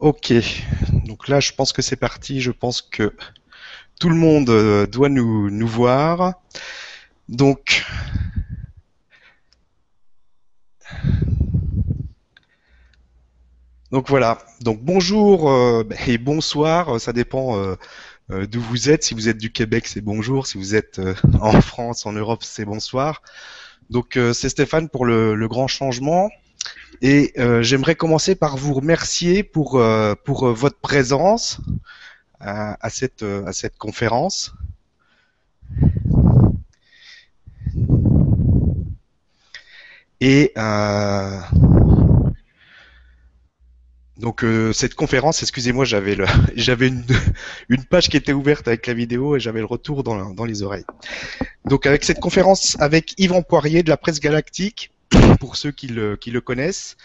Ok, donc là je pense que c'est parti, je pense que tout le monde euh, doit nous, voir. Donc, donc voilà, donc bonjour euh, et bonsoir, ça dépend euh, d'où vous êtes. Si vous êtes du Québec, c'est bonjour, si vous êtes en France, en Europe, c'est bonsoir. Donc c'est Stéphane pour le grand changement. Et euh, j'aimerais commencer par vous remercier pour, euh, pour euh, votre présence à, à cette, euh, à cette conférence. Et euh, donc euh, cette conférence, excusez-moi, j'avais j'avais une, une page qui était ouverte avec la vidéo et j'avais le retour dans, dans les oreilles. Donc avec cette conférence avec Yvan Poirier de la presse galactique, pour ceux qui le, connaissent.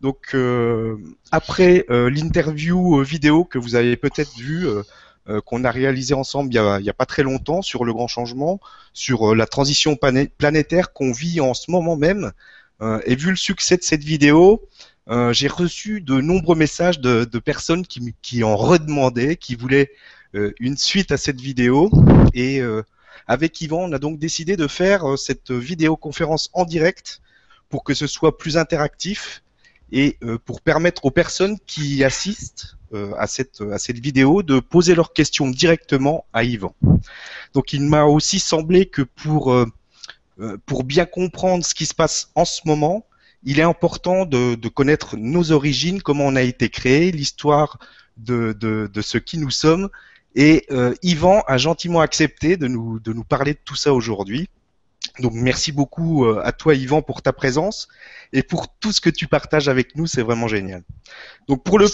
Donc euh, après euh, l'interview euh, vidéo que vous avez peut-être vue, qu'on a réalisé ensemble il y a, pas très longtemps sur le grand changement, sur la transition planétaire qu'on vit en ce moment même, et vu le succès de cette vidéo, j'ai reçu de nombreux messages de, personnes qui, en redemandaient, qui voulaient une suite à cette vidéo. Et avec Yvan, on a donc décidé de faire cette vidéoconférence en direct pour que ce soit plus interactif et euh, pour permettre aux personnes qui assistent euh, à, cette, à cette vidéo de poser leurs questions directement à Yvan. Donc il m'a aussi semblé que pour, euh, pour bien comprendre ce qui se passe en ce moment, il est important de, de connaître nos origines, comment on a été créé, l'histoire de, de, de ce qui nous sommes. Et euh, Yvan a gentiment accepté de nous, de nous parler de tout ça aujourd'hui. Donc merci beaucoup euh, à toi Yvan pour ta présence et pour tout ce que tu partages avec nous, c'est vraiment génial. Donc pour le,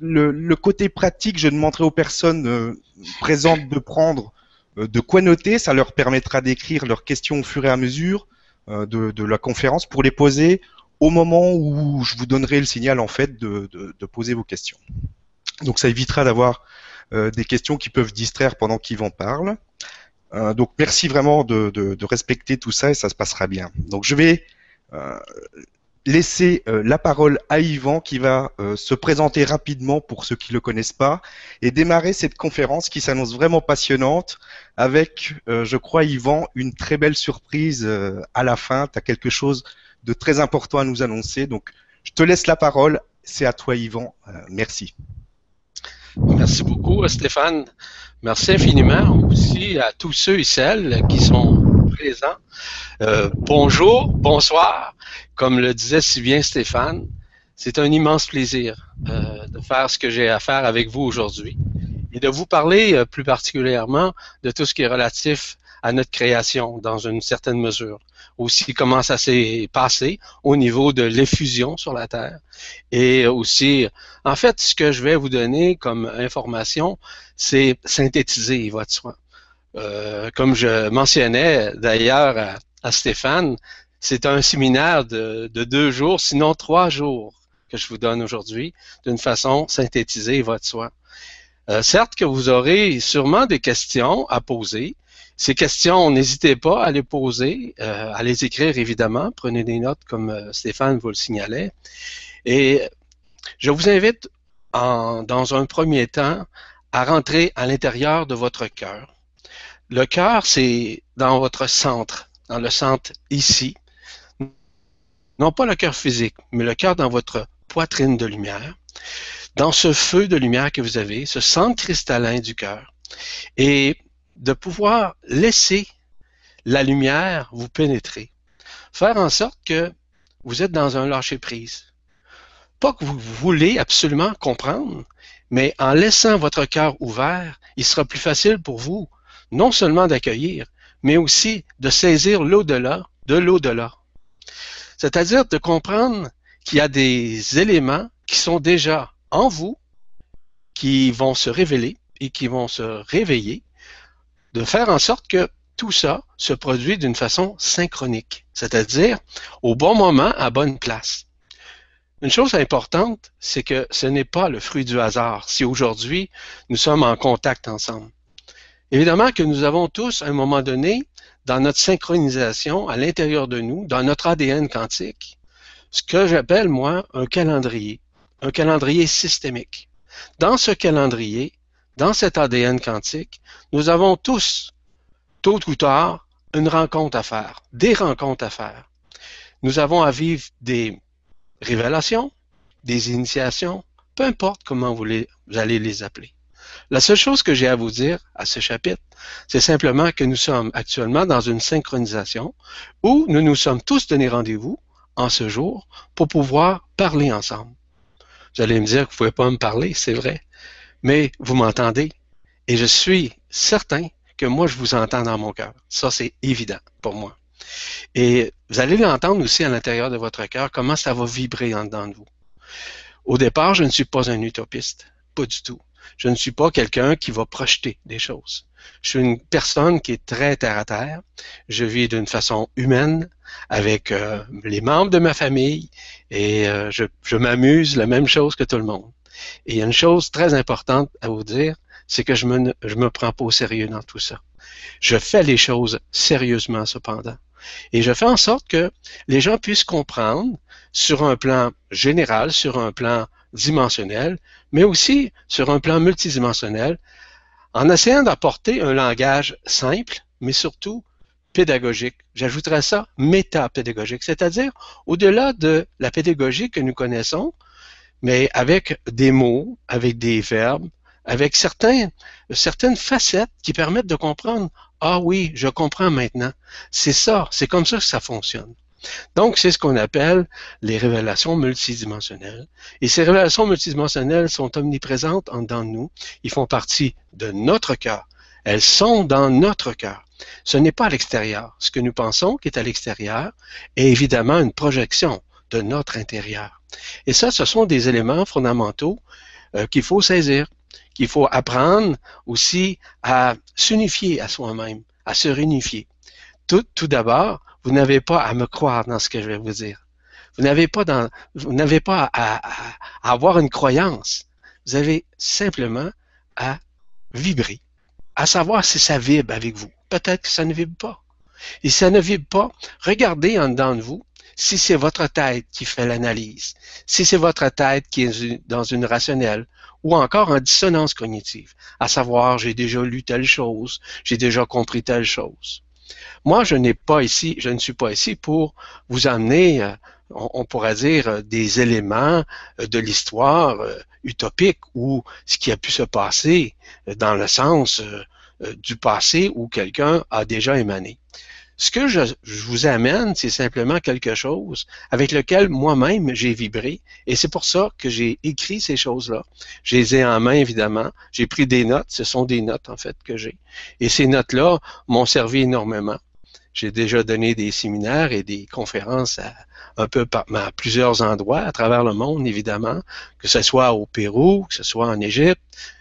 le, le côté pratique, je demanderai aux personnes euh, présentes de prendre euh, de quoi noter, ça leur permettra d'écrire leurs questions au fur et à mesure euh, de, de la conférence pour les poser au moment où je vous donnerai le signal en fait de, de, de poser vos questions. Donc ça évitera d'avoir des questions qui peuvent distraire pendant qu'Yvan parle. Euh, donc merci vraiment de, respecter tout ça et ça se passera bien. Donc je vais euh, laisser euh, la parole à Yvan qui va se présenter rapidement pour ceux qui le connaissent pas et démarrer cette conférence qui s'annonce vraiment passionnante avec, je crois, Yvan, une très belle surprise à la fin. Tu as quelque chose de très important à nous annoncer. Donc je te laisse la parole. C'est à toi, Yvan. Merci. Merci beaucoup, Stéphane. Merci infiniment aussi à tous ceux et celles qui sont présents. Euh, bonjour, bonsoir. Comme le disait si bien Stéphane, c'est un immense plaisir euh, de faire ce que j'ai à faire avec vous aujourd'hui et de vous parler euh, plus particulièrement de tout ce qui est relatif à notre création dans une certaine mesure. Aussi comment ça s'est passé au niveau de l'effusion sur la Terre et aussi en fait, ce que je vais vous donner comme information, c'est synthétiser, il va de soi. Euh, comme je mentionnais d'ailleurs à, Stéphane, c'est un séminaire de, de, deux jours, sinon trois jours que je vous donne aujourd'hui, d'une façon synthétisée, il va de soi. Euh, certes que vous aurez sûrement des questions à poser. Ces questions, n'hésitez pas à les poser, euh, à les écrire évidemment. Prenez des notes comme euh, Stéphane vous le signalait. Et je vous invite dans un premier temps à rentrer à l'intérieur de votre cœur. Le cœur, c'est dans votre centre, dans le centre ici. Non pas le cœur physique, mais le cœur dans votre poitrine de lumière, dans ce feu de lumière que vous avez, ce centre cristallin du cœur. Et de pouvoir laisser la lumière vous pénétrer. Faire en sorte que vous êtes dans un lâcher-prise pas que vous voulez absolument comprendre, mais en laissant votre cœur ouvert, il sera plus facile pour vous non seulement d'accueillir, mais aussi de saisir l'au-delà de l'au-delà. C'est-à-dire de comprendre qu'il y a des éléments qui sont déjà en vous, qui vont se révéler et qui vont se réveiller, de faire en sorte que tout ça se produit d'une façon synchronique, c'est-à-dire au bon moment, à bonne place. Une chose importante, c'est que ce n'est pas le fruit du hasard si aujourd'hui nous sommes en contact ensemble. Évidemment que nous avons tous, à un moment donné, dans notre synchronisation, à l'intérieur de nous, dans notre ADN quantique, ce que j'appelle, moi, un calendrier, un calendrier systémique. Dans ce calendrier, dans cet ADN quantique, nous avons tous, tôt ou tard, une rencontre à faire, des rencontres à faire. Nous avons à vivre des révélations, des initiations, peu importe comment vous, allez les appeler. La seule chose que j'ai à vous dire à ce chapitre, c'est simplement que nous sommes actuellement dans une synchronisation où nous nous sommes tous donné rendez-vous en ce jour pour pouvoir parler ensemble. Vous allez me dire que vous ne pouvez pas me parler, c'est vrai, mais vous m'entendez? Et je suis certain que moi, je vous entends dans mon cœur. Ça, c'est évident pour moi. Et vous allez l'entendre aussi à l'intérieur de votre cœur, comment ça va vibrer en dedans de vous. Au départ, je ne suis pas un utopiste, pas du tout. Je ne suis pas quelqu'un qui va projeter des choses. Je suis une personne qui est très terre à terre. Je vis d'une façon humaine avec euh, les membres de ma famille et euh, je, je m'amuse la même chose que tout le monde. Et il y a une chose très importante à vous dire, c'est que je me, je me prends pas au sérieux dans tout ça. Je fais les choses sérieusement cependant. Et je fais en sorte que les gens puissent comprendre sur un plan général, sur un plan dimensionnel, mais aussi sur un plan multidimensionnel, en essayant d'apporter un langage simple, mais surtout pédagogique. J'ajouterais ça métapédagogique, c'est-à-dire au-delà de la pédagogie que nous connaissons, mais avec des mots, avec des verbes, avec certains, certaines facettes qui permettent de comprendre, ah oui, je comprends maintenant. C'est ça, c'est comme ça que ça fonctionne. Donc, c'est ce qu'on appelle les révélations multidimensionnelles. Et ces révélations multidimensionnelles sont omniprésentes en dedans de nous. Ils font partie de notre cœur. Elles sont dans notre cœur. Ce n'est pas à l'extérieur. Ce que nous pensons qui est à l'extérieur est évidemment une projection de notre intérieur. Et ça, ce sont des éléments fondamentaux euh, qu'il faut saisir, qu'il faut apprendre aussi à s'unifier à soi-même, à se réunifier. Tout, tout d'abord, vous n'avez pas à me croire dans ce que je vais vous dire. Vous n'avez pas, à, à avoir une croyance. Vous avez simplement à vibrer, à savoir si ça vibre avec vous. Peut-être que ça ne vibre pas. Et si ça ne vibre pas, regardez en dedans de vous si c'est votre tête qui fait l'analyse, si c'est votre tête qui est dans une rationnelle ou encore en dissonance cognitive, à savoir j'ai déjà lu telle chose, j'ai déjà compris telle chose. Moi, je n'ai pas ici, je ne suis pas ici pour vous amener, euh, on, pourrait dire, euh, des éléments euh, de l'histoire utopique ou ce qui a pu se passer dans le sens du passé où quelqu'un a déjà émané. Ce que je, vous amène, c'est simplement quelque chose avec lequel moi-même j'ai vibré. Et c'est pour ça que j'ai écrit ces choses-là. Je les ai en main, évidemment. J'ai pris des notes. Ce sont des notes, en fait, que j'ai. Et ces notes-là m'ont servi énormément. J'ai déjà donné des séminaires et des conférences à, un peu à plusieurs endroits à travers le monde, évidemment, que ce soit au Pérou, que ce soit en Égypte,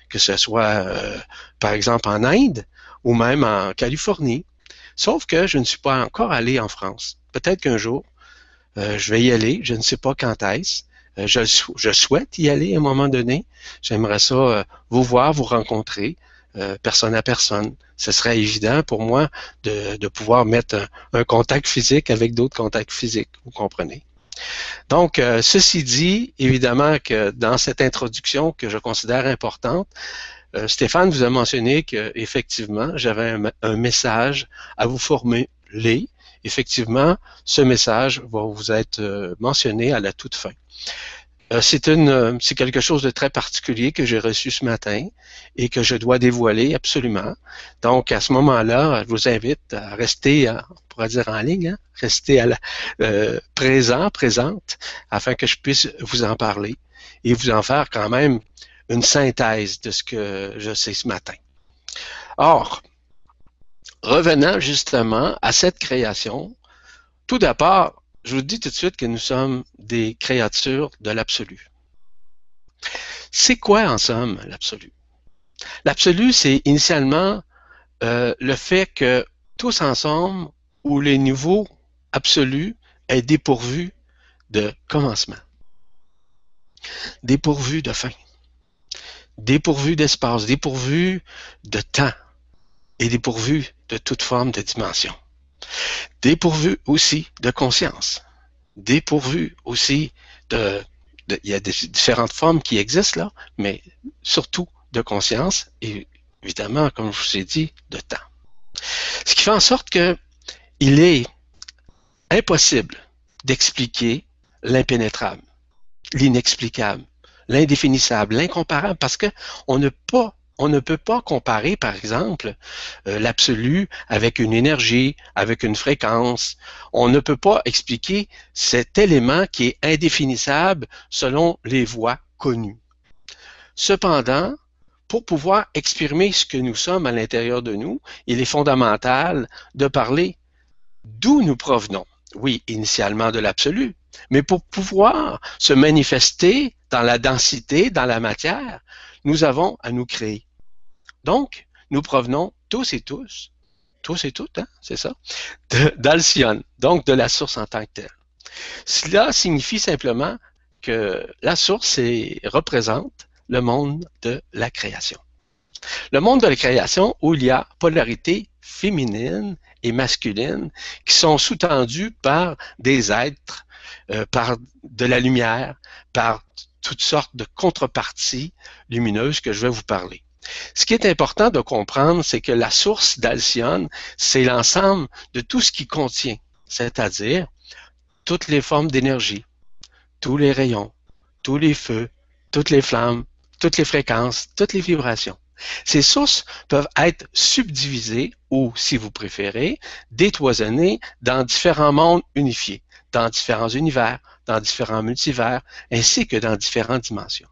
que ce soit, euh, par exemple, en Inde ou même en Californie. Sauf que je ne suis pas encore allé en France. Peut-être qu'un jour, euh, je vais y aller. Je ne sais pas quand est-ce. Euh, je, souhaite y aller à un moment donné. J'aimerais ça euh, vous voir, vous rencontrer, personne à personne. Ce serait évident pour moi de, de pouvoir mettre un, contact physique avec d'autres contacts physiques. Vous comprenez? Donc, ceci dit, évidemment que dans cette introduction que je considère importante, euh, Stéphane vous a mentionné qu'effectivement, j'avais un, message à vous formuler. Effectivement, ce message va vous être euh, mentionné à la toute fin. Euh, c'est une, c'est quelque chose de très particulier que j'ai reçu ce matin et que je dois dévoiler absolument. Donc, à ce moment-là, je vous invite à rester, on pourrait dire en ligne, hein, rester à la, présent, présente, afin que je puisse vous en parler et vous en faire quand même une synthèse de ce que je sais ce matin. Or, revenant justement à cette création, tout d'abord, je vous dis tout de suite que nous sommes des créatures de l'absolu. C'est quoi en somme l'absolu? L'absolu, c'est initialement euh, le fait que tous ensemble, ou les niveaux absolus est dépourvu de commencement, dépourvu de fin dépourvu d'espace, dépourvu de temps et dépourvu de toute forme de dimension. Dépourvu aussi de conscience, dépourvu aussi de, il y a différentes formes qui existent là, mais surtout de conscience et évidemment, comme je vous ai dit, de temps. Ce qui fait en sorte que il est impossible d'expliquer l'impénétrable, l'inexplicable, l'indéfinissable, l'incomparable, parce que on ne, on ne peut pas comparer, par exemple, euh, l'absolu avec une énergie, avec une fréquence. On ne peut pas expliquer cet élément qui est indéfinissable selon les voies connues. Cependant, pour pouvoir exprimer ce que nous sommes à l'intérieur de nous, il est fondamental de parler d'où nous provenons. Oui, initialement de l'absolu, mais pour pouvoir se manifester dans la densité, dans la matière, nous avons à nous créer. Donc, nous provenons tous et tous, tous et toutes, hein, c'est ça, d'Alcyone, donc de la source en tant que telle. Cela signifie simplement que la source représente le monde de la création. Le monde de la création où il y a polarité féminine et masculine qui sont sous-tendues par des êtres, euh, par de la lumière, par toutes sortes de contreparties lumineuses que je vais vous parler. Ce qui est important de comprendre, c'est que la source d'Alcyone, c'est l'ensemble de tout ce qui contient, c'est-à-dire toutes les formes d'énergie, tous les rayons, tous les feux, toutes les flammes, toutes les fréquences, toutes les vibrations. Ces sources peuvent être subdivisées ou, si vous préférez, détoisonnées dans différents mondes unifiés, dans différents univers, dans différents multivers, ainsi que dans différentes dimensions.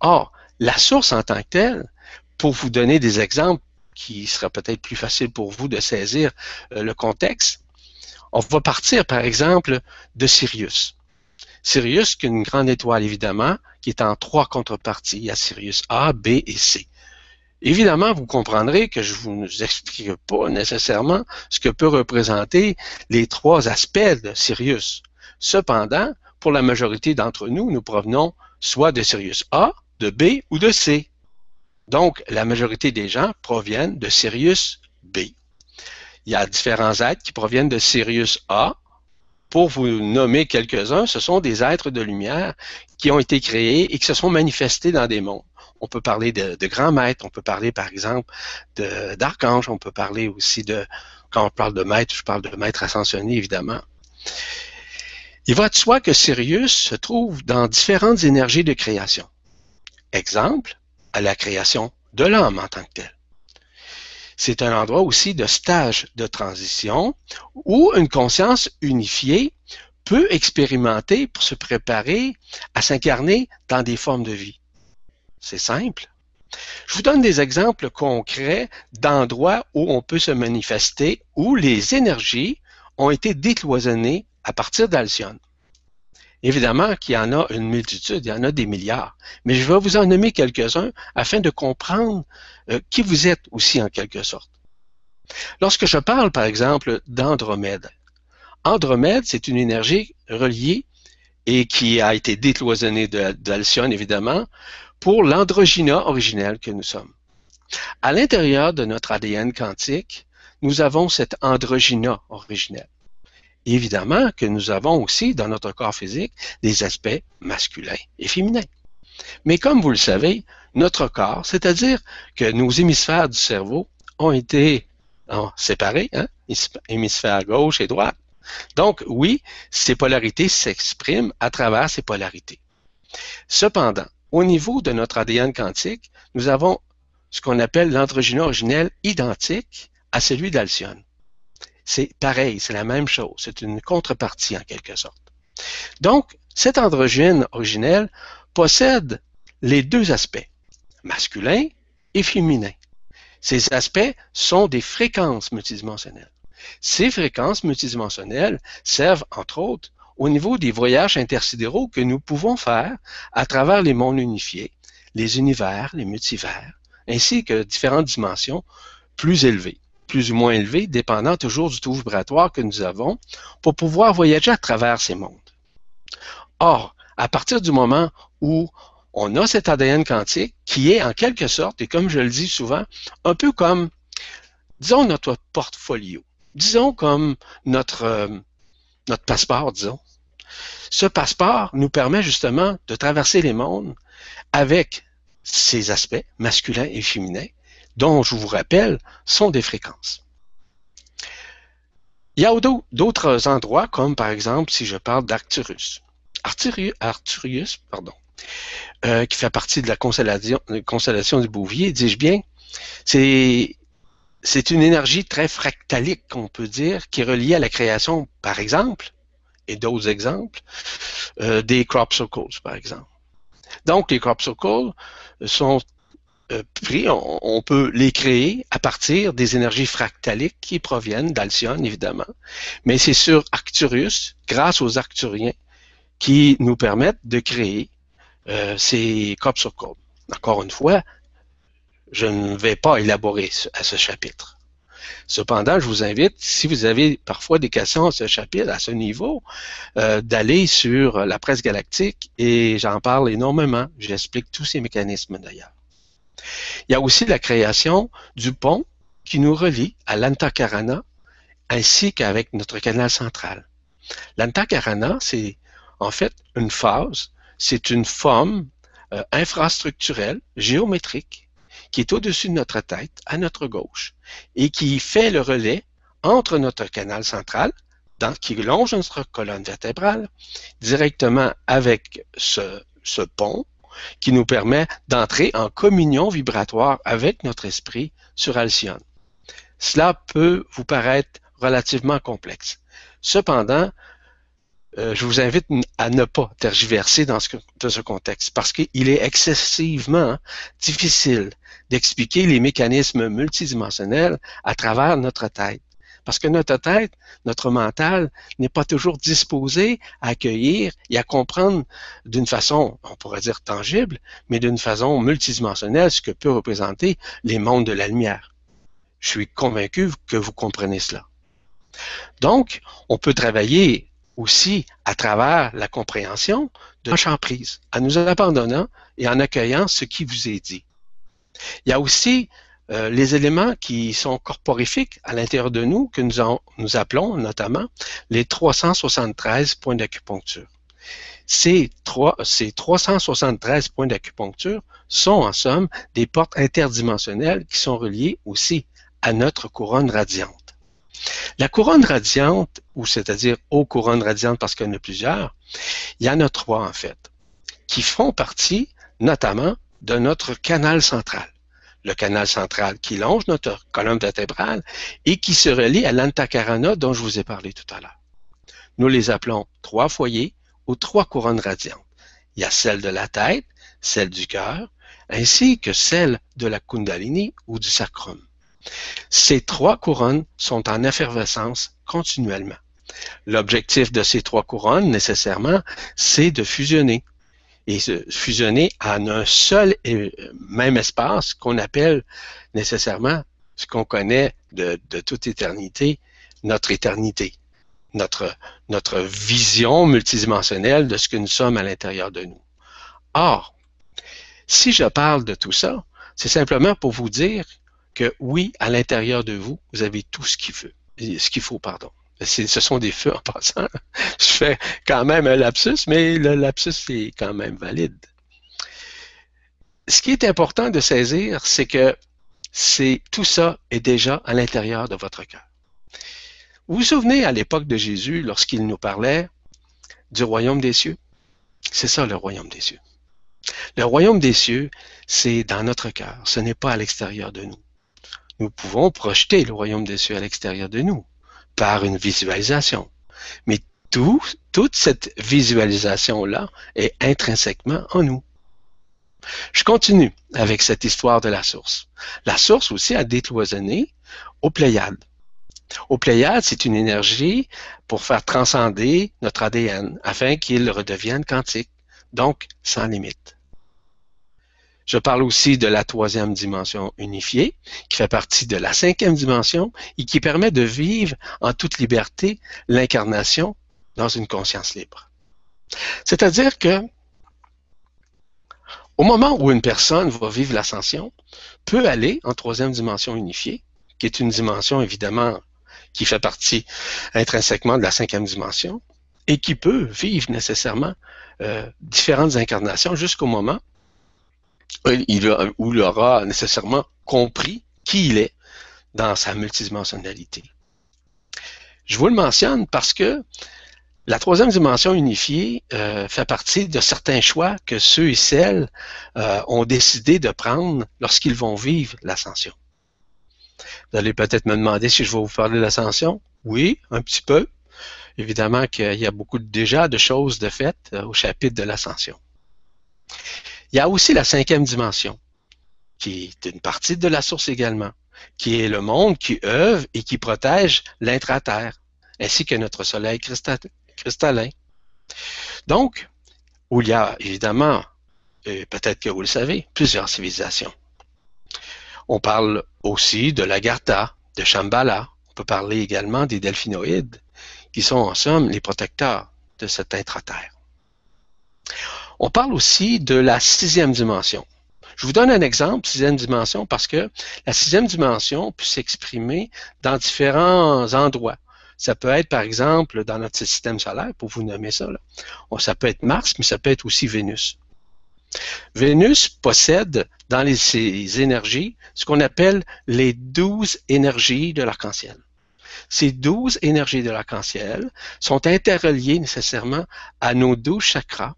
Or, la source en tant que telle, pour vous donner des exemples qui sera peut-être plus facile pour vous de saisir euh, le contexte, on va partir par exemple de Sirius. Sirius, qui est une grande étoile évidemment, qui est en trois contreparties. Il y a Sirius A, B et C. Évidemment, vous comprendrez que je ne vous explique pas nécessairement ce que peut représenter les trois aspects de Sirius. Cependant, pour la majorité d'entre nous, nous provenons soit de Sirius A, de B ou de C. Donc, la majorité des gens proviennent de Sirius B. Il y a différents êtres qui proviennent de Sirius A, pour vous nommer quelques-uns, ce sont des êtres de lumière qui ont été créés et qui se sont manifestés dans des mondes. On peut parler de, grands maîtres, on peut parler par exemple d'archanges, on peut parler aussi de, quand on parle de maître, je parle de maître ascensionné évidemment. Il va de soi que Sirius se trouve dans différentes énergies de création. Exemple, à la création de l'homme en tant que tel. C'est un endroit aussi de stage de transition où une conscience unifiée peut expérimenter pour se préparer à s'incarner dans des formes de vie. C'est simple. Je vous donne des exemples concrets d'endroits où on peut se manifester, où les énergies ont été décloisonnées à partir d'Alcyone. Évidemment qu'il y en a une multitude, il y en a des milliards, mais je vais vous en nommer quelques-uns afin de comprendre euh, qui vous êtes aussi en quelque sorte. Lorsque je parle, par exemple, d'Andromède, Andromède, c'est une énergie reliée et qui a été décloisonnée d'Alcyone, évidemment, pour l'androgyna originelle que nous sommes. À l'intérieur de notre ADN quantique, nous avons cette androgyna originelle. Évidemment que nous avons aussi dans notre corps physique des aspects masculins et féminins. Mais comme vous le savez, notre corps, c'est-à-dire que nos hémisphères du cerveau ont été séparés, hein, hémisphère gauche et droite. Donc oui, ces polarités s'expriment à travers ces polarités. Cependant, au niveau de notre ADN quantique, nous avons ce qu'on appelle l'androgyne originel identique à celui d'Alcyone. C'est pareil, c'est la même chose. C'est une contrepartie en quelque sorte. Donc, cet androgyne originel possède les deux aspects, masculin et féminin. Ces aspects sont des fréquences multidimensionnelles. Ces fréquences multidimensionnelles servent, entre autres, au niveau des voyages intersidéraux que nous pouvons faire à travers les mondes unifiés, les univers, les multivers, ainsi que différentes dimensions plus élevées plus ou moins élevé, dépendant toujours du taux vibratoire que nous avons, pour pouvoir voyager à travers ces mondes. Or, à partir du moment où on a cet ADN quantique qui est en quelque sorte, et comme je le dis souvent, un peu comme, disons, notre portfolio, disons comme notre, euh, notre passeport, disons. Ce passeport nous permet justement de traverser les mondes avec ces aspects masculins et féminins, dont, je vous rappelle, sont des fréquences. Il y a d'autres endroits, comme par exemple si je parle d'Arcturus. Arcturus, pardon, euh, qui fait partie de la constellation, du Bouvier, dis-je bien, c'est c'est une énergie très fractalique, qu'on peut dire, qui est reliée à la création, par exemple, et d'autres exemples, euh, des crop circles, par exemple. Donc, les crop circles sont euh, pris, on, peut les créer à partir des énergies fractaliques qui proviennent d'Alcyone, évidemment, mais c'est sur Arcturus, grâce aux Arcturiens, qui nous permettent de créer euh, ces crop circles. Encore une fois, je ne vais pas élaborer à ce chapitre. Cependant, je vous invite, si vous avez parfois des questions à ce chapitre, à ce niveau, euh, d'aller sur la presse galactique et j'en parle énormément. J'explique tous ces mécanismes d'ailleurs. Il y a aussi la création du pont qui nous relie à l'Antakarana ainsi qu'avec notre canal central. L'Antakarana, c'est en fait une phase, c'est une forme euh, infrastructurelle, géométrique, qui est au-dessus de notre tête, à notre gauche, et qui fait le relais entre notre canal central, qui longe notre colonne vertébrale, directement avec ce, ce pont, qui nous permet d'entrer en communion vibratoire avec notre esprit sur Alcyone. Cela peut vous paraître relativement complexe. Cependant, euh, je vous invite à ne pas tergiverser dans ce, ce contexte parce qu'il est excessivement difficile d'expliquer les mécanismes multidimensionnels à travers notre tête. Parce que notre tête, notre mental, n'est pas toujours disposé à accueillir et à comprendre d'une façon, on pourrait dire tangible, mais d'une façon multidimensionnelle ce que peut représenter les mondes de la lumière. Je suis convaincu que vous comprenez cela. Donc, on peut travailler aussi à travers la compréhension de la prise, en nous abandonnant et en accueillant ce qui vous est dit. Il y a aussi euh, les éléments qui sont corporifiques à l'intérieur de nous, que nous, nous appelons notamment les 373 points d'acupuncture. Ces, ces 373 points d'acupuncture sont en somme des portes interdimensionnelles qui sont reliées aussi à notre couronne radiante. La couronne radiante, ou c'est-à-dire aux couronnes radiantes parce qu'il y en a plusieurs, il y en a trois en fait, qui font partie notamment de notre canal central le canal central qui longe notre colonne vertébrale et qui se relie à l'antakarana dont je vous ai parlé tout à l'heure. Nous les appelons trois foyers ou trois couronnes radiantes. Il y a celle de la tête, celle du cœur, ainsi que celle de la kundalini ou du sacrum. Ces trois couronnes sont en effervescence continuellement. L'objectif de ces trois couronnes, nécessairement, c'est de fusionner et fusionner en un seul et même espace qu'on appelle nécessairement ce qu'on connaît de, toute éternité, notre éternité, notre vision multidimensionnelle de ce que nous sommes à l'intérieur de nous. Or, si je parle de tout ça, c'est simplement pour vous dire que oui, à l'intérieur de vous, vous avez tout ce qu'il faut, ce qu'il faut, pardon ce sont des feux en passant. Je fais quand même un lapsus, mais le lapsus est quand même valide. Ce qui est important de saisir, c'est que c'est tout ça est déjà à l'intérieur de votre cœur. Vous vous souvenez à l'époque de Jésus, lorsqu'il nous parlait du royaume des cieux? C'est ça le royaume des cieux. Le royaume des cieux, c'est dans notre cœur, ce n'est pas à l'extérieur de nous. Nous pouvons projeter le royaume des cieux à l'extérieur de nous par une visualisation. Mais tout, toute cette visualisation-là est intrinsèquement en nous. Je continue avec cette histoire de la source. La source aussi a décloisonné aux Pléiades. Aux Pléiades, c'est une énergie pour faire transcender notre ADN afin qu'il redevienne quantique, donc sans limite. Je parle aussi de la troisième dimension unifiée, qui fait partie de la cinquième dimension et qui permet de vivre en toute liberté l'incarnation dans une conscience libre. C'est-à-dire que au moment où une personne va vivre l'ascension, peut aller en troisième dimension unifiée, qui est une dimension évidemment qui fait partie intrinsèquement de la cinquième dimension, et qui peut vivre nécessairement euh, différentes incarnations jusqu'au moment où il aura nécessairement compris qui il est dans sa multidimensionnalité. Je vous le mentionne parce que la troisième dimension unifiée euh, fait partie de certains choix que ceux et celles euh, ont décidé de prendre lorsqu'ils vont vivre l'ascension. Vous allez peut-être me demander si je vais vous parler de l'ascension. Oui, un petit peu. Évidemment qu'il y a beaucoup déjà de choses de faites euh, au chapitre de l'ascension. Il y a aussi la cinquième dimension, qui est une partie de la source également, qui est le monde qui œuvre et qui protège l'intra-terre, ainsi que notre soleil cristallin. Donc, où il y a évidemment, peut-être que vous le savez, plusieurs civilisations. On parle aussi de l'Agartha, de Shambhala. On peut parler également des delphinoïdes, qui sont en somme les protecteurs de cette intra-terre. On parle aussi de la sixième dimension. Je vous donne un exemple, sixième dimension, parce que la sixième dimension peut s'exprimer dans différents endroits. Ça peut être, par exemple, dans notre système solaire, pour vous nommer ça. Là. Ça peut être Mars, mais ça peut être aussi Vénus. Vénus possède dans ses énergies ce qu'on appelle les douze énergies de l'arc-en-ciel. Ces douze énergies de l'arc-en-ciel sont interreliées nécessairement à nos douze chakras,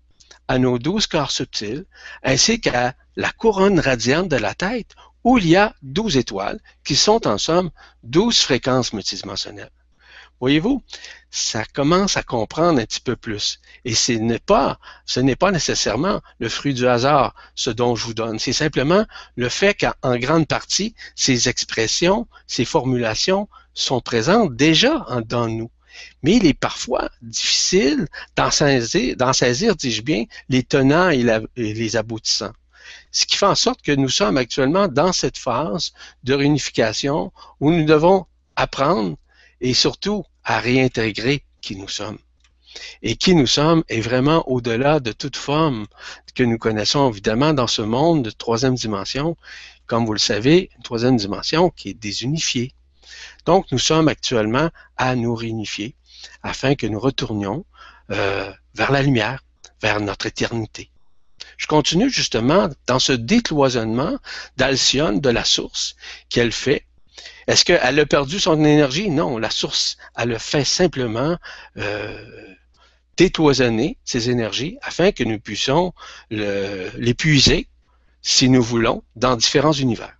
à nos douze corps subtils, ainsi qu'à la couronne radiante de la tête, où il y a douze étoiles, qui sont en somme douze fréquences multidimensionnelles. Voyez-vous, ça commence à comprendre un petit peu plus. Et ce n'est pas, ce n'est pas nécessairement le fruit du hasard, ce dont je vous donne. C'est simplement le fait qu'en grande partie, ces expressions, ces formulations sont présentes déjà dans nous. Mais il est parfois difficile d'en saisir, dis-je bien, les tenants et les aboutissants. Ce qui fait en sorte que nous sommes actuellement dans cette phase de réunification où nous devons apprendre et surtout à réintégrer qui nous sommes. Et qui nous sommes est vraiment au-delà de toute forme que nous connaissons évidemment dans ce monde de troisième dimension, comme vous le savez, une troisième dimension qui est désunifiée. Donc nous sommes actuellement à nous réunifier afin que nous retournions euh, vers la lumière, vers notre éternité. Je continue justement dans ce décloisonnement d'Alcyone de la source qu'elle fait est-ce qu'elle a perdu son énergie? Non, la source, elle a fait simplement euh, détoisonner ses énergies afin que nous puissions l'épuiser, si nous voulons, dans différents univers.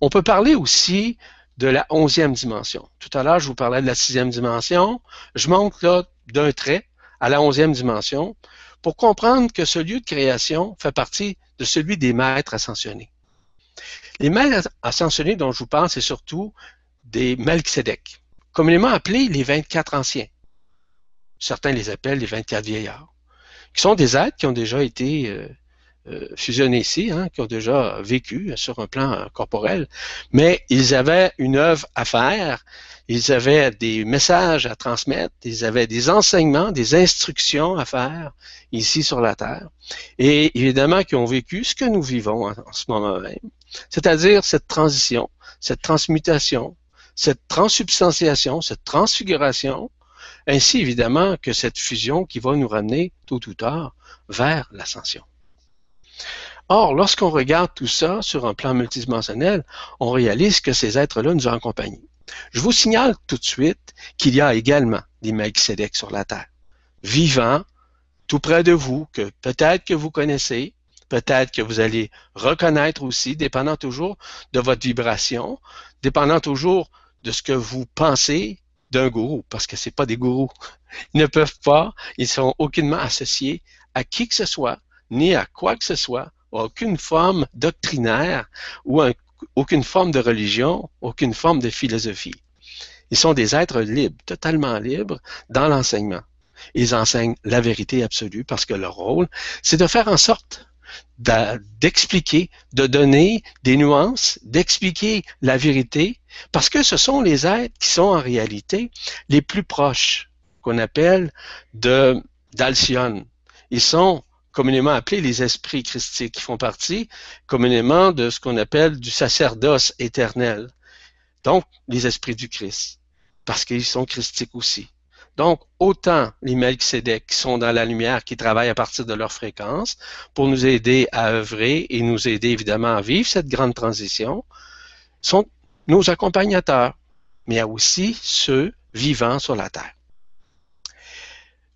On peut parler aussi de la onzième dimension. Tout à l'heure, je vous parlais de la sixième dimension. Je monte là d'un trait à la onzième dimension pour comprendre que ce lieu de création fait partie de celui des maîtres ascensionnés. Les maîtres ascensionnés dont je vous parle, c'est surtout des Melchizedek, communément appelés les 24 anciens. Certains les appellent les 24 vieillards, qui sont des êtres qui ont déjà été euh, fusionnés ici, hein, qui ont déjà vécu sur un plan corporel, mais ils avaient une œuvre à faire, ils avaient des messages à transmettre, ils avaient des enseignements, des instructions à faire ici sur la Terre, et évidemment qui ont vécu ce que nous vivons en ce moment même. C'est-à-dire cette transition, cette transmutation, cette transsubstantiation, cette transfiguration, ainsi évidemment que cette fusion qui va nous ramener tôt ou tard vers l'ascension. Or, lorsqu'on regarde tout ça sur un plan multidimensionnel, on réalise que ces êtres-là nous ont accompagnés. Je vous signale tout de suite qu'il y a également des Melchizedek sur la Terre, vivants, tout près de vous, que peut-être que vous connaissez, peut-être que vous allez reconnaître aussi, dépendant toujours de votre vibration, dépendant toujours de ce que vous pensez d'un gourou, parce que ce pas des gourous. Ils ne peuvent pas, ils sont aucunement associés à qui que ce soit, ni à quoi que ce soit, aucune forme doctrinaire ou aucune forme de religion, aucune forme de philosophie. Ils sont des êtres libres, totalement libres dans l'enseignement. Ils enseignent la vérité absolue parce que leur rôle, c'est de faire en sorte d'expliquer, de donner des nuances, d'expliquer la vérité, parce que ce sont les êtres qui sont en réalité les plus proches, qu'on appelle d'Alcyone. Ils sont communément appelés les esprits christiques, qui font partie communément de ce qu'on appelle du sacerdoce éternel. Donc, les esprits du Christ, parce qu'ils sont christiques aussi. Donc, autant les Melchizedek qui sont dans la lumière, qui travaillent à partir de leur fréquence pour nous aider à œuvrer et nous aider évidemment à vivre cette grande transition, sont nos accompagnateurs. Mais il y a aussi ceux vivant sur la Terre.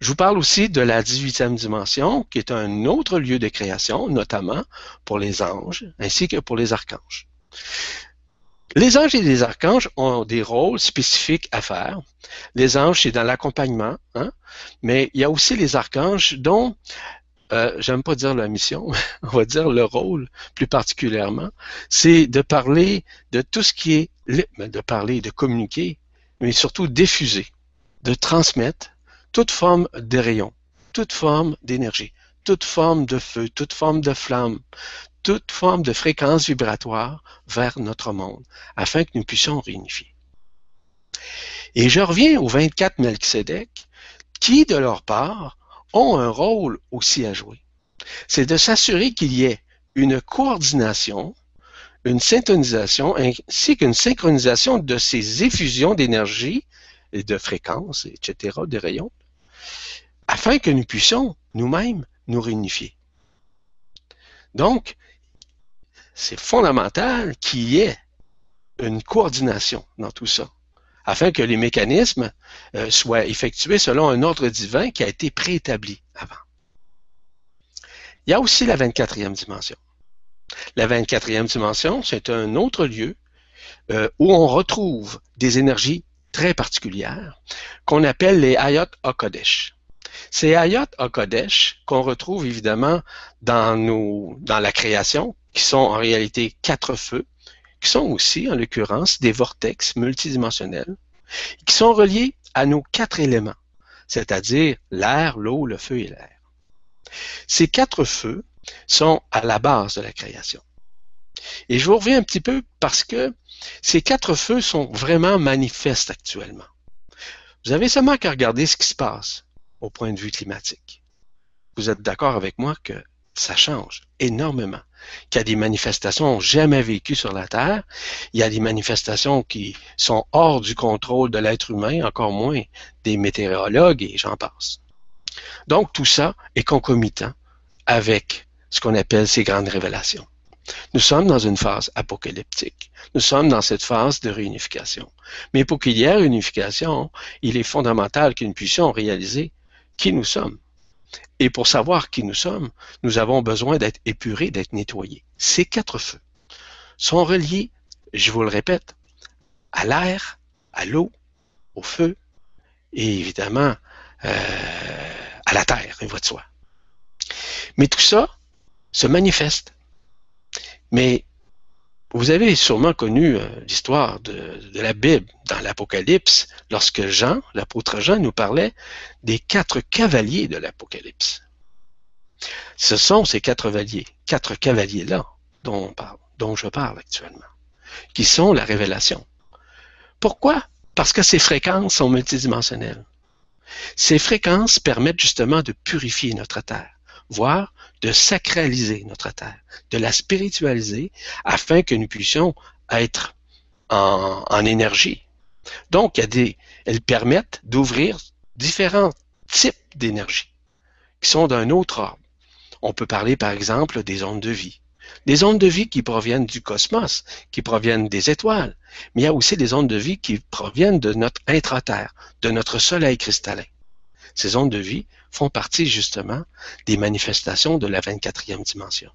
Je vous parle aussi de la 18e dimension, qui est un autre lieu de création, notamment pour les anges ainsi que pour les archanges. Les anges et les archanges ont des rôles spécifiques à faire. Les anges, c'est dans l'accompagnement, hein, mais il y a aussi les archanges dont, euh, j'aime pas dire la mission, on va dire le rôle plus particulièrement, c'est de parler de tout ce qui est, de parler, de communiquer, mais surtout diffuser, de transmettre toute forme de rayon, toute forme d'énergie, toute forme de feu, toute forme de flamme, toute forme de fréquence vibratoire vers notre monde, afin que nous puissions réunifier. Et je reviens aux 24 Melchizedek, qui, de leur part, ont un rôle aussi à jouer. C'est de s'assurer qu'il y ait une coordination, une syntonisation, ainsi qu'une synchronisation de ces effusions d'énergie et de fréquences, etc., des rayons, afin que nous puissions nous-mêmes nous réunifier. Donc, c'est fondamental qu'il y ait une coordination dans tout ça, afin que les mécanismes euh, soient effectués selon un ordre divin qui a été préétabli avant. Il y a aussi la 24e dimension. La 24e dimension, c'est un autre lieu euh, où on retrouve des énergies très particulières qu'on appelle les Ayot HaKodesh. Ces Ayot HaKodesh qu'on retrouve évidemment dans, dans la création, qui sont en réalité quatre feux, qui sont aussi, en l'occurrence, des vortex multidimensionnels, qui sont reliés à nos quatre éléments, c'est-à-dire l'air, l'eau, le feu et l'air. Ces quatre feux sont à la base de la création. Et je vous reviens un petit peu parce que ces quatre feux sont vraiment manifestes actuellement. Vous avez seulement qu'à regarder ce qui se passe au point de vue climatique. Vous êtes d'accord avec moi que ça change énormément, qu'il y a des manifestations jamais vécues sur la Terre, il y a des manifestations qui sont hors du contrôle de l'être humain, encore moins des météorologues et j'en passe. Donc tout ça est concomitant avec ce qu'on appelle ces grandes révélations. Nous sommes dans une phase apocalyptique. Nous sommes dans cette phase de réunification. Mais pour qu'il y ait réunification, il est fondamental que nous puissions réaliser qui nous sommes. Et pour savoir qui nous sommes, nous avons besoin d'être épurés, d'être nettoyés. Ces quatre feux sont reliés, je vous le répète, à l'air, à l'eau, au feu et évidemment euh, à la terre, une voie de soi. Mais tout ça se manifeste mais vous avez sûrement connu euh, l'histoire de, la Bible dans l'Apocalypse, lorsque Jean, l'apôtre Jean, nous parlait des quatre cavaliers de l'Apocalypse. Ce sont ces quatre cavaliers, quatre cavaliers-là dont, dont je parle actuellement, qui sont la révélation. Pourquoi? Parce que ces fréquences sont multidimensionnelles. Ces fréquences permettent justement de purifier notre terre, voire de sacraliser notre terre, de la spiritualiser afin que nous puissions être en, énergie. Donc, elles permettent d'ouvrir différents types d'énergie qui sont d'un autre ordre. On peut parler, par exemple, des ondes de vie. Des ondes de vie qui proviennent du cosmos, qui proviennent des étoiles, mais il y a aussi des ondes de vie qui proviennent de notre intraterre, de notre soleil cristallin. Ces ondes de vie font partie justement des manifestations de la 24e dimension.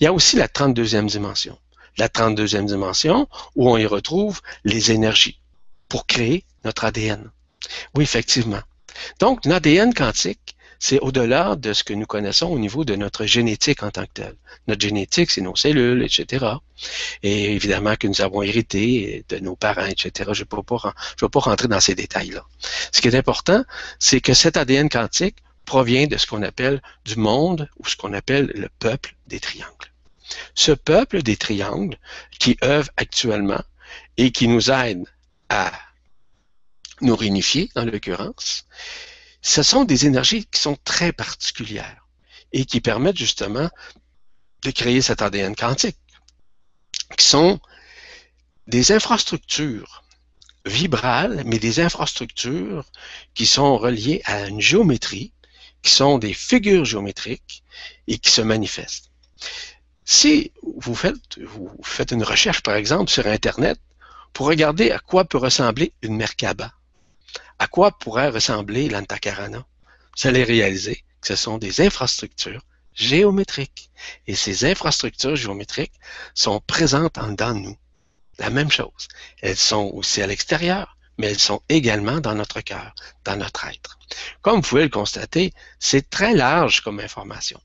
Il y a aussi la 32e dimension. La 32e dimension où on y retrouve les énergies pour créer notre ADN. Oui, effectivement. Donc, l'ADN quantique, c'est au-delà de ce que nous connaissons au niveau de notre génétique en tant que telle. Notre génétique, c'est nos cellules, etc. Et évidemment que nous avons hérité de nos parents, etc. Je ne vais, pas rentrer dans ces détails-là. Ce qui est important, c'est que cet ADN quantique provient de ce qu'on appelle du monde ou ce qu'on appelle le peuple des triangles. Ce peuple des triangles qui œuvre actuellement et qui nous aide à nous réunifier, dans l'occurrence, ce sont des énergies qui sont très particulières et qui permettent justement de créer cet ADN quantique, qui sont des infrastructures vibrales, mais des infrastructures qui sont reliées à une géométrie, qui sont des figures géométriques et qui se manifestent. Si vous faites, une recherche, par exemple, sur Internet, pour regarder à quoi peut ressembler une Merkaba, à quoi pourrait ressembler l'Antakarana, vous allez réaliser que ce sont des infrastructures géométriques? Et ces infrastructures géométriques sont présentes en nous. La même chose. Elles sont aussi à l'extérieur, mais elles sont également dans notre cœur, dans notre être. Comme vous pouvez le constater, c'est très large comme information.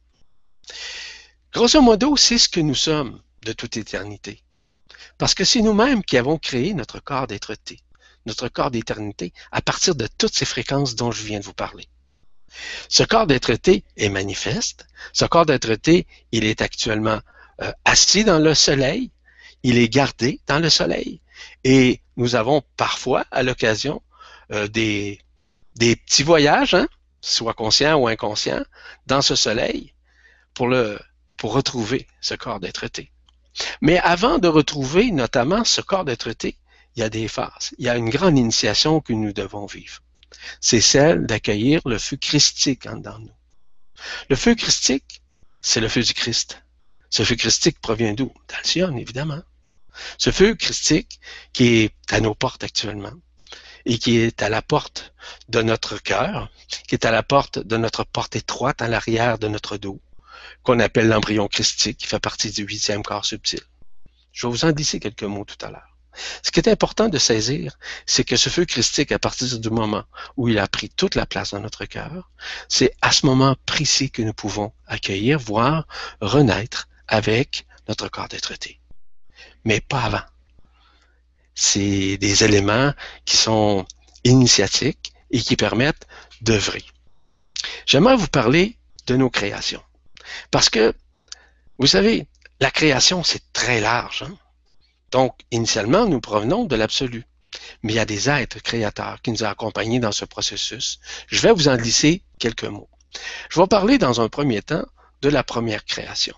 Grosso modo, c'est ce que nous sommes de toute éternité. Parce que c'est nous-mêmes qui avons créé notre corps d'être-té, notre corps d'éternité, à partir de toutes ces fréquences dont je viens de vous parler. Ce corps d'être-té est manifeste. Ce corps d'être-té, il est actuellement euh, assis dans le soleil, il est gardé dans le soleil. Et nous avons parfois, à l'occasion, euh, des, des petits voyages, hein, soit conscients ou inconscients, dans ce soleil pour, le, pour retrouver ce corps d'être-té. Mais avant de retrouver notamment ce corps d'être-té, il y a des phases. Il y a une grande initiation que nous devons vivre. C'est celle d'accueillir le feu christique en nous. Le feu christique, c'est le feu du Christ. Ce feu christique provient d'où? D'Alcyone, évidemment. Ce feu christique qui est à nos portes actuellement et qui est à la porte de notre cœur, qui est à la porte de notre porte étroite à l'arrière de notre dos, qu'on appelle l'embryon christique, qui fait partie du huitième corps subtil. Je vais vous en dire quelques mots tout à l'heure. Ce qui est important de saisir, c'est que ce feu christique, à partir du moment où il a pris toute la place dans notre cœur, c'est à ce moment précis que nous pouvons accueillir, voire renaître avec notre corps d'être mais pas avant. C'est des éléments qui sont initiatiques et qui permettent d'œuvrer. J'aimerais vous parler de nos créations. Parce que, vous savez, la création, c'est très large. Hein. Donc, initialement, nous provenons de l'absolu. Mais il y a des êtres créateurs qui nous ont accompagnés dans ce processus. Je vais vous en glisser quelques mots. Je vais parler dans un premier temps de la première création.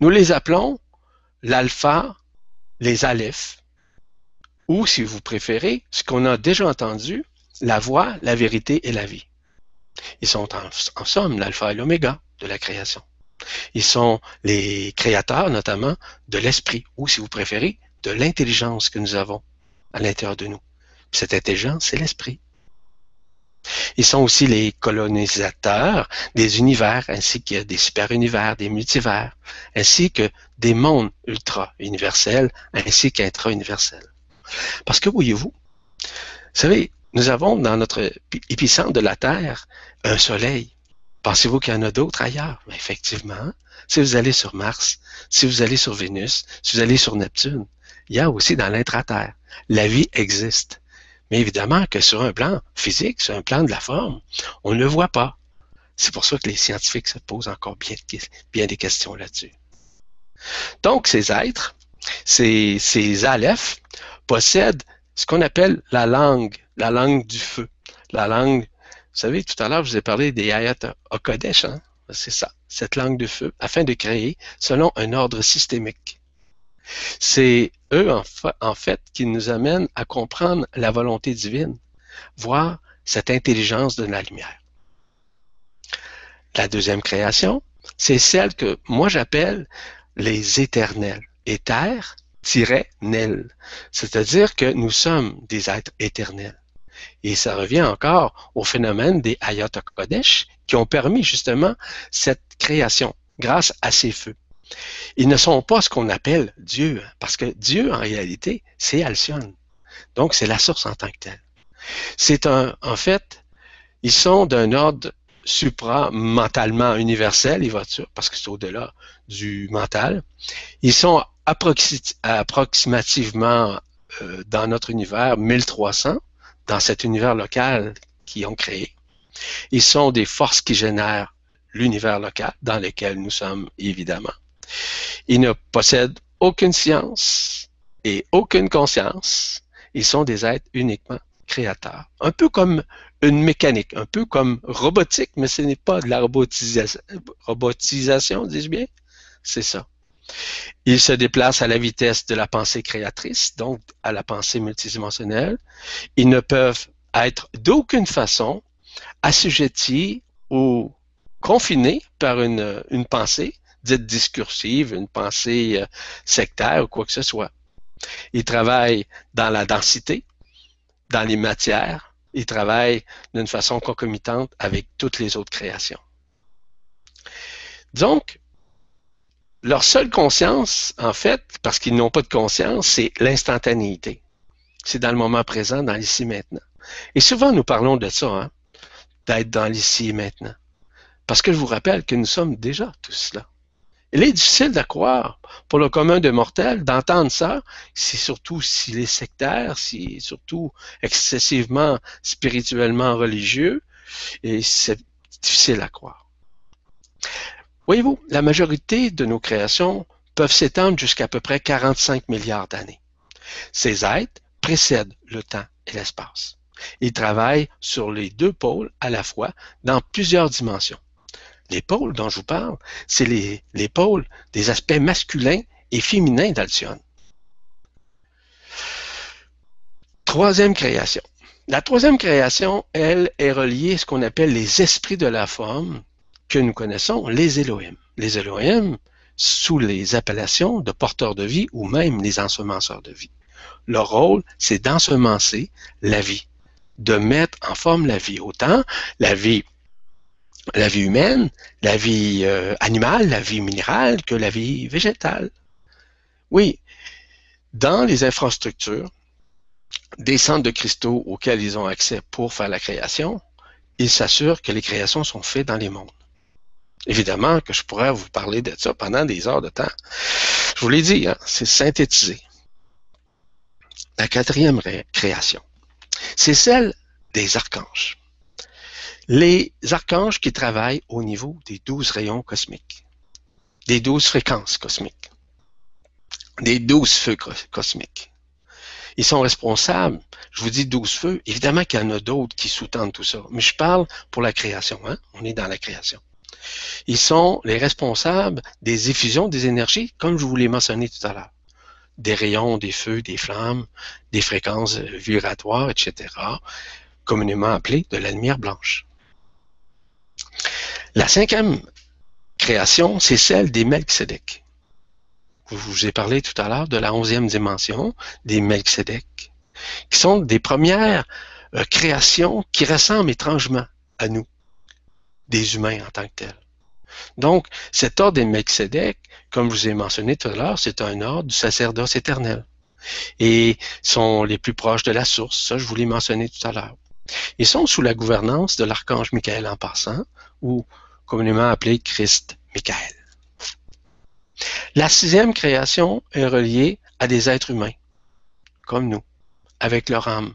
Nous les appelons l'alpha, les alephes, ou si vous préférez, ce qu'on a déjà entendu, la voix, la vérité et la vie. Ils sont en, somme l'alpha et l'oméga de la création. Ils sont les créateurs notamment de l'esprit, ou si vous préférez, de l'intelligence que nous avons à l'intérieur de nous. cette intelligence, c'est l'esprit. Ils sont aussi les colonisateurs des univers, ainsi que des super-univers, des multivers, ainsi que des mondes ultra-universels, ainsi qu'intra-universels. Parce que voyez-vous, vous savez, nous avons dans notre épicentre de la Terre un soleil. Pensez-vous qu'il y en a d'autres ailleurs? Mais effectivement, si vous allez sur Mars, si vous allez sur Vénus, si vous allez sur Neptune, il y a aussi dans l'intra-terre. La vie existe. Mais évidemment que sur un plan physique, sur un plan de la forme, on ne le voit pas. C'est pour ça que les scientifiques se posent encore bien, des questions là-dessus. Donc, ces êtres, ces, ces possèdent ce qu'on appelle la langue, la langue du feu. La langue, vous savez, tout à l'heure, je vous ai parlé des Ayat Okodesh, hein? c'est ça, cette langue de feu, afin de créer selon un ordre systémique. C'est eux, en fait, qui nous amènent à comprendre la volonté divine, voir cette intelligence de la lumière. La deuxième création, c'est celle que moi j'appelle les éternels. Éther-nel. C'est-à-dire que nous sommes des êtres éternels. Et ça revient encore au phénomène des Ayat Kodesh qui ont permis justement cette création grâce à ces feux. Ils ne sont pas ce qu'on appelle Dieu, parce que Dieu, en réalité, c'est Alcyone. Donc, c'est la source en tant que telle. C'est un, en fait, ils sont d'un ordre supra-mentalement universel, les voitures, parce que c'est au-delà du mental. Ils sont approximativement euh, dans notre univers 1300, dans cet univers local qu'ils ont créé. Ils sont des forces qui génèrent l'univers local dans lequel nous sommes, évidemment. Ils ne possèdent aucune science et aucune conscience. Ils sont des êtres uniquement créateurs. Un peu comme une mécanique, un peu comme robotique, mais ce n'est pas de la robotisation, robotisation dis-je bien? C'est ça. Ils se déplacent à la vitesse de la pensée créatrice, donc à la pensée multidimensionnelle. Ils ne peuvent être d'aucune façon assujettis ou confinés par une, une pensée dite discursive, une pensée euh, sectaire ou quoi que ce soit. Ils travaillent dans la densité, dans les matières, ils travaillent d'une façon concomitante avec toutes les autres créations. Donc, leur seule conscience, en fait, parce qu'ils n'ont pas de conscience, c'est l'instantanéité. C'est dans le moment présent, dans l'ici maintenant. Et souvent, nous parlons de ça, hein, d'être dans l'ici et maintenant. Parce que je vous rappelle que nous sommes déjà tous cela. Il est difficile à croire pour le commun de mortels d'entendre ça, c'est surtout s'il est sectaire, s'il est surtout excessivement spirituellement religieux, et c'est difficile à croire. Voyez-vous, la majorité de nos créations peuvent s'étendre jusqu'à peu près 45 milliards d'années. Ces êtres précèdent le temps et l'espace. Ils travaillent sur les deux pôles à la fois dans plusieurs dimensions. Les pôles dont je vous parle, c'est les, les pôles des aspects masculins et féminins d'Alcyone. Troisième création. La troisième création, elle, est reliée à ce qu'on appelle les esprits de la forme que nous connaissons, les Elohim. Les Elohim, sous les appellations de porteurs de vie ou même les ensemenceurs de vie. Leur rôle, c'est d'ensemencer la vie, de mettre en forme la vie, autant la vie la vie humaine, la vie euh, animale, la vie minérale que la vie végétale. Oui, dans les infrastructures, des centres de cristaux auxquels ils ont accès pour faire la création, ils s'assurent que les créations sont faites dans les mondes. Évidemment que je pourrais vous parler de ça pendant des heures de temps. Je vous l'ai dit, hein, c'est synthétisé. La quatrième création, c'est celle des archanges les archanges qui travaillent au niveau des douze rayons cosmiques, des douze fréquences cosmiques, des douze feux cosmiques. Ils sont responsables. Je vous dis douze feux. Évidemment qu'il y en a d'autres qui sous-tendent tout ça. Mais je parle pour la création. Hein? On est dans la création. Ils sont les responsables des effusions des énergies, comme je vous l'ai mentionné tout à l'heure. Des rayons, des feux, des flammes, des fréquences vibratoires, etc., communément appelées de la lumière blanche. La cinquième création, c'est celle des Melchizedek. Je vous ai parlé tout à l'heure de la onzième dimension des Melchizedek, qui sont des premières euh, créations qui ressemblent étrangement à nous, des humains en tant que tels. Donc, cet ordre des Melchizedek, comme je vous ai mentionné tout à l'heure, c'est un ordre du sacerdoce éternel. Et sont les plus proches de la source, ça je vous l'ai mentionné tout à l'heure. Ils sont sous la gouvernance de l'archange Michael en passant, ou communément appelé Christ Michael. La sixième création est reliée à des êtres humains, comme nous, avec leur âme,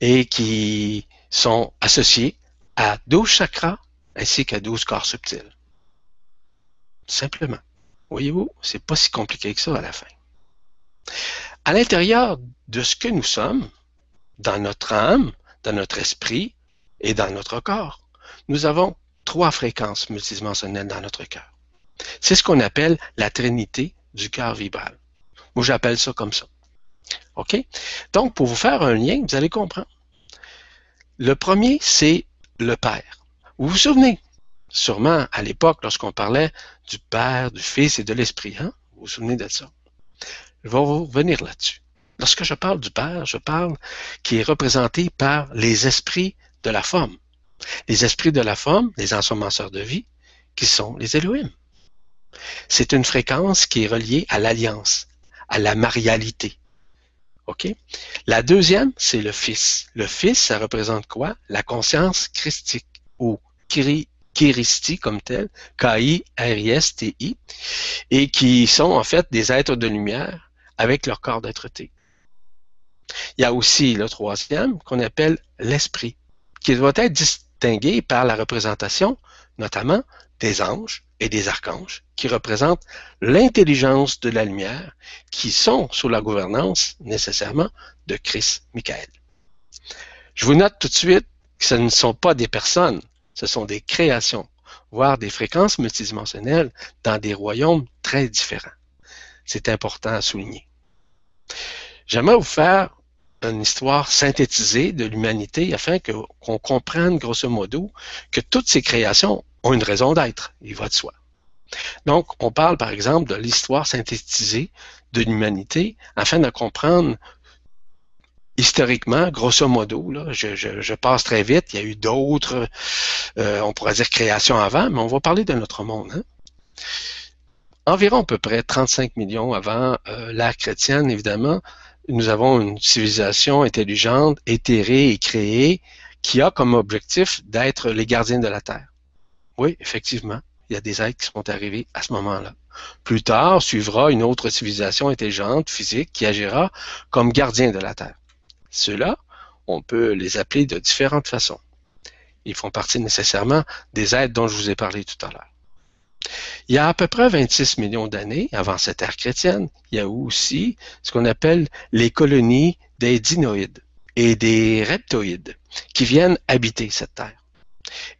et qui sont associés à douze chakras ainsi qu'à douze corps subtils. Simplement. Voyez-vous, c'est pas si compliqué que ça à la fin. À l'intérieur de ce que nous sommes, dans notre âme, dans notre esprit et dans notre corps, nous avons trois fréquences multidimensionnelles dans notre cœur. C'est ce qu'on appelle la trinité du cœur vibral. Moi, j'appelle ça comme ça. OK? Donc, pour vous faire un lien, vous allez comprendre. Le premier, c'est le Père. Vous vous souvenez, sûrement à l'époque, lorsqu'on parlait du Père, du Fils et de l'Esprit, hein? Vous vous souvenez de ça? Je vais revenir là-dessus. Lorsque je parle du Père, je parle qui est représenté par les esprits de la forme les esprits de la forme, les ensemenceurs de vie, qui sont les Elohim. C'est une fréquence qui est reliée à l'alliance, à la marialité. OK? La deuxième, c'est le Fils. Le Fils, ça représente quoi? La conscience christique ou Kiristi comme tel, K-I-R-I-S-T-I, et qui sont en fait des êtres de lumière avec leur corps d'être-té. Il y a aussi le troisième qu'on appelle l'esprit, qui doit être distingué par la représentation, notamment des anges et des archanges, qui représentent l'intelligence de la lumière, qui sont sous la gouvernance nécessairement de Christ Michael. Je vous note tout de suite que ce ne sont pas des personnes, ce sont des créations. voire des fréquences multidimensionnelles dans des royaumes très différents. C'est important à souligner. J'aimerais vous faire une histoire synthétisée de l'humanité afin qu'on comprenne grosso modo que toutes ces créations ont une raison d'être, il va de soi. Donc, on parle par exemple de l'histoire synthétisée de l'humanité afin de comprendre historiquement, grosso modo, là, je, passe très vite, il y a eu d'autres, euh, on pourrait dire créations avant, mais on va parler de notre monde. Hein. Environ à peu près 35 millions avant euh, l'ère chrétienne, évidemment, nous avons une civilisation intelligente, éthérée et créée qui a comme objectif d'être les gardiens de la Terre. Oui, effectivement, il y a des êtres qui sont arrivés à ce moment-là. Plus tard, suivra une autre civilisation intelligente, physique, qui agira comme gardien de la Terre. Ceux-là, on peut les appeler de différentes façons. Ils font partie nécessairement des êtres dont je vous ai parlé tout à l'heure. Il y a à peu près 26 millions d'années, avant cette ère chrétienne, il y a aussi ce qu'on appelle les colonies des dinoïdes et des reptoïdes qui viennent habiter cette terre.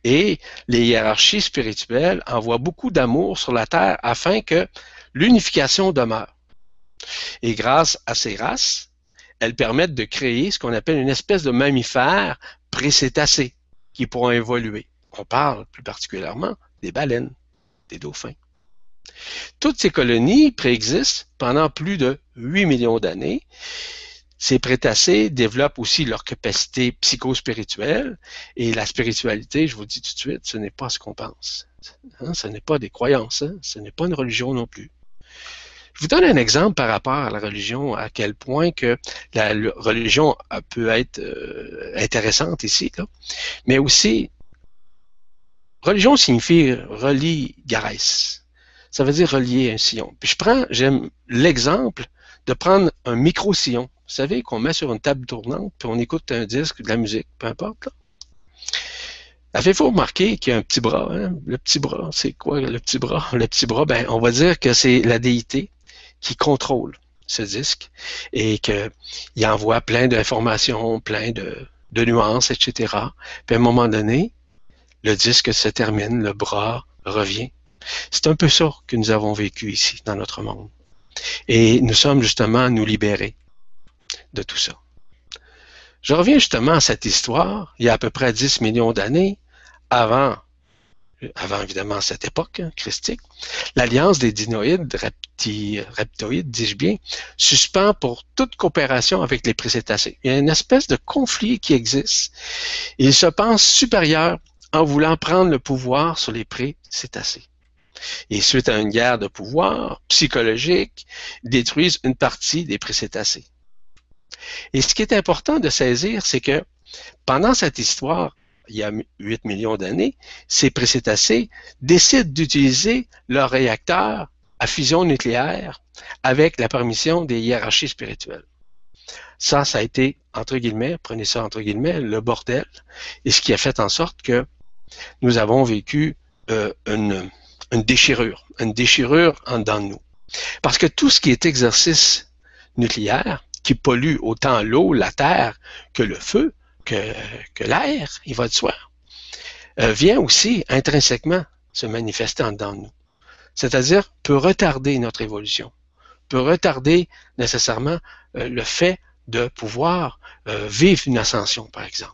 Et les hiérarchies spirituelles envoient beaucoup d'amour sur la terre afin que l'unification demeure. Et grâce à ces races, elles permettent de créer ce qu'on appelle une espèce de mammifère précétacé qui pourront évoluer. On parle plus particulièrement des baleines des dauphins. Toutes ces colonies préexistent pendant plus de 8 millions d'années. Ces prétacés développent aussi leur capacité psychospirituelle et la spiritualité, je vous dis tout de suite, ce n'est pas ce qu'on pense. Hein, ce n'est pas des croyances, hein. ce n'est pas une religion non plus. Je vous donne un exemple par rapport à la religion, à quel point que la religion peut être euh, intéressante ici, mais aussi Religion signifie relie garès. Ça veut dire relier un sillon. Puis je prends, j'aime l'exemple de prendre un micro-sillon. Vous savez, qu'on met sur une table tournante, puis on écoute un disque, de la musique, peu importe. Avez-vous remarqué qu'il y a un petit bras? Hein? Le petit bras, c'est quoi le petit bras? Le petit bras, ben, on va dire que c'est la déité qui contrôle ce disque et qu'il envoie plein d'informations, plein de, de nuances, etc. Puis à un moment donné, le disque se termine, le bras revient. C'est un peu ça que nous avons vécu ici, dans notre monde. Et nous sommes justement à nous libérer de tout ça. Je reviens justement à cette histoire, il y a à peu près 10 millions d'années, avant, avant évidemment cette époque hein, christique, l'alliance des dinoïdes, reptoïdes, dis-je bien, suspend pour toute coopération avec les précétacés. Il y a une espèce de conflit qui existe. Ils se pensent supérieurs en voulant prendre le pouvoir sur les pré-cétacés. Et suite à une guerre de pouvoir psychologique, détruisent une partie des précétacés. Et ce qui est important de saisir, c'est que pendant cette histoire, il y a 8 millions d'années, ces précétacés décident d'utiliser leur réacteur à fusion nucléaire avec la permission des hiérarchies spirituelles. Ça, ça a été, entre guillemets, prenez ça entre guillemets, le bordel, et ce qui a fait en sorte que nous avons vécu euh, une, déchirure, une déchirure en dedans de nous. Parce que tout ce qui est exercice nucléaire, qui pollue autant l'eau, la terre, que le feu, que, l'air, il va de soi, euh, vient aussi intrinsèquement se manifester en nous. C'est-à-dire peut retarder notre évolution, peut retarder nécessairement euh, le fait de pouvoir vivre une ascension, par exemple.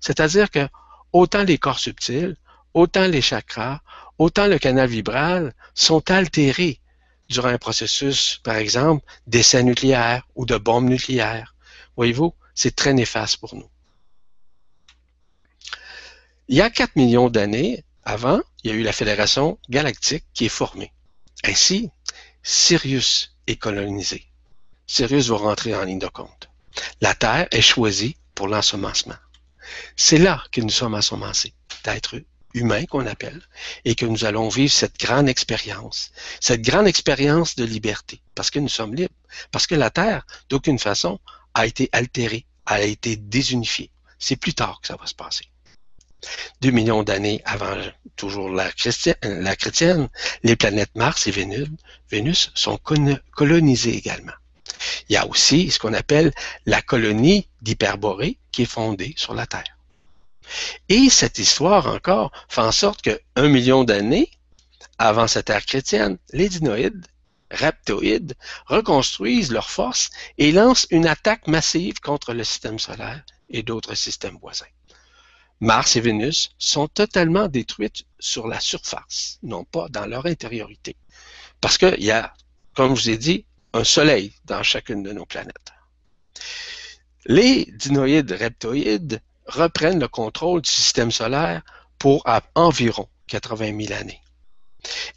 C'est-à-dire que autant les corps subtils, autant les chakras, autant le canal vibral sont altérés durant un processus, par exemple, d'essai nucléaire ou de bombe nucléaire. Voyez-vous, c'est très néfaste pour nous. Il y a 4 millions d'années avant, il y a eu la Fédération galactique qui est formée. Ainsi, Sirius est colonisé. Sirius va rentrer en ligne de compte. La Terre est choisie pour l'ensemencement. C'est là que nous sommes ensemencés, d'êtres humains qu'on appelle, et que nous allons vivre cette grande expérience, cette grande expérience de liberté, parce que nous sommes libres, parce que la Terre, d'aucune façon, a été altérée, a été désunifiée. C'est plus tard que ça va se passer. Deux millions d'années avant toujours la chrétienne, les planètes Mars et Vénus, Vénus sont colonisées également. Il y a aussi ce qu'on appelle la colonie d'Hyperborée qui est fondée sur la Terre. Et cette histoire encore fait en sorte que un million d'années avant cette ère chrétienne, les dinoïdes, reptoïdes, reconstruisent leurs forces et lancent une attaque massive contre le système solaire et d'autres systèmes voisins. Mars et Vénus sont totalement détruites sur la surface, non pas dans leur intériorité. Parce qu'il y a, comme je vous ai dit, un soleil dans chacune de nos planètes. Les dinoïdes reptoïdes reprennent le contrôle du système solaire pour environ 80 000 années.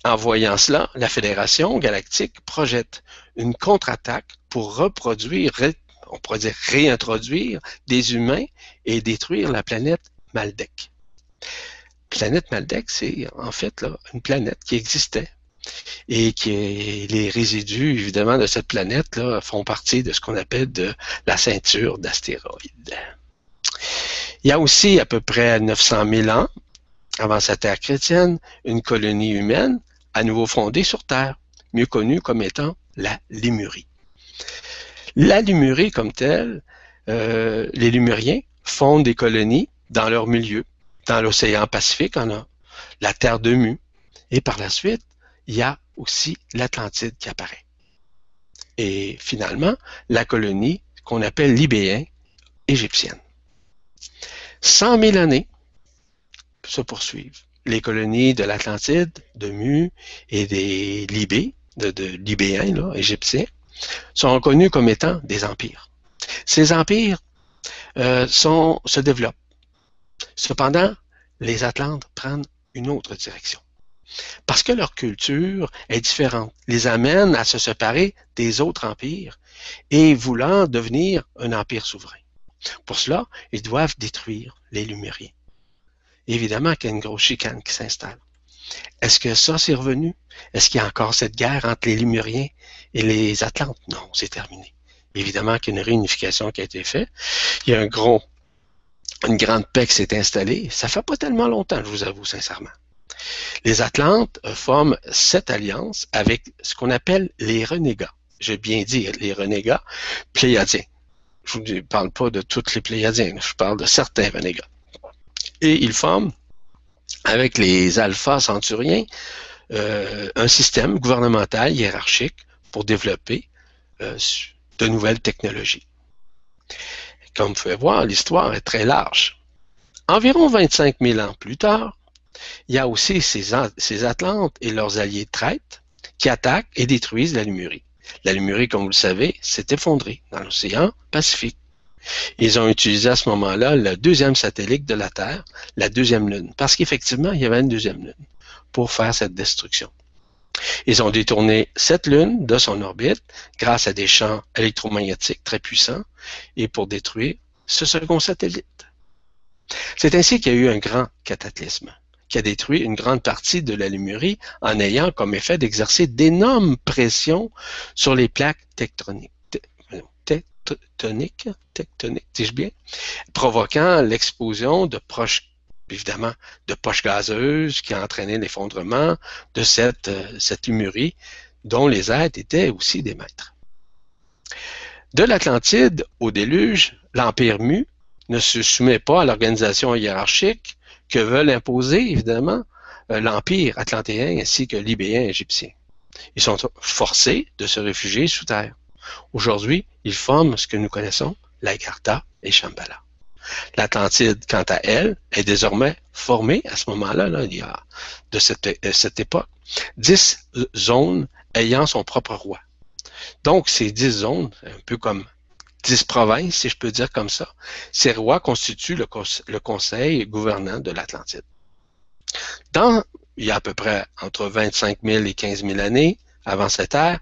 En voyant cela, la Fédération galactique projette une contre-attaque pour reproduire, on pourrait dire réintroduire des humains et détruire la planète Maldek. Planète Maldek, c'est en fait une planète qui existait et qui les résidus évidemment de cette planète font partie de ce qu'on appelle de la ceinture d'astéroïdes. Il y a aussi à peu près 900 000 ans, avant sa terre chrétienne, une colonie humaine à nouveau fondée sur Terre, mieux connue comme étant la Lémurie. La Lémurie comme telle, euh, les Lémuriens fondent des colonies dans leur milieu, dans l'océan Pacifique, on a la Terre de Mu, et par la suite, il y a aussi l'Atlantide qui apparaît. Et finalement, la colonie qu'on appelle libéen égyptienne. 100 000 années se poursuivent. Les colonies de l'Atlantide, de Mu et des Libés, de, Libéens, là, égyptiens, sont reconnus comme étant des empires. Ces empires euh, se développent. Cependant, les Atlantes prennent une autre direction. Parce que leur culture est différente, les amène à se séparer des autres empires et voulant devenir un empire souverain. Pour cela, ils doivent détruire les Lumériens. Évidemment qu'il y a une grosse chicane qui s'installe. Est-ce que ça, c'est revenu? Est-ce qu'il y a encore cette guerre entre les Lumériens et les Atlantes? Non, c'est terminé. Évidemment qu'il y a une réunification qui a été faite. Il y a un gros, une grande paix qui s'est installée. Ça fait pas tellement longtemps, je vous avoue sincèrement. Les Atlantes forment cette alliance avec ce qu'on appelle les renégats. J'ai bien dit les renégats pléiadiens. Je ne parle pas de toutes les Pléiadiens, je parle de certains renégats. Et ils forment, avec les alphas centuriens, euh, un système gouvernemental hiérarchique pour développer euh, de nouvelles technologies. Comme vous pouvez voir, l'histoire est très large. Environ 25 000 ans plus tard, il y a aussi ces, ces Atlantes et leurs alliés traites qui attaquent et détruisent la Lumurie. La Lumurie, comme vous le savez, s'est effondrée dans l'océan Pacifique. Ils ont utilisé à ce moment-là le deuxième satellite de la Terre, la deuxième Lune, parce qu'effectivement, il y avait une deuxième Lune pour faire cette destruction. Ils ont détourné cette Lune de son orbite grâce à des champs électromagnétiques très puissants et pour détruire ce second satellite. C'est ainsi qu'il y a eu un grand cataclysme qui a détruit une grande partie de la Lémurie en ayant comme effet d'exercer d'énormes pressions sur les plaques tectoniques. Tectoniques, dis-je provoquant l'explosion de évidemment, de poches gazeuses qui a entraîné l'effondrement de cette, euh, cette Lémurie, dont les êtres étaient aussi des maîtres. De l'Atlantide au déluge, l'Empire mu ne se soumet pas à l'organisation hiérarchique que veulent imposer, évidemment, euh, l'Empire atlantéen ainsi que libéen égyptien. Ils sont forcés de se réfugier sous terre. Aujourd'hui, ils forment ce que nous connaissons, l'Agartha et Shambhala. L'Atlantide, quant à elle, est désormais formée à ce moment-là, là, il y a de cette, euh, cette époque, dix zones ayant son propre roi. Donc, ces dix zones, un peu comme dix provinces, si je peux dire comme ça. Ces rois constituent le, conseil gouvernant de l'Atlantide. Dans, il y a à peu près entre 25 000 et 15 000 années avant cette ère,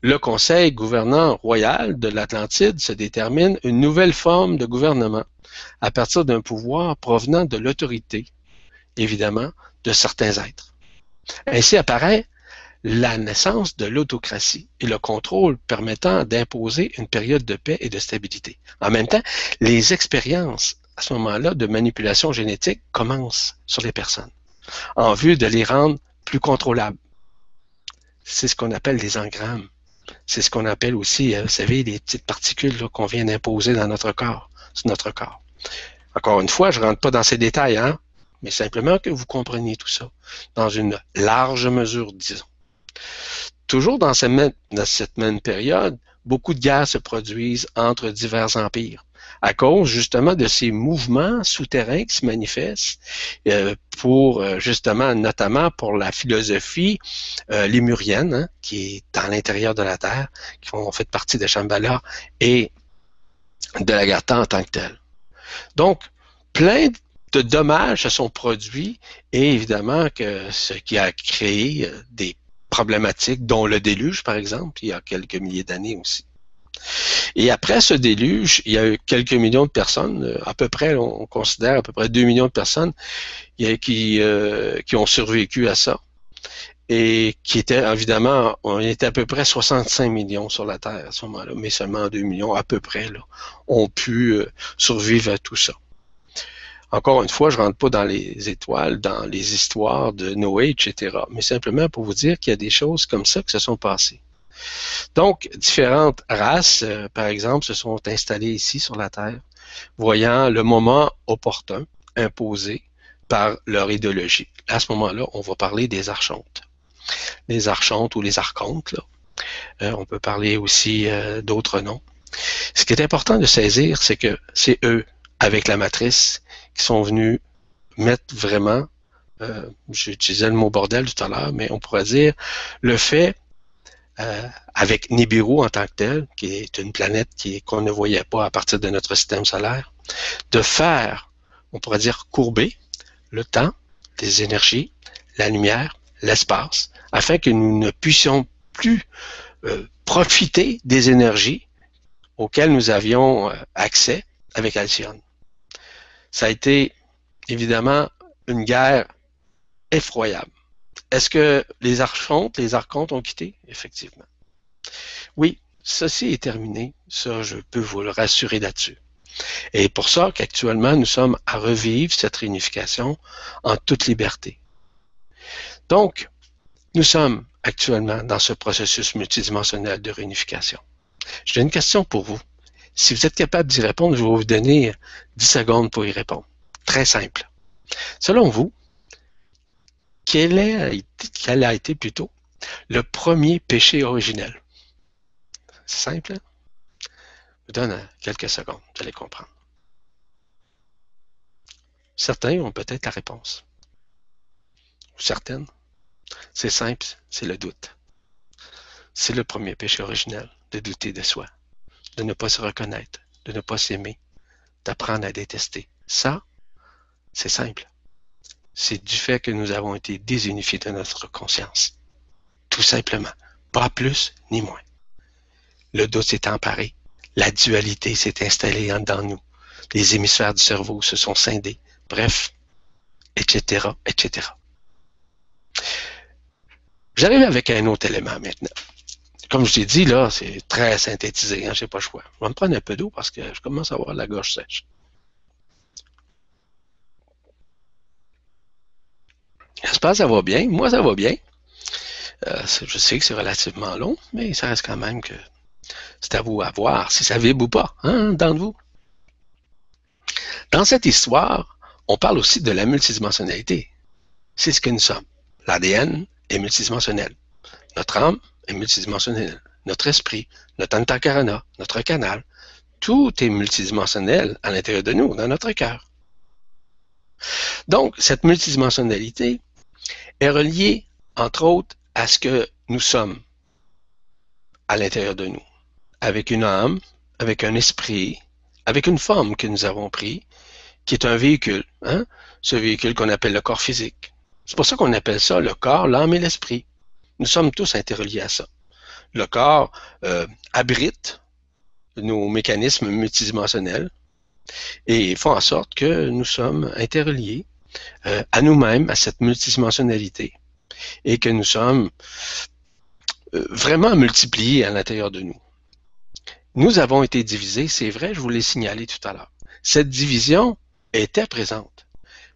le conseil gouvernant royal de l'Atlantide se détermine une nouvelle forme de gouvernement à partir d'un pouvoir provenant de l'autorité, évidemment, de certains êtres. Ainsi apparaît la naissance de l'autocratie et le contrôle permettant d'imposer une période de paix et de stabilité. En même temps, les expériences à ce moment-là de manipulation génétique commencent sur les personnes en vue de les rendre plus contrôlables. C'est ce qu'on appelle des engrammes. C'est ce qu'on appelle aussi, euh, vous savez, les petites particules qu'on vient d'imposer dans notre corps, sur notre corps. Encore une fois, je ne rentre pas dans ces détails, hein, mais simplement que vous compreniez tout ça dans une large mesure, disons. Toujours dans cette même, période, beaucoup de guerres se produisent entre divers empires à cause justement de ces mouvements souterrains qui se manifestent euh, pour euh, justement, notamment pour la philosophie euh, lémurienne, hein, qui est à l'intérieur de la Terre, qui font fait partie de Shambhala et de la Gata en tant que telle. Donc, plein de dommages se sont produits et évidemment que ce qui a créé des problématiques, dont le déluge, par exemple, il y a quelques milliers d'années aussi. Et après ce déluge, il y a eu quelques millions de personnes, euh, à peu près, on considère à peu près 2 millions de personnes qui, euh, qui ont survécu à ça. Et qui étaient, évidemment, on était à peu près 65 millions sur la Terre à ce moment-là, mais seulement 2 millions à peu près là, ont pu euh, survivre à tout ça. Encore une fois, je rentre pas dans les étoiles, dans les histoires de Noé, etc. Mais simplement pour vous dire qu'il y a des choses comme ça qui se sont passées. Donc, différentes races, euh, par exemple, se sont installées ici sur la Terre, voyant le moment opportun imposé par leur idéologie. À ce moment-là, on va parler des archontes. Les archontes ou les archontes, là. Euh, on peut parler aussi euh, d'autres noms. Ce qui est important de saisir, c'est que c'est eux, avec la matrice, qui sont venus mettre vraiment, j'utilisais le mot bordel tout à l'heure, mais on pourrait dire le fait euh, avec Nibiru en tant que tel, qui est une planète qu'on ne voyait pas à partir de notre système solaire, de faire, on pourrait dire, courber le temps, les énergies, la lumière, l'espace, afin que nous ne puissions plus euh, profiter des énergies auxquelles nous avions euh, accès avec Alcyone. Ça a été évidemment une guerre effroyable. Est-ce que les archontes, les archontes ont quitté? Effectivement. Oui, ceci est terminé. Ça, je peux vous le rassurer là-dessus. Et pour ça qu'actuellement, nous sommes à revivre cette réunification en toute liberté. Donc, nous sommes actuellement dans ce processus multidimensionnel de réunification. J'ai une question pour vous. Si vous êtes capable d'y répondre, je vais vous donner 10 secondes pour y répondre. Très simple. Selon vous, quel a été, plutôt le premier péché originel? C'est simple. Hein? Je vous donne euh, quelques secondes, vous allez comprendre. Certains ont peut-être la réponse. Ou certaines. C'est simple, c'est le doute. C'est le premier péché originel, de douter de soi, de ne pas se reconnaître, de ne pas s'aimer, d'apprendre à détester. Ça, c'est simple c'est du fait que nous avons été désunifiés de notre conscience. Tout simplement. Pas plus ni moins. Le doute s'est emparé. La dualité s'est installée dans nous. Les hémisphères du cerveau se sont scindés. Bref, etc., etc. J'arrive avec un autre élément maintenant. Comme je t'ai dit, là, c'est très synthétisé, hein, j'ai pas le choix. Je vais me prendre un peu d'eau parce que je commence à avoir la gorge sèche. J'espère que ça va bien. Moi, ça va bien. Euh, je sais que c'est relativement long, mais ça reste quand même que c'est à vous à voir si ça vibre ou pas, hein, dans vous. Dans cette histoire, on parle aussi de la multidimensionnalité. C'est ce que nous sommes. L'ADN est multidimensionnel. Notre âme est multidimensionnelle. Notre esprit, notre antakarana, notre canal, tout est multidimensionnel à l'intérieur de nous, dans notre cœur. Donc, cette multidimensionnalité, est relié, entre autres, à ce que nous sommes à l'intérieur de nous, avec une âme, avec un esprit, avec une forme que nous avons pris, qui est un véhicule, hein? ce véhicule qu'on appelle le corps physique. C'est pour ça qu'on appelle ça le corps, l'âme et l'esprit. Nous sommes tous interreliés à ça. Le corps euh, abrite nos mécanismes multidimensionnels et font en sorte que nous sommes interreliés euh, à nous-mêmes, à cette multidimensionnalité, et que nous sommes euh, vraiment multipliés à l'intérieur de nous. Nous avons été divisés, c'est vrai, je vous l'ai signalé tout à l'heure. Cette division était présente,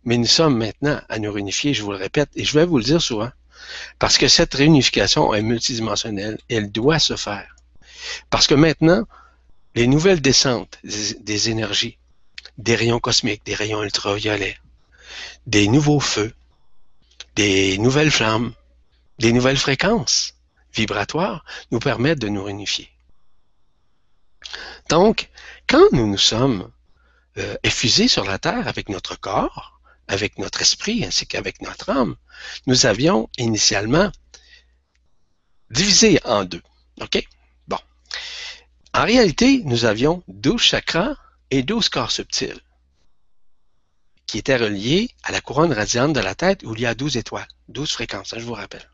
mais nous sommes maintenant à nous réunifier, je vous le répète, et je vais vous le dire souvent, parce que cette réunification est multidimensionnelle, elle doit se faire. Parce que maintenant, les nouvelles descentes des, énergies des rayons cosmiques, des rayons ultraviolets, des nouveaux feux, des nouvelles flammes, des nouvelles fréquences vibratoires nous permettent de nous réunifier. Donc, quand nous nous sommes euh, effusés sur la Terre avec notre corps, avec notre esprit ainsi qu'avec notre âme, nous avions initialement divisé en deux. OK? Bon. En réalité, nous avions 12 chakras et 12 corps subtils qui étaient reliés à la couronne radiante de la tête où il y a 12 étoiles, 12 fréquences, hein, je vous rappelle.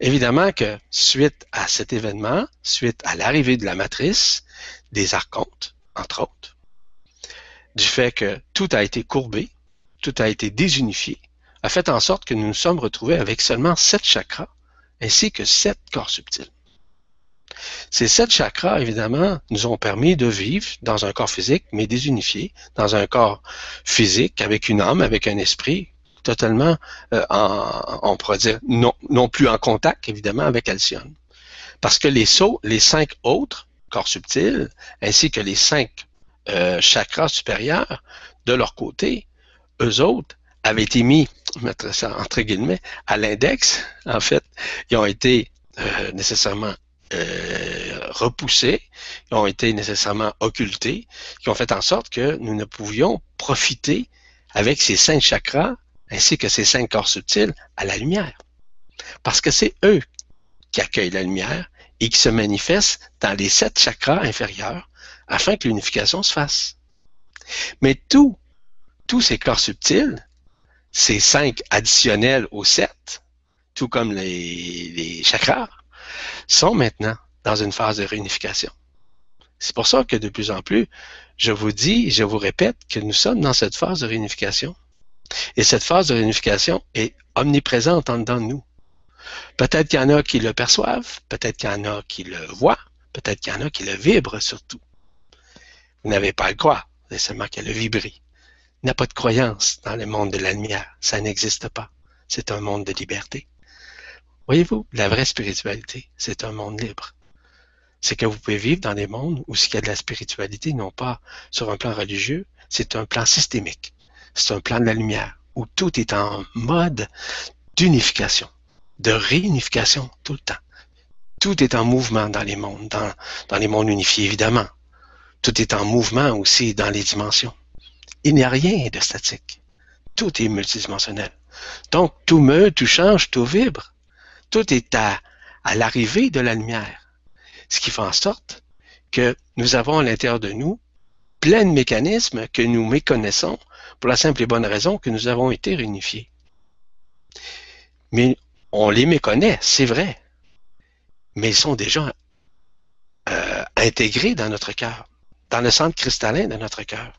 Évidemment que suite à cet événement, suite à l'arrivée de la matrice, des archontes, entre autres, du fait que tout a été courbé, tout a été désunifié, a fait en sorte que nous nous sommes retrouvés avec seulement sept chakras ainsi que sept corps subtils. Ces sept chakras, évidemment, nous ont permis de vivre dans un corps physique, mais désunifié, dans un corps physique, avec une âme, avec un esprit, totalement, euh, en, on pourrait dire, non, non plus en contact, évidemment, avec Alcyone. Parce que les sauts, les cinq autres corps subtils, ainsi que les cinq euh, chakras supérieurs, de leur côté, eux autres avaient été mis, mettre ça entre guillemets, à l'index. En fait, ils ont été euh, nécessairement euh, repoussés, ils ont été nécessairement occultés, qui ont fait en sorte que nous ne pouvions profiter avec ces cinq chakras ainsi que ces cinq corps subtils à la lumière. Parce que c'est eux qui accueillent la lumière et qui se manifestent dans les sept chakras inférieurs afin que l'unification se fasse. Mais tous, tous ces corps subtils, ces cinq additionnels aux sept, tout comme les, chakras, sont maintenant dans une phase de réunification. C'est pour ça que de plus en plus, je vous dis, je vous répète que nous sommes dans cette phase de réunification. Et cette phase de réunification est omniprésente en dedans de nous. Peut-être qu'il y en a qui le perçoivent, peut-être qu'il y en a qui le voient, peut-être qu'il y en a qui le vibrent surtout. Vous n'avez pas à le croire, avez seulement qu'à le vibrer. Il n'y a pas de croyance dans le monde de la lumière, ça n'existe pas. C'est un monde de liberté. Voyez-vous, la vraie spiritualité, c'est un monde libre. C'est que vous pouvez vivre dans des mondes où ce qu'il y a de la spiritualité, non pas sur un plan religieux, c'est un plan systémique. C'est un plan de la lumière où tout est en mode d'unification, de réunification tout le temps. Tout est en mouvement dans les mondes, dans les mondes unifiés évidemment. Tout est en mouvement aussi dans les dimensions. Il n'y a rien de statique. Tout est multidimensionnel. Donc, tout meut, tout change, tout vibre. Tout est à, à l'arrivée de la lumière. Ce qui fait en sorte que nous avons à l'intérieur de nous plein de mécanismes que nous méconnaissons pour la simple et bonne raison que nous avons été réunifiés. Mais on les méconnaît, c'est vrai, mais ils sont déjà euh, intégrés dans notre cœur, dans le centre cristallin de notre cœur.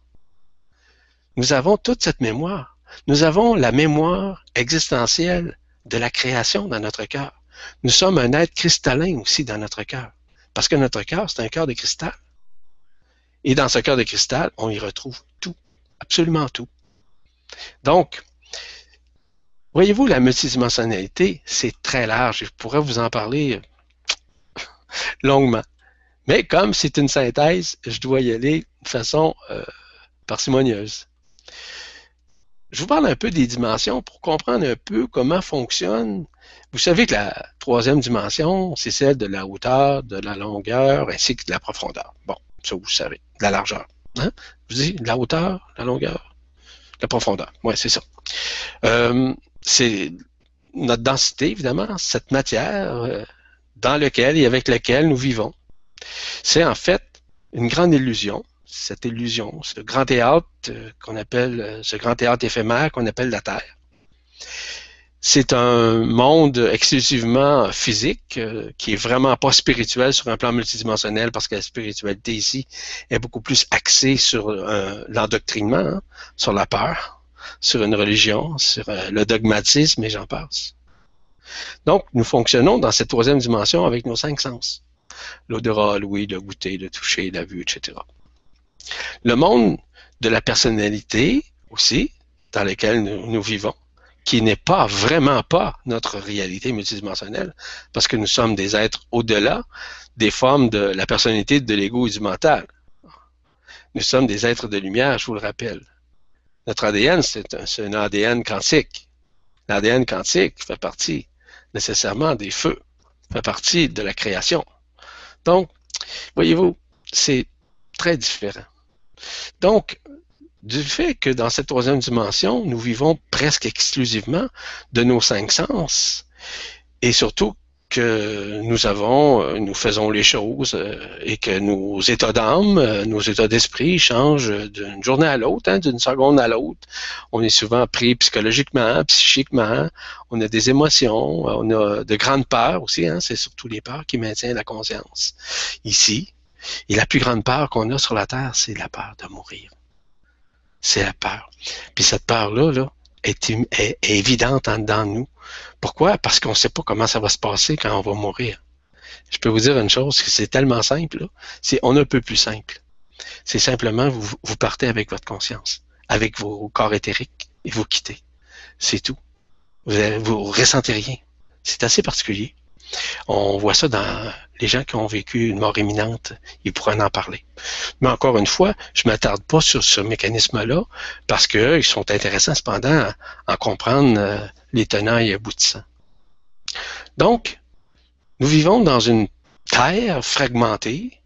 Nous avons toute cette mémoire. Nous avons la mémoire existentielle de la création dans notre cœur. Nous sommes un être cristallin aussi dans notre cœur. Parce que notre cœur, c'est un cœur de cristal. Et dans ce cœur de cristal, on y retrouve tout, absolument tout. Donc, voyez-vous, la multidimensionnalité, c'est très large. Je pourrais vous en parler euh, longuement. Mais comme c'est une synthèse, je dois y aller de façon euh, parcimonieuse. Je vous parle un peu des dimensions pour comprendre un peu comment fonctionne. Vous savez que la troisième dimension, c'est celle de la hauteur, de la longueur ainsi que de la profondeur. Bon, ça vous savez, de la largeur. Hein? Je vous dis, la hauteur, la longueur, la profondeur. Oui, c'est ça. Euh, c'est notre densité, évidemment, cette matière euh, dans laquelle et avec laquelle nous vivons. C'est en fait une grande illusion cette illusion, ce grand théâtre euh, qu'on appelle, euh, ce grand théâtre éphémère qu'on appelle la Terre. C'est un monde exclusivement physique, euh, qui est vraiment pas spirituel sur un plan multidimensionnel, parce que la spiritualité ici est beaucoup plus axée sur l'endoctrinement, hein, sur la peur, sur une religion, sur le dogmatisme et j'en passe. Donc, nous fonctionnons dans cette troisième dimension avec nos cinq sens. L'odorat, l'ouïe, le goûter, le toucher, la vue, etc. Le monde de la personnalité aussi, dans lequel nous, vivons, qui n'est pas vraiment pas notre réalité multidimensionnelle, parce que nous sommes des êtres au-delà des formes de la personnalité, de l'ego et du mental. Nous sommes des êtres de lumière, je vous le rappelle. Notre ADN, c'est un, ADN quantique. L'ADN quantique fait partie nécessairement des feux, fait partie de la création. Donc, voyez-vous, c'est très différent. Donc, du fait que dans cette troisième dimension, nous vivons presque exclusivement de nos cinq sens, et surtout que nous avons, nous faisons les choses euh, et que nos états d'âme, euh, nos états d'esprit changent d'une journée à l'autre, hein, d'une seconde à l'autre. On est souvent pris psychologiquement, psychiquement, on a des émotions, on a de grandes peurs aussi, hein, c'est surtout les peurs qui maintiennent la conscience. Ici, et la plus grande peur qu'on a sur la Terre, c'est la peur de mourir. C'est la peur. Puis cette peur-là, là, est, évidente en dedans de nous. Pourquoi? Parce qu'on ne sait pas comment ça va se passer quand on va mourir. Je peux vous dire une chose, c'est tellement simple, c'est on est un peu plus simple. C'est simplement vous, vous partez avec votre conscience, avec vos corps éthériques et vous quittez. C'est tout. Vous ne ressentez rien. C'est assez particulier. On voit ça dans les gens qui ont vécu une mort imminente, ils pourraient en parler. Mais encore une fois, je ne m'attarde pas sur ce mécanisme-là parce qu'ils sont intéressants cependant à, comprendre euh, les tenants et aboutissants. Donc, nous vivons dans une terre fragmentée,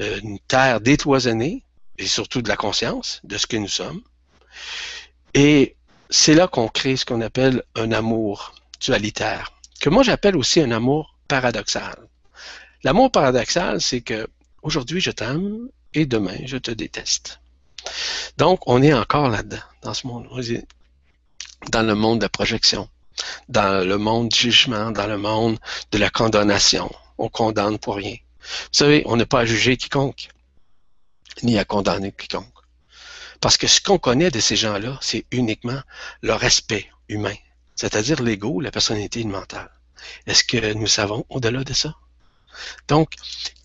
euh, une terre détoisonnée, et surtout de la conscience de ce que nous sommes. Et c'est là qu'on crée ce qu'on appelle un amour dualitaire que moi j'appelle aussi un amour paradoxal. L'amour paradoxal, c'est que aujourd'hui je t'aime et demain je te déteste. Donc, on est encore là-dedans, dans ce monde. Dans le monde de la projection, dans le monde du jugement, dans le monde de la condamnation. On condamne pour rien. Vous savez, on n'est pas à juger quiconque, ni à condamner quiconque. Parce que ce qu'on connaît de ces gens-là, c'est uniquement leur respect humain, c'est-à-dire l'ego, la personnalité mentale. Est-ce que nous savons au-delà de ça? Donc,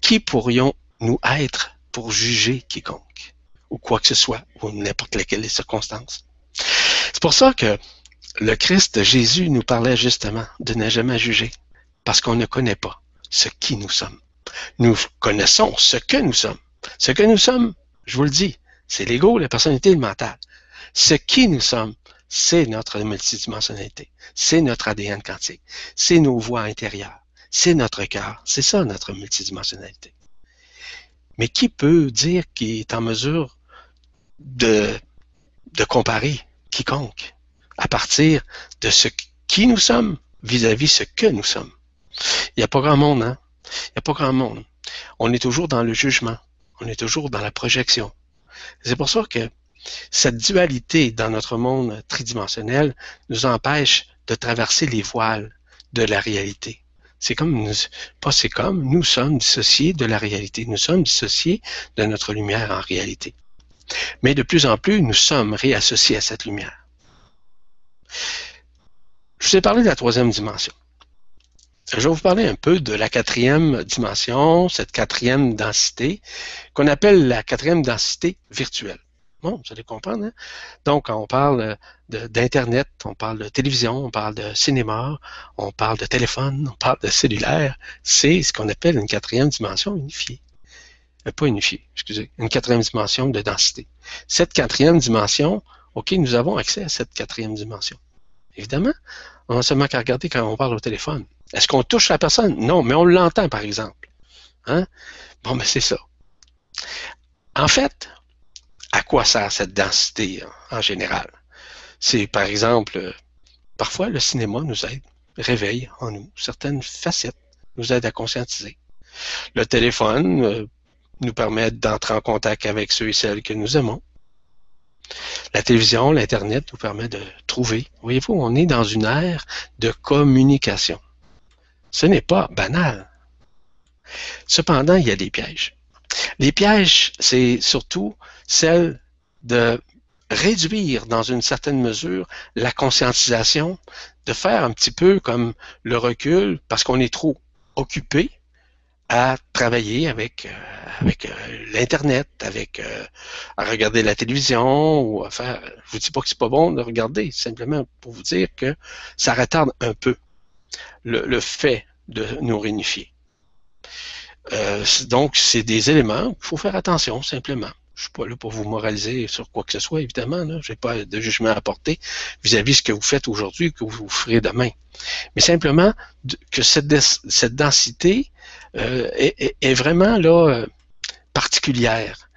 qui pourrions-nous être pour juger quiconque, ou quoi que ce soit, ou n'importe lesquelles les circonstances? C'est pour ça que le Christ, Jésus, nous parlait justement de ne jamais juger, parce qu'on ne connaît pas ce qui nous sommes. Nous connaissons ce que nous sommes. Ce que nous sommes, je vous le dis, c'est l'ego, la personnalité le mental. Ce qui nous sommes, c'est notre multidimensionnalité, c'est notre ADN quantique, c'est nos voix intérieures, c'est notre cœur, c'est ça notre multidimensionnalité. Mais qui peut dire qu'il est en mesure de, de comparer quiconque à partir de ce qui nous sommes vis-à-vis -vis ce que nous sommes? Il n'y a pas grand monde, hein? Il n'y a pas grand monde. On est toujours dans le jugement. On est toujours dans la projection. C'est pour ça que cette dualité dans notre monde tridimensionnel nous empêche de traverser les voiles de la réalité. C'est comme, pas c'est comme, nous sommes dissociés de la réalité. Nous sommes dissociés de notre lumière en réalité. Mais de plus en plus, nous sommes réassociés à cette lumière. Je vous ai parlé de la troisième dimension. Je vais vous parler un peu de la quatrième dimension, cette quatrième densité, qu'on appelle la quatrième densité virtuelle. Bon, vous allez comprendre. Hein? Donc, on parle d'Internet, on parle de télévision, on parle de cinéma, on parle de téléphone, on parle de cellulaire, c'est ce qu'on appelle une quatrième dimension unifiée. Euh, pas unifiée, excusez, une quatrième dimension de densité. Cette quatrième dimension, OK, nous avons accès à cette quatrième dimension. Évidemment, on n'a seulement qu'à regarder quand on parle au téléphone. Est-ce qu'on touche la personne? Non, mais on l'entend, par exemple. Hein? Bon, mais c'est ça. En fait, à quoi sert cette densité en général? C'est par exemple, euh, parfois le cinéma nous aide, réveille en nous certaines facettes, nous aide à conscientiser. Le téléphone euh, nous permet d'entrer en contact avec ceux et celles que nous aimons. La télévision, l'Internet nous permet de trouver. Voyez-vous, on est dans une ère de communication. Ce n'est pas banal. Cependant, il y a des pièges. Les pièges, c'est surtout celle de réduire dans une certaine mesure la conscientisation, de faire un petit peu comme le recul parce qu'on est trop occupé à travailler avec, euh, avec euh, l'Internet, avec euh, à regarder la télévision ou à faire. Je vous dis pas que c'est pas bon de regarder, simplement pour vous dire que ça retarde un peu le, le fait de nous réunifier. donc, c'est des éléments qu'il faut faire attention, simplement. Je suis pas là pour vous moraliser sur quoi que ce soit, évidemment. Je n'ai pas de jugement à porter vis-à-vis de ce que vous faites aujourd'hui que vous ferez demain. Mais simplement que cette, cette densité euh, est, est, vraiment là euh, particulière.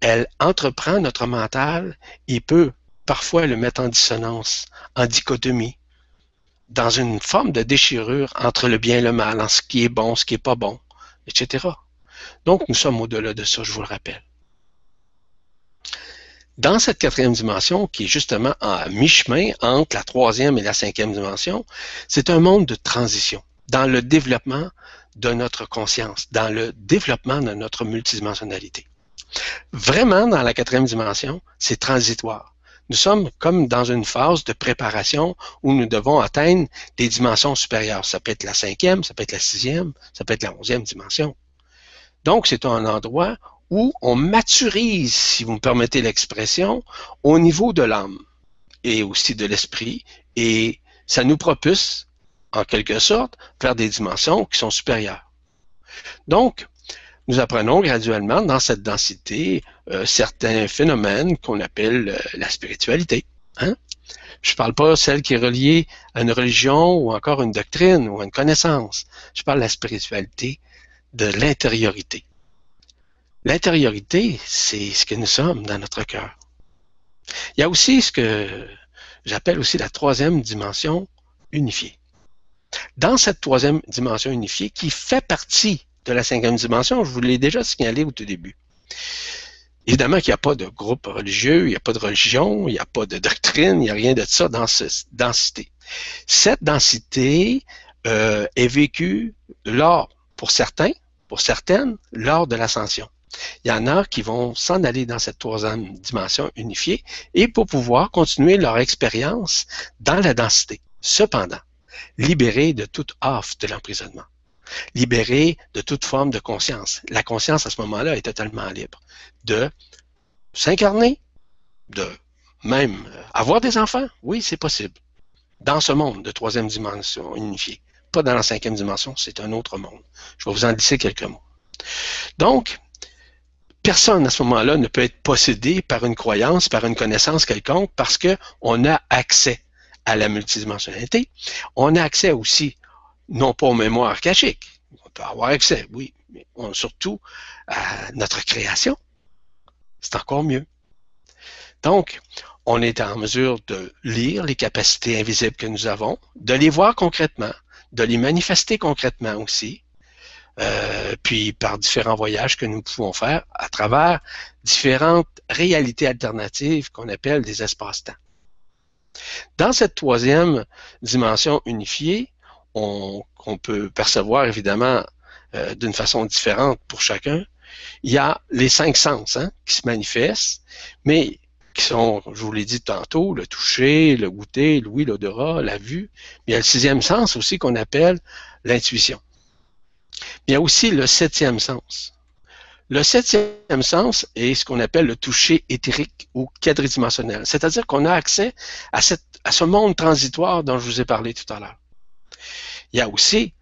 Elle entreprend notre mental et peut parfois le mettre en dissonance, en dichotomie, dans une forme de déchirure entre le bien et le mal, en ce qui est bon, ce qui n'est pas bon, etc. Donc, nous sommes au-delà de ça, je vous le rappelle. Dans cette quatrième dimension, qui est justement à mi-chemin entre la troisième et la cinquième dimension, c'est un monde de transition, dans le développement de notre conscience, dans le développement de notre multidimensionnalité. Vraiment, dans la quatrième dimension, c'est transitoire. Nous sommes comme dans une phase de préparation où nous devons atteindre des dimensions supérieures. Ça peut être la cinquième, ça peut être la sixième, ça peut être la onzième dimension. Donc, c'est un endroit où on maturise, si vous me permettez l'expression, au niveau de l'âme et aussi de l'esprit, et ça nous propulse, en quelque sorte, vers des dimensions qui sont supérieures. Donc, nous apprenons graduellement dans cette densité euh, certains phénomènes qu'on appelle euh, la spiritualité. Hein? Je ne parle pas celle qui est reliée à une religion ou encore une doctrine ou à une connaissance. Je parle de la spiritualité de l'intériorité. L'intériorité, c'est ce que nous sommes dans notre cœur. Il y a aussi ce que j'appelle aussi la troisième dimension unifiée. Dans cette troisième dimension unifiée, qui fait partie de la cinquième dimension, je vous l'ai déjà signalé au tout début. Évidemment qu'il n'y a pas de groupe religieux, il n'y a pas de religion, il n'y a pas de doctrine, il n'y a rien de ça dans cette densité. Cette densité euh, est vécue lors, pour certains, pour certaines, lors de l'ascension. Il y en a qui vont s'en aller dans cette troisième dimension unifiée et pour pouvoir continuer leur expérience dans la densité. Cependant, libérés de toute offre de l'emprisonnement, libérés de toute forme de conscience. La conscience à ce moment-là est totalement libre de s'incarner, de même avoir des enfants. Oui, c'est possible. Dans ce monde de troisième dimension unifiée. Pas dans la cinquième dimension, c'est un autre monde. Je vais vous en glisser quelques mots. Donc, personne à ce moment-là ne peut être possédé par une croyance, par une connaissance quelconque, parce qu'on a accès à la multidimensionnalité. On a accès aussi, non pas aux mémoires cachiques, on peut avoir accès, oui, mais surtout à notre création. C'est encore mieux. Donc, on est en mesure de lire les capacités invisibles que nous avons, de les voir concrètement, de les manifester concrètement aussi, euh, puis par différents voyages que nous pouvons faire à travers différentes réalités alternatives qu'on appelle des espaces-temps. Dans cette troisième dimension unifiée, on, peut percevoir évidemment euh, d'une façon différente pour chacun, il y a les cinq sens hein, qui se manifestent, mais qui sont, je vous l'ai dit tantôt, le toucher, le goûter, l'ouïe, l'odorat, la vue. Mais il y a le sixième sens aussi qu'on appelle l'intuition. Il y a aussi le septième sens. Le septième sens est ce qu'on appelle le toucher éthérique ou quadridimensionnel, c'est-à-dire qu'on a accès à, ce monde transitoire dont je vous ai parlé tout à l'heure. Il y a aussi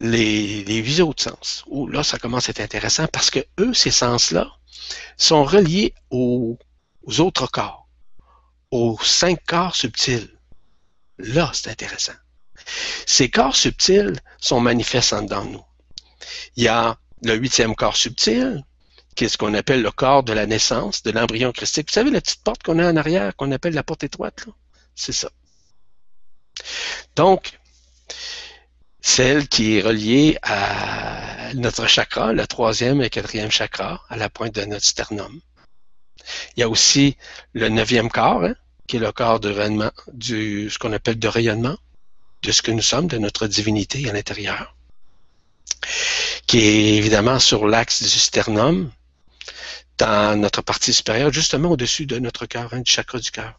les, les autres sens, où là, ça commence à être intéressant parce que eux, ces sens-là, sont reliés aux, autres corps, aux cinq corps subtils. Là, c'est intéressant. Ces corps subtils sont manifestés dans nous. Il y a le huitième corps subtil, qui est ce qu'on appelle le corps de la naissance, de l'embryon christique. Vous savez, la petite porte qu'on a en arrière, qu'on appelle la porte étroite, c'est ça. Donc, celle qui est reliée à notre chakra, le troisième et quatrième chakra, à la pointe de notre sternum. Il y a aussi le neuvième corps, hein, qui est le corps de rayonnement, du, ce qu'on appelle de rayonnement, de ce que nous sommes, de notre divinité à l'intérieur, qui est évidemment sur l'axe du sternum, dans notre partie supérieure, justement au-dessus de notre cœur, hein, du chakra du cœur.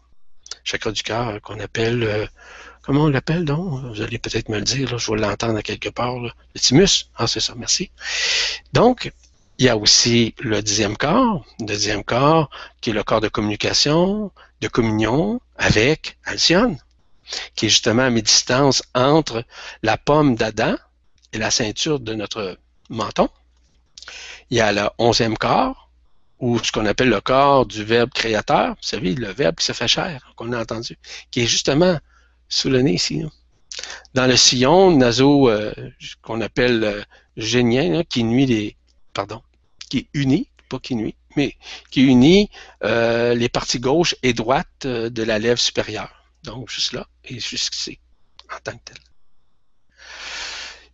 Chakra du cœur euh, qu'on appelle, euh, comment on l'appelle donc? Vous allez peut-être me le dire, je vais l'entendre à quelque part. Le thymus. Ah, c'est ça, merci. Donc, il y a aussi le dixième corps, le dixième corps qui est le corps de communication, de communion avec Alcyone qui est justement à mi-distance entre la pomme d'Adam la ceinture de notre menton. Il y a le onzième corps, ou ce qu'on appelle le corps du verbe créateur, vous savez, le verbe qui se fait chair, qu'on a entendu, qui est justement sous le nez ici. Dans le sillon naso euh, qu'on appelle euh, génien, qui nuit les. Pardon, qui unit, pas qui nuit, mais qui unit euh, les parties gauche et droite de la lèvre supérieure. Donc, juste là et jusqu'ici, en tant que tel.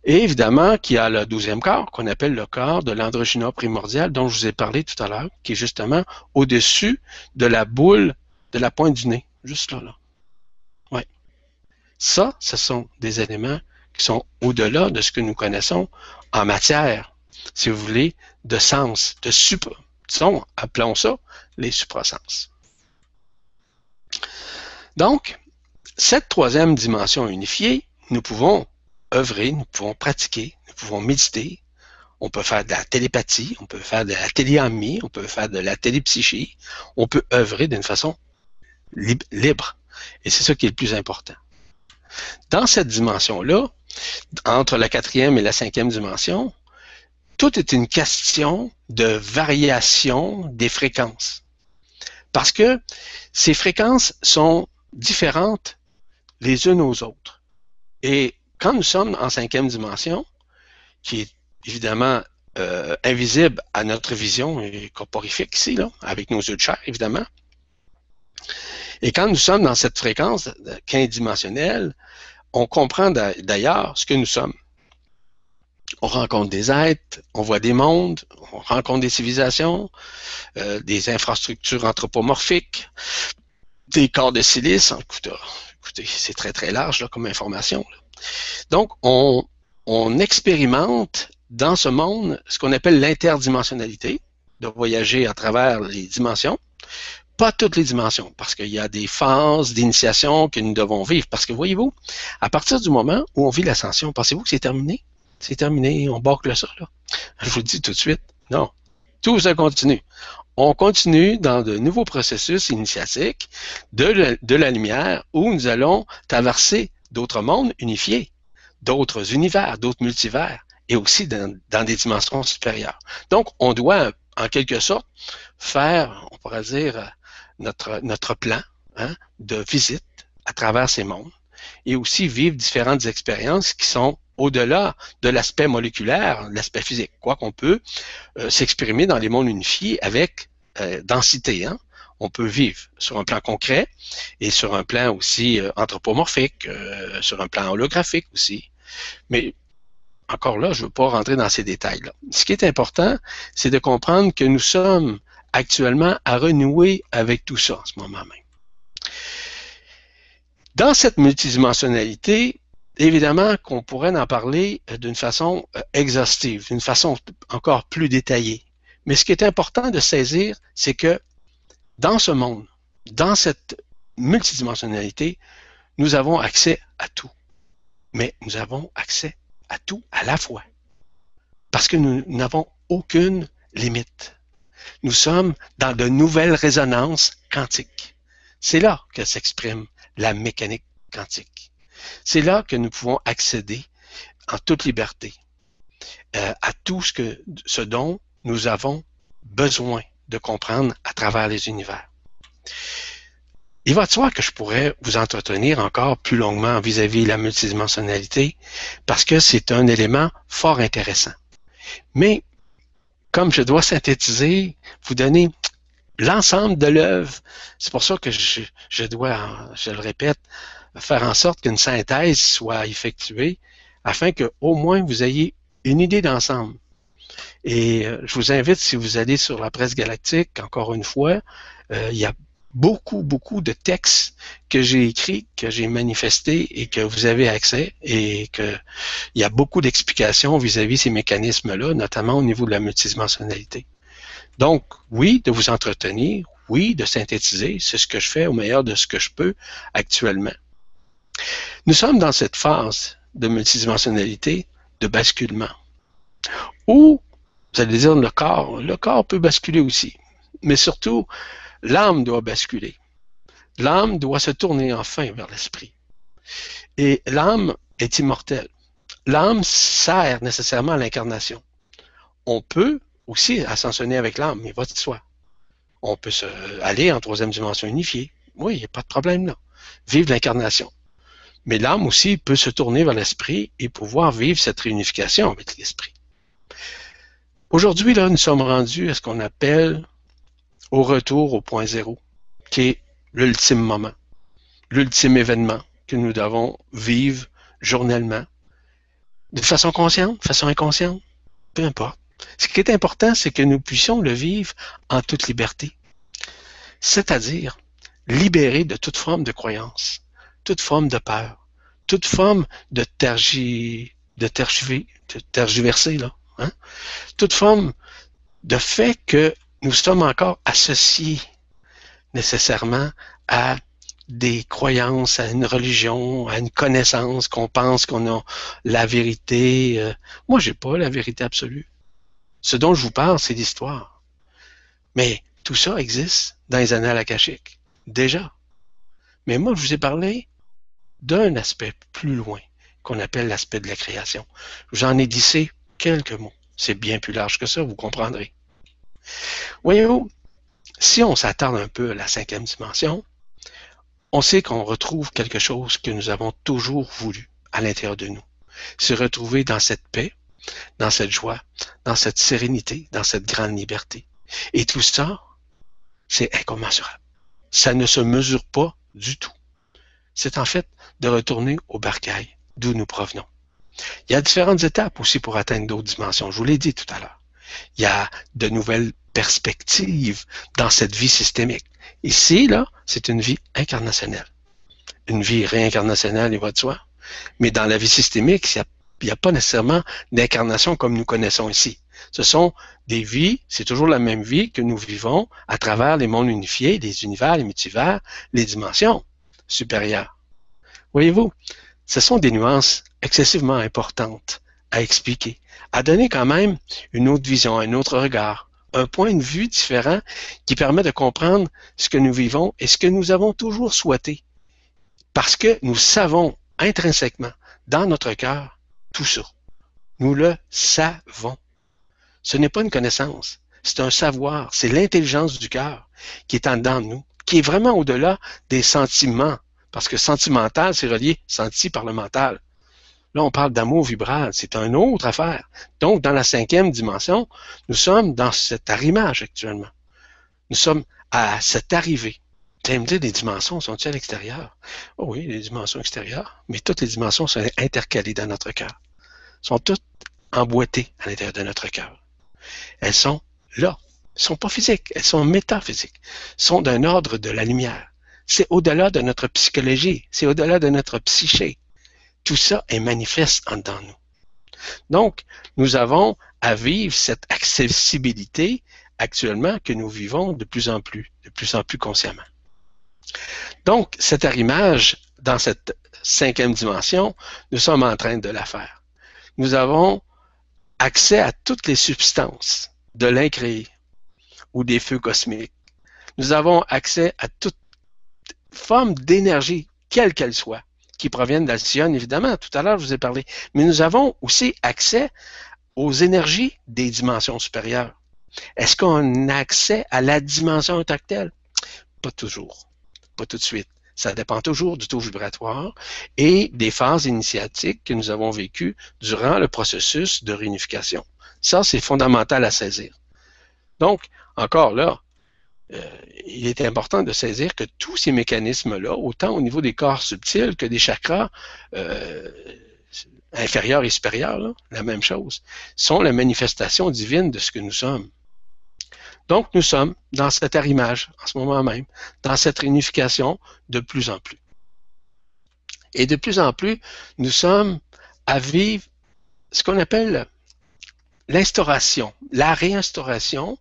Et évidemment, qu'il y a le douzième corps, qu'on appelle le corps de l'androgyna primordial, dont je vous ai parlé tout à l'heure, qui est justement au-dessus de la boule de la pointe du nez. Juste là, là. Ouais. Ça, ce sont des éléments qui sont au-delà de ce que nous connaissons en matière, si vous voulez, de sens, de supra. Disons, appelons ça les suprasens. Donc, cette troisième dimension unifiée, nous pouvons œuvrer, nous pouvons pratiquer, nous pouvons méditer. On peut faire de la télépathie, on peut faire de la téléamie, on peut faire de la télépsychie. On peut œuvrer d'une façon libre. Et c'est ça qui est le plus important. Dans cette dimension-là, entre la quatrième et la cinquième dimension, tout est une question de variation des fréquences. Parce que ces fréquences sont différentes les unes aux autres. Et quand nous sommes en cinquième dimension, qui est évidemment euh, invisible à notre vision et corporifique ici, là, avec nos yeux de chair, évidemment, et quand nous sommes dans cette fréquence quindimensionnelle, on comprend d'ailleurs ce que nous sommes. On rencontre des êtres, on voit des mondes, on rencontre des civilisations, euh, des infrastructures anthropomorphiques, des corps de silice. Écoutez, c'est très très large comme information. Donc, on, expérimente dans ce monde ce qu'on appelle l'interdimensionnalité, de voyager à travers les dimensions. Pas toutes les dimensions, parce qu'il y a des phases d'initiation que nous devons vivre. Parce que voyez-vous, à partir du moment où on vit l'ascension, pensez-vous que c'est terminé? C'est terminé, on bâcle ça, là. Je vous le dis tout de suite. Non. Tout ça continue. On continue dans de nouveaux processus initiatiques de, de la lumière où nous allons traverser d'autres mondes unifiés, d'autres univers, d'autres multivers, et aussi dans, des dimensions supérieures. Donc, on doit, en quelque sorte, faire, on pourrait dire, notre, plan hein, de visite à travers ces mondes, et aussi vivre différentes expériences qui sont au-delà de l'aspect moléculaire, l'aspect physique, quoi qu'on peut euh, s'exprimer dans les mondes unifiés avec euh, densité. Hein? On peut vivre sur un plan concret et sur un plan aussi euh, anthropomorphique, euh, sur un plan holographique aussi. Mais encore là, je ne veux pas rentrer dans ces détails-là. Ce qui est important, c'est de comprendre que nous sommes actuellement à renouer avec tout ça en ce moment même. Dans cette multidimensionnalité, évidemment qu'on pourrait en parler euh, d'une façon exhaustive, d'une façon encore plus détaillée. Mais ce qui est important de saisir, c'est que dans ce monde, dans cette multidimensionnalité, nous avons accès à tout. Mais nous avons accès à tout à la fois. Parce que nous n'avons aucune limite. Nous sommes dans de nouvelles résonances quantiques. C'est là que s'exprime la mécanique quantique. C'est là que nous pouvons accéder en toute liberté euh, à tout ce, dont nous avons besoin de comprendre à travers les univers. Il va de soi que je pourrais vous entretenir encore plus longuement vis-à-vis de la multidimensionnalité parce que c'est un élément fort intéressant. Mais comme je dois synthétiser, vous donner l'ensemble de l'œuvre, c'est pour ça que je, je, dois, je le répète, faire en sorte qu'une synthèse soit effectuée afin que au moins vous ayez une idée d'ensemble. Et euh, je vous invite, si vous allez sur la presse galactique, encore une fois, euh, il y a beaucoup, beaucoup de textes que j'ai écrits, que j'ai manifestés et que vous avez accès et que il y a beaucoup d'explications vis-à-vis ces mécanismes-là, notamment au niveau de la multidimensionnalité. Donc, oui, de vous entretenir, oui, de synthétiser, c'est ce que je fais au meilleur de ce que je peux actuellement. Nous sommes dans cette phase de multidimensionnalité, de basculement, où vous allez dire le corps. Le corps peut basculer aussi. Mais surtout, l'âme doit basculer. L'âme doit se tourner enfin vers l'esprit. Et l'âme est immortelle. L'âme sert nécessairement à l'incarnation. On peut aussi ascensionner avec l'âme, mais va de soi. On peut se, aller en troisième dimension unifiée. Oui, il n'y a pas de problème là. Vive l'incarnation. Mais l'âme aussi peut se tourner vers l'esprit et pouvoir vivre cette réunification avec l'esprit. Aujourd'hui, là, nous sommes rendus à ce qu'on appelle au retour au point zéro, qui est l'ultime moment, l'ultime événement que nous devons vivre journellement, de façon consciente, de façon inconsciente, peu importe. Ce qui est important, c'est que nous puissions le vivre en toute liberté, c'est-à-dire libérés de toute forme de croyance, toute forme de peur, toute forme de tergi, de tergiverser, là, hein? toute forme de fait que nous sommes encore associés nécessairement à des croyances, à une religion, à une connaissance qu'on pense qu'on a la vérité. Euh. Moi, j'ai pas la vérité absolue. Ce dont je vous parle, c'est l'histoire. Mais tout ça existe dans les annales akashiques, déjà. Mais moi, je vous ai parlé d'un aspect plus loin, qu'on appelle l'aspect de la création. J'en ai dissé quelques mots. C'est bien plus large que ça, vous comprendrez. Voyez-vous, si on s'attarde un peu à la cinquième dimension, on sait qu'on retrouve quelque chose que nous avons toujours voulu à l'intérieur de nous. Se retrouver dans cette paix, dans cette joie, dans cette sérénité, dans cette grande liberté. Et tout ça, c'est incommensurable. Ça ne se mesure pas du tout. C'est en fait de retourner au bercail d'où nous provenons. Il y a différentes étapes aussi pour atteindre d'autres dimensions. Je vous l'ai dit tout à l'heure. Il y a de nouvelles perspectives dans cette vie systémique. Ici, là, c'est une vie incarnationnelle. Une vie réincarnationnelle, il va de soi. Mais dans la vie systémique, il n'y a, pas nécessairement d'incarnation comme nous connaissons ici. Ce sont des vies, c'est toujours la même vie que nous vivons à travers les mondes unifiés, les univers, les multivers, les dimensions supérieures. Voyez-vous, ce sont des nuances excessivement importantes à expliquer, à donner quand même une autre vision, un autre regard, un point de vue différent qui permet de comprendre ce que nous vivons et ce que nous avons toujours souhaité. Parce que nous savons intrinsèquement, dans notre cœur, tout ça. Nous le savons. Ce n'est pas une connaissance, c'est un savoir, c'est l'intelligence du cœur qui est en dedans de nous, qui est vraiment au-delà des sentiments, parce que sentimental, c'est relié senti par le mental. Là, on parle d'amour vibral, c'est une autre affaire. Donc, dans la cinquième dimension, nous sommes dans cet arrimage actuellement. Nous sommes à cette arrivée. Tu me dire, les dimensions sont-elles à l'extérieur? Oh oui, les dimensions extérieures, mais toutes les dimensions sont intercalées dans notre cœur. sont toutes emboîtées à l'intérieur de notre cœur. Elles sont là. Elles ne sont pas physiques, elles sont métaphysiques. Elles sont d'un ordre de la lumière. C'est au-delà de notre psychologie, c'est au-delà de notre psyché tout ça est manifeste en nous. Donc, nous avons à vivre cette accessibilité actuellement que nous vivons de plus en plus, de plus en plus consciemment. Donc, cet arrimage dans cette cinquième dimension, nous sommes en train de la faire. Nous avons accès à toutes les substances de l'incréé ou des feux cosmiques. Nous avons accès à toute forme d'énergie, quelle qu'elle soit qui proviennent d'Alcyone, évidemment. Tout à l'heure, je vous ai parlé. Mais nous avons aussi accès aux énergies des dimensions supérieures. Est-ce qu'on a accès à la dimension tactile? Pas toujours. Pas tout de suite. Ça dépend toujours du taux vibratoire et des phases initiatiques que nous avons vécues durant le processus de réunification. Ça, c'est fondamental à saisir. Donc, encore là, euh, il est important de saisir que tous ces mécanismes-là, autant au niveau des corps subtils que des chakras euh, inférieurs et supérieurs, la même chose, sont la manifestation divine de ce que nous sommes. Donc, nous sommes dans cet arrimage en ce moment même, dans cette réunification de plus en plus. Et de plus en plus, nous sommes à vivre ce qu'on appelle l'instauration, la réinstauration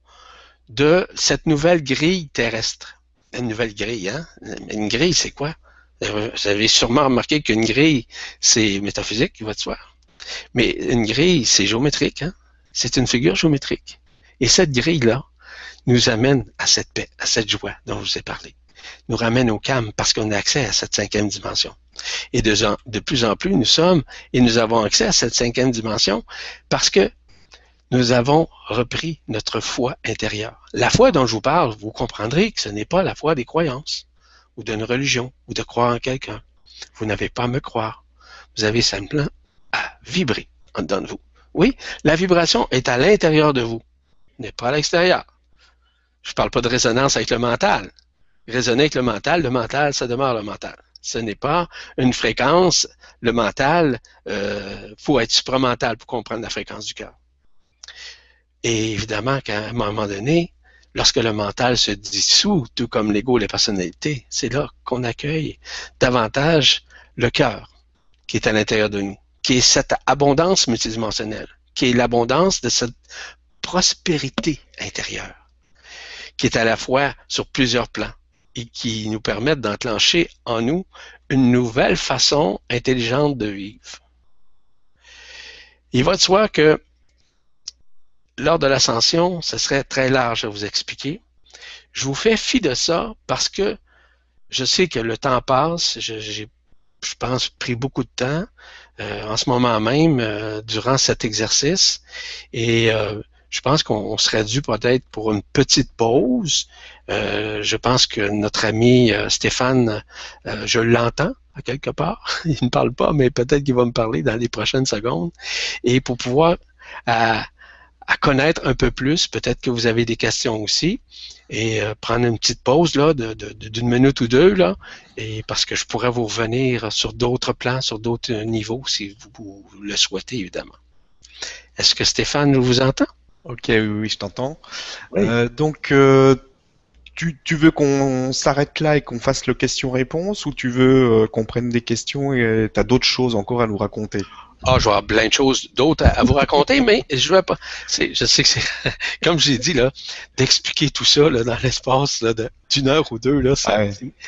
de cette nouvelle grille terrestre. Une nouvelle grille, hein? Une grille, c'est quoi? Vous avez sûrement remarqué qu'une grille, c'est métaphysique, il va de soi. Mais une grille, c'est géométrique, hein? C'est une figure géométrique. Et cette grille-là nous amène à cette paix, à cette joie dont je vous ai parlé. Nous ramène au calme parce qu'on a accès à cette cinquième dimension. Et de, de plus en plus, nous sommes et nous avons accès à cette cinquième dimension parce que nous avons repris notre foi intérieure. La foi dont je vous parle, vous comprendrez que ce n'est pas la foi des croyances, ou d'une religion, ou de croire en quelqu'un. Vous n'avez pas à me croire. Vous avez simplement à vibrer en dedans de vous. Oui, la vibration est à l'intérieur de vous, n'est pas à l'extérieur. Je ne parle pas de résonance avec le mental. Raisonner avec le mental, le mental, ça demeure le mental. Ce n'est pas une fréquence. Le mental, il euh, faut être supramental pour comprendre la fréquence du cœur. Et évidemment qu'à un moment donné, lorsque le mental se dissout, tout comme l'ego et la personnalité, c'est là qu'on accueille davantage le cœur qui est à l'intérieur de nous, qui est cette abondance multidimensionnelle, qui est l'abondance de cette prospérité intérieure, qui est à la fois sur plusieurs plans et qui nous permettent d'enclencher en nous une nouvelle façon intelligente de vivre. Il va de soi que lors de l'ascension, ce serait très large à vous expliquer. Je vous fais fi de ça parce que je sais que le temps passe. J'ai, je pense, pris beaucoup de temps euh, en ce moment même euh, durant cet exercice. Et euh, je pense qu'on serait dû peut-être pour une petite pause. je pense que notre ami Stéphane, je l'entends à quelque part. Il ne parle pas, mais peut-être qu'il va me parler dans les prochaines secondes. Et pour pouvoir connaître un peu plus. Peut-être que vous avez des questions aussi. Et euh, prendre une petite pause là, d'une minute ou deux, là, et parce que je pourrais vous revenir sur d'autres plans, sur d'autres niveaux, si vous, le souhaitez, évidemment. Est-ce que Stéphane vous entend? Ok, oui, oui je t'entends. Euh, donc, euh, tu, tu, veux qu'on s'arrête là et qu'on fasse le question-réponse ou tu veux qu'on prenne des questions et tu as d'autres choses encore à nous raconter? Ah, je vais avoir plein de choses d'autres à, vous raconter, mais je vais pas. Je sais que c'est, comme j'ai dit, là, d'expliquer tout ça là, dans l'espace d'une heure ou deux, là,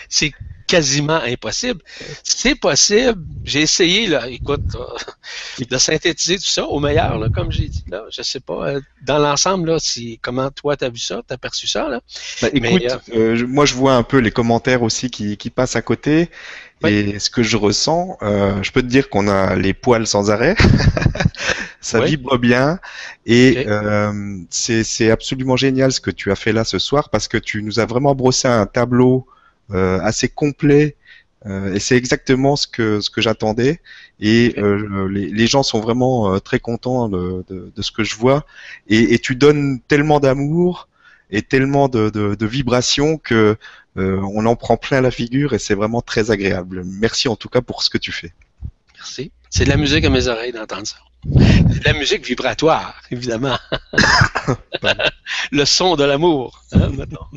c'est quasiment impossible. C'est possible. J'ai essayé, là, écoute, de synthétiser tout ça au meilleur, là, comme j'ai dit. Là, je sais pas, euh, dans l'ensemble, là, si, comment toi, tu as vu ça, tu as perçu ça? Là? Ben, écoute, euh, euh, moi, je vois un peu les commentaires aussi qui, qui passent à côté. Et ce que je ressens, euh, je peux te dire qu'on a les poils sans arrêt. ça vibre bien et euh, c'est absolument génial ce que tu as fait là ce soir parce que tu nous as vraiment brossé un tableau euh, assez complet euh, et c'est exactement ce que ce que j'attendais et euh, les, les, gens sont vraiment euh, très contents de, de, de, ce que je vois et, et tu donnes tellement d'amour et tellement de, de, de vibrations que euh, on en prend plein la figure et c'est vraiment très agréable. Merci en tout cas pour ce que tu fais. Merci. C'est de la musique à mes oreilles d'entendre ça. De la musique vibratoire, évidemment. le son de l'amour, hein, maintenant.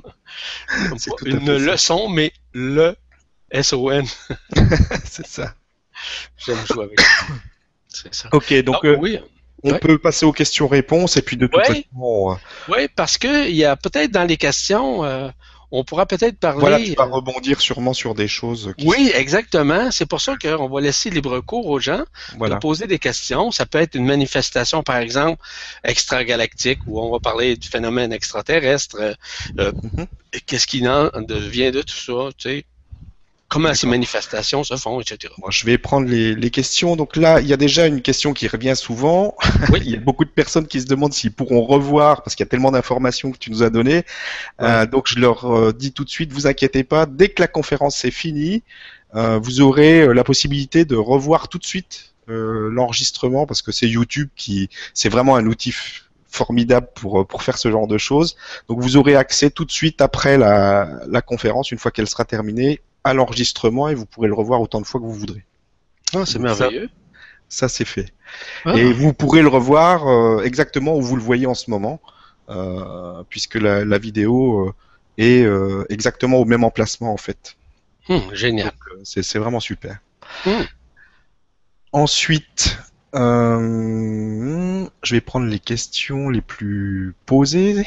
Une leçon, mais le S-O-N. c'est ça. J'aime jouer avec ça. C'est ça. Ok, donc ah, euh, oui. on peut passer aux questions-réponses et puis de toute façon. Euh, oui, parce qu'il y a peut-être dans les questions, on pourra peut-être parler. Voilà, tu vas rebondir sûrement sur des choses. oui, exactement. C'est pour ça qu'on va laisser libre cours aux gens de poser des questions. Ça peut être une manifestation, par exemple, extragalactique, où on va parler du phénomène extraterrestre. Euh, euh, mm-hmm. Qu'est-ce qui en devient de tout ça, tu sais comment ces manifestations se font, etc. je vais prendre les, questions. Donc là, il y a déjà une question qui revient souvent. il y a beaucoup de personnes qui se demandent s'ils pourront revoir, parce qu'il y a tellement d'informations que tu nous as données. Euh, donc je leur euh, dis tout de suite, vous inquiétez pas, dès que la conférence est finie, euh, vous aurez la possibilité de revoir tout de suite l'enregistrement, parce que c'est YouTube qui, c'est vraiment un outil formidable pour, pour faire ce genre de choses. Donc vous aurez accès tout de suite après la, la conférence, une fois qu'elle sera terminée, à l'enregistrement et vous pourrez le revoir autant de fois que vous voudrez. Ah, c'est merveilleux. Ça, c'est fait. Ah. Et vous pourrez le revoir euh, exactement où vous le voyez en ce moment, euh, puisque la, vidéo euh, est exactement au même emplacement en fait. Hum, génial. C'est vraiment super. Hum. Ensuite, je vais prendre les questions les plus posées.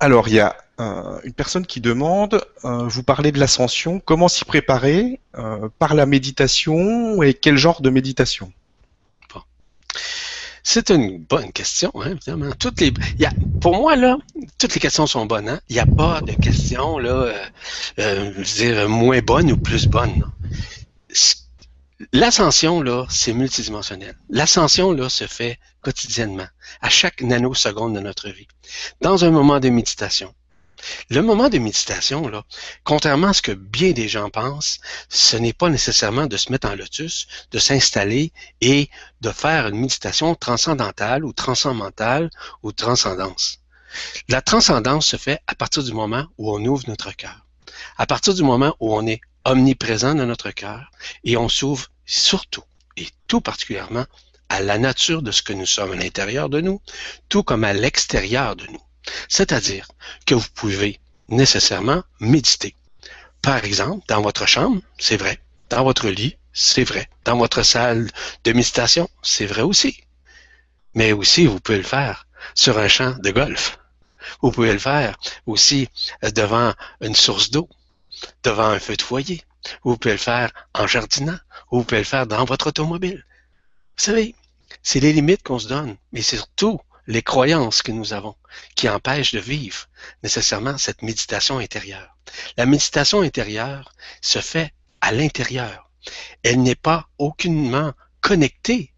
Alors, il y a euh, une personne qui demande, euh, vous parlez de l'ascension, comment s'y préparer euh, par la méditation et quel genre de méditation? C'est une bonne question, hein. Toutes les, pour moi, là, toutes les questions sont bonnes. Hein. Il n'y a pas de questions là, moins bonnes ou plus bonnes. L'ascension, là, c'est multidimensionnel. L'ascension, là, se fait quotidiennement, à chaque nanoseconde de notre vie, dans un moment de méditation. Le moment de méditation, là, contrairement à ce que bien des gens pensent, ce n'est pas nécessairement de se mettre en lotus, de s'installer et de faire une méditation transcendantale ou transcendantale ou transcendance. La transcendance se fait à partir du moment où on ouvre notre cœur, à partir du moment où on est omniprésent dans notre cœur et on s'ouvre surtout et tout particulièrement à la nature de ce que nous sommes à l'intérieur de nous, tout comme à l'extérieur de nous. C'est-à-dire que vous pouvez nécessairement méditer. Par exemple, dans votre chambre, c'est vrai. Dans votre lit, c'est vrai. Dans votre salle de méditation, c'est vrai aussi. Mais aussi, vous pouvez le faire sur un champ de golf. Vous pouvez le faire aussi devant une source d'eau, devant un feu de foyer. Vous pouvez le faire en jardinant. Vous pouvez le faire dans votre automobile. Vous savez, c'est les limites qu'on se donne, mais surtout les croyances que nous avons qui empêchent de vivre nécessairement cette méditation intérieure. La méditation intérieure se fait à l'intérieur. Elle n'est pas aucunement connectée.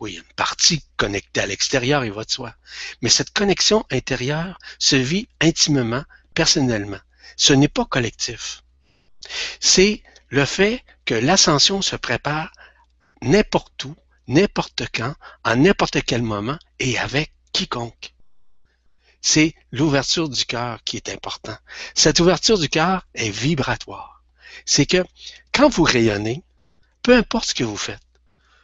Oui, une partie connectée à l'extérieur, il va soi. Mais cette connexion intérieure se vit intimement, personnellement. Ce n'est pas collectif. C'est le fait que l'ascension se prépare n'importe où, n'importe quand, en n'importe quel moment et avec quiconque. C'est l'ouverture du cœur qui est important. Cette ouverture du cœur est vibratoire. C'est que quand vous rayonnez, peu importe ce que vous faites,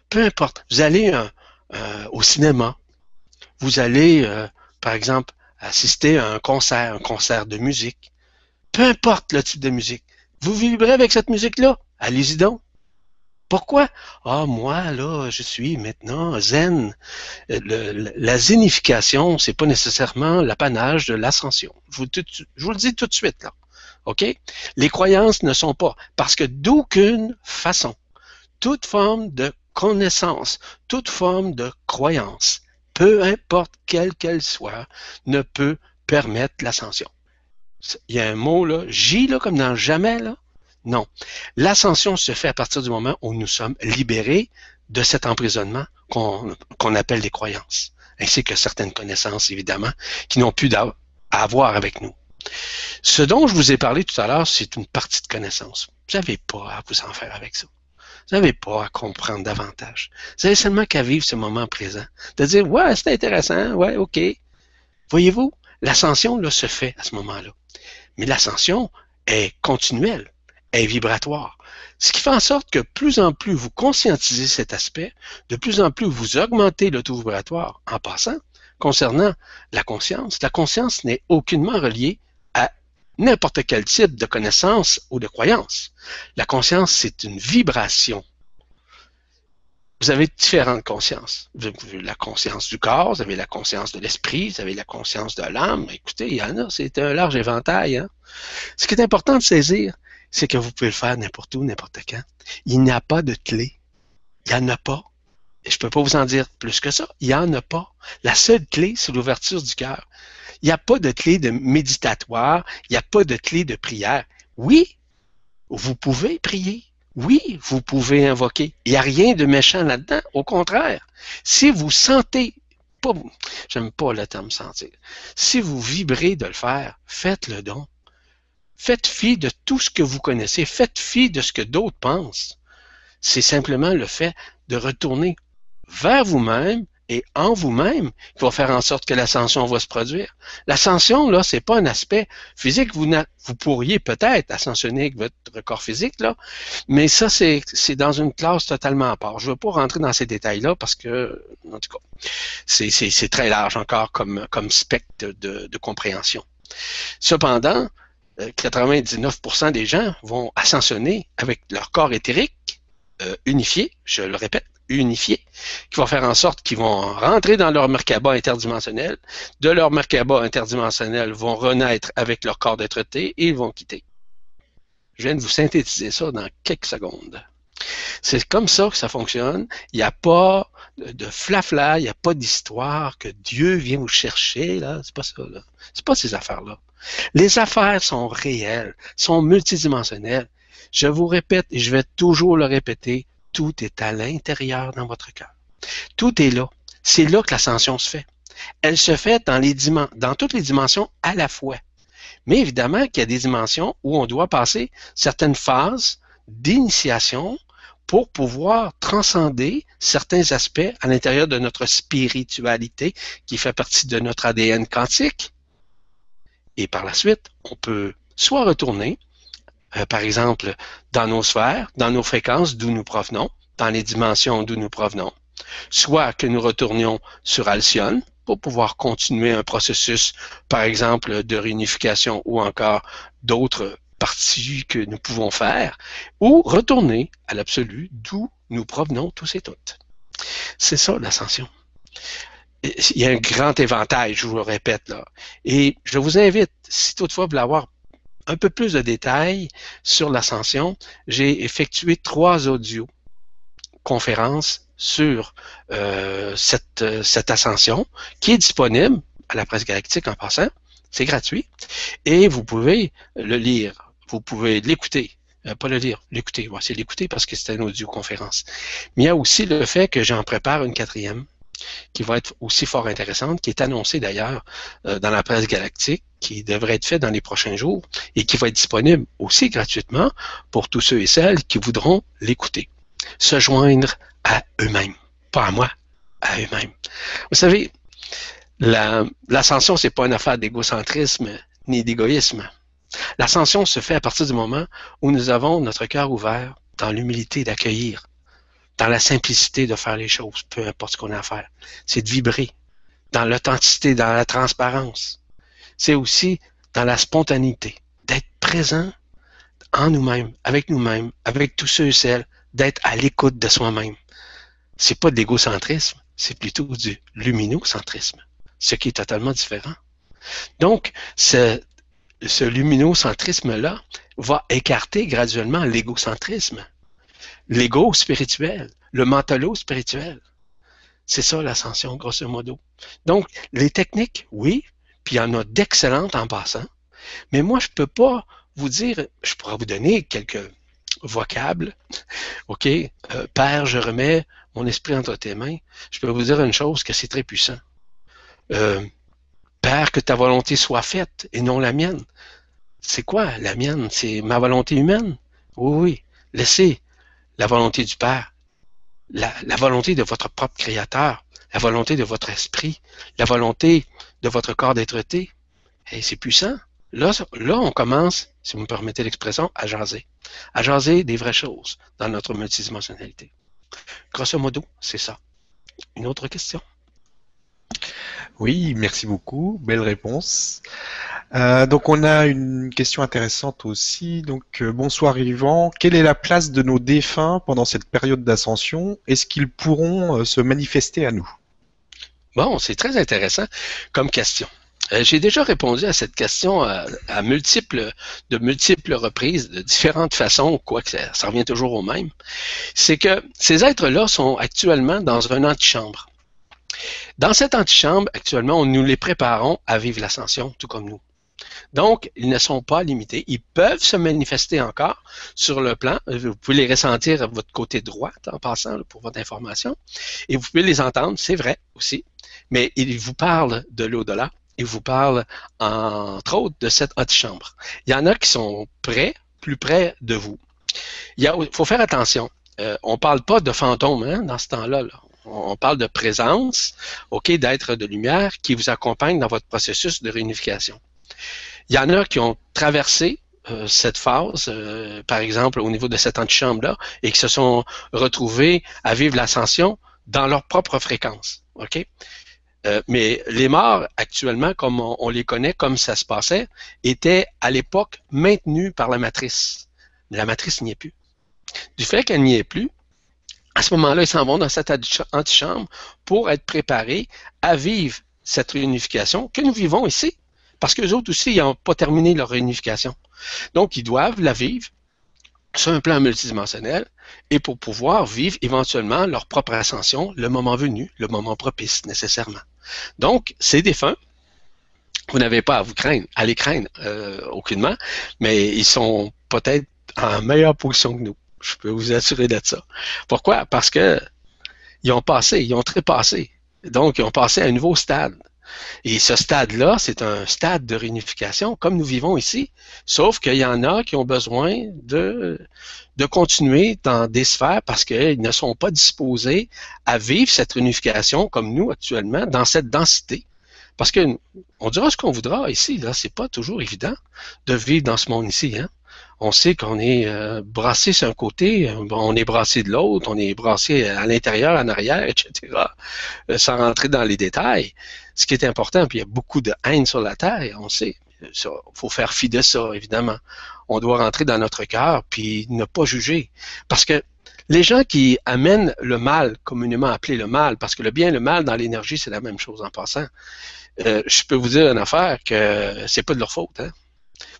peu importe, vous allez euh, euh, au cinéma, vous allez, euh, par exemple, assister à un concert, un concert de musique, peu importe le type de musique, vous vibrez avec cette musique-là, allez-y donc. Pourquoi? Ah, moi, là, je suis maintenant zen. Le, la zénification, c'est pas nécessairement l'apanage de l'ascension. Je, je vous le dis tout de suite, là. OK? Les croyances ne sont pas, parce que d'aucune façon, toute forme de connaissance, toute forme de croyance, peu importe quelle qu'elle soit, ne peut permettre l'ascension. Il y a un mot, là, J, là, comme dans jamais, là. Non. L'ascension se fait à partir du moment où nous sommes libérés de cet emprisonnement qu'on appelle des croyances, ainsi que certaines connaissances, évidemment, qui n'ont plus à voir avec nous. Ce dont je vous ai parlé tout à l'heure, c'est une partie de connaissance. Vous n'avez pas à vous en faire avec ça. Vous n'avez pas à comprendre davantage. Vous avez seulement qu'à vivre ce moment présent. De dire, ouais, c'est intéressant, ouais, ok. Voyez-vous, l'ascension, là, se fait à ce moment-là. Mais l'ascension est continuelle est vibratoire. Ce qui fait en sorte que plus en plus vous conscientisez cet aspect, de plus en plus vous augmentez le taux vibratoire. En passant, concernant la conscience, la conscience n'est aucunement reliée à n'importe quel type de connaissance ou de croyance. La conscience, c'est une vibration. Vous avez différentes consciences. Vous avez la conscience du corps, vous avez la conscience de l'esprit, vous avez la conscience de l'âme. Écoutez, il y en a, c'est un large éventail. Hein. Ce qui est important de saisir, c'est que vous pouvez le faire n'importe où, n'importe quand. Il n'y a pas de clé. Il n'y en a pas. Et je ne peux pas vous en dire plus que ça. Il n'y en a pas. La seule clé, c'est l'ouverture du cœur. Il n'y a pas de clé de méditatoire. Il n'y a pas de clé de prière. Oui, vous pouvez prier. Oui, vous pouvez invoquer. Il n'y a rien de méchant là-dedans. Au contraire, si vous sentez, pas, j'aime pas le terme sentir, si vous vibrez de le faire, faites le don. Faites fi de tout ce que vous connaissez. Faites fi de ce que d'autres pensent. C'est simplement le fait de retourner vers vous-même et en vous-même qui va faire en sorte que l'ascension va se produire. L'ascension, là, c'est pas un aspect physique. Vous, vous pourriez peut-être ascensionner avec votre corps physique, là, mais ça, c'est dans une classe totalement à part. Je ne veux pas rentrer dans ces détails-là parce que, en tout cas, c'est très large encore comme, comme spectre de, de compréhension. Cependant, 99% des gens vont ascensionner avec leur corps éthérique euh, unifié, je le répète, unifié, qui va faire en sorte qu'ils vont rentrer dans leur Merkaba interdimensionnel. De leur Merkaba interdimensionnel vont renaître avec leur corps d'être-té et ils vont quitter. Je viens de vous synthétiser ça dans quelques secondes. C'est comme ça que ça fonctionne. Il n'y a pas de flafla, il n'y a pas d'histoire que Dieu vient vous chercher, là. C'est pas ça, là. C'est pas ces affaires-là. Les affaires sont réelles, sont multidimensionnelles. Je vous répète et je vais toujours le répéter, Tout est à l'intérieur dans votre cœur. Tout est là. C'est là que l'ascension se fait. Elle se fait dans, dans toutes les dimensions à la fois. Mais évidemment qu'il y a des dimensions où on doit passer certaines phases d'initiation pour pouvoir transcender certains aspects à l'intérieur de notre spiritualité qui fait partie de notre ADN quantique. Et par la suite, on peut soit retourner, euh, par exemple, dans nos sphères, dans nos fréquences d'où nous provenons, dans les dimensions d'où nous provenons, soit que nous retournions sur Alcyone pour pouvoir continuer un processus, par exemple, de réunification ou encore d'autres partie que nous pouvons faire, ou retourner à l'absolu d'où nous provenons tous et toutes. C'est ça l'ascension. Il y a un grand éventail, je vous le répète là. Et je vous invite, si toutefois vous voulez un peu plus de détails sur l'ascension, j'ai effectué trois audios conférences sur euh, cette, cette ascension qui est disponible à la presse galactique en passant. C'est gratuit. Et vous pouvez le lire vous pouvez l'écouter. Euh, pas le lire, l'écouter. c'est l'écouter parce que c'est une audioconférence. Mais il y a aussi le fait que j'en prépare une quatrième qui va être aussi fort intéressante, qui est annoncée d'ailleurs euh, dans la presse galactique, qui devrait être faite dans les prochains jours et qui va être disponible aussi gratuitement pour tous ceux et celles qui voudront l'écouter. Se joindre à eux-mêmes, pas à moi, à eux-mêmes. Vous savez, l'ascension, c'est pas une affaire d'égocentrisme ni d'égoïsme. L'ascension se fait à partir du moment où nous avons notre cœur ouvert dans l'humilité d'accueillir, dans la simplicité de faire les choses, peu importe ce qu'on a à faire. C'est de vibrer dans l'authenticité, dans la transparence. C'est aussi dans la spontanéité, d'être présent en nous-mêmes, avec nous-mêmes, avec tous ceux et celles, d'être à l'écoute de soi-même. C'est pas de l'égocentrisme, c'est plutôt du luminocentrisme, ce qui est totalement différent. Donc, ce, ce luminocentrisme-là va écarter graduellement l'égocentrisme, l'ego spirituel, le mentalo spirituel. C'est ça l'ascension, grosso modo. Donc, les techniques, oui, puis il y en a d'excellentes en passant, mais moi, je ne peux pas vous dire, je pourrais vous donner quelques vocables. OK, euh, Père, je remets mon esprit entre tes mains. Je peux vous dire une chose, que c'est très puissant. Euh, Père, que ta volonté soit faite et non la mienne. C'est quoi la mienne? C'est ma volonté humaine? Oui, oui. Laissez la volonté du Père, la, volonté de votre propre Créateur, la volonté de votre esprit, la volonté de votre corps d'être-té. Et c'est puissant. Là, là, on commence, si vous me permettez l'expression, à jaser. À jaser des vraies choses dans notre multidimensionnalité. Grosso modo, c'est ça. Une autre question? Oui, merci beaucoup. Belle réponse. Euh, donc on a une question intéressante aussi. Donc euh, bonsoir Yvan. Quelle est la place de nos défunts pendant cette période d'ascension? Est-ce qu'ils pourront euh, se manifester à nous? Bon, c'est très intéressant comme question. J'ai déjà répondu à cette question à, multiples, de multiples reprises, de différentes façons, quoique ça, ça revient toujours au même. C'est que ces êtres-là sont actuellement dans un antichambre. Dans cette antichambre, actuellement, nous les préparons à vivre l'ascension, tout comme nous. Donc, ils ne sont pas limités. Ils peuvent se manifester encore sur le plan. Vous pouvez les ressentir à votre côté droit, en passant, pour votre information. Et vous pouvez les entendre, c'est vrai aussi. Mais ils vous parlent de l'au-delà. Ils vous parlent, entre autres, de cette antichambre. Il y en a qui sont près, plus près de vous. Il faut faire attention. Euh, on ne parle pas de fantômes hein, dans ce temps-là. Là on parle de présence, OK, d'être de lumière qui vous accompagne dans votre processus de réunification. Il y en a qui ont traversé euh, cette phase, euh, par exemple au niveau de cette antichambre-là, et qui se sont retrouvés à vivre l'ascension dans leur propre fréquence. OK? Euh, mais les morts, actuellement, comme on, les connaît, comme ça se passait, étaient à l'époque maintenus par la matrice. La matrice n'y est plus. Du fait qu'elle n'y est plus, à ce moment-là, ils s'en vont dans cette antichambre pour être préparés à vivre cette réunification que nous vivons ici. Parce qu'eux autres aussi, ils n'ont pas terminé leur réunification. Donc, ils doivent la vivre sur un plan multidimensionnel et pour pouvoir vivre éventuellement leur propre ascension le moment venu, le moment propice nécessairement. Donc, ces défunts, vous n'avez pas à vous craindre, à les craindre euh, aucunement, mais ils sont peut-être en meilleure position que nous. Je peux vous assurer de ça. Pourquoi? Parce que ils ont passé, ils ont trépassé. Donc, ils ont passé à un nouveau stade. Et ce stade-là, c'est un stade de réunification, comme nous vivons ici, sauf qu'il y en a qui ont besoin de, continuer dans des sphères parce qu'ils ne sont pas disposés à vivre cette réunification comme nous actuellement, dans cette densité. Parce que on dira ce qu'on voudra ici, là, c'est pas toujours évident de vivre dans ce monde ici, hein on sait qu'on est euh, brassé sur un côté, on est brassé de l'autre, on est brassé à l'intérieur, en arrière, etc. Euh, sans rentrer dans les détails. Ce qui est important, puis il y a beaucoup de haine sur la terre, on sait. Il faut faire fi de ça, évidemment. On doit rentrer dans notre cœur, puis ne pas juger. Parce que les gens qui amènent le mal, communément appelé le mal, parce que le bien et le mal dans l'énergie, c'est la même chose en passant. Euh, je peux vous dire une affaire que c'est pas de leur faute. Hein?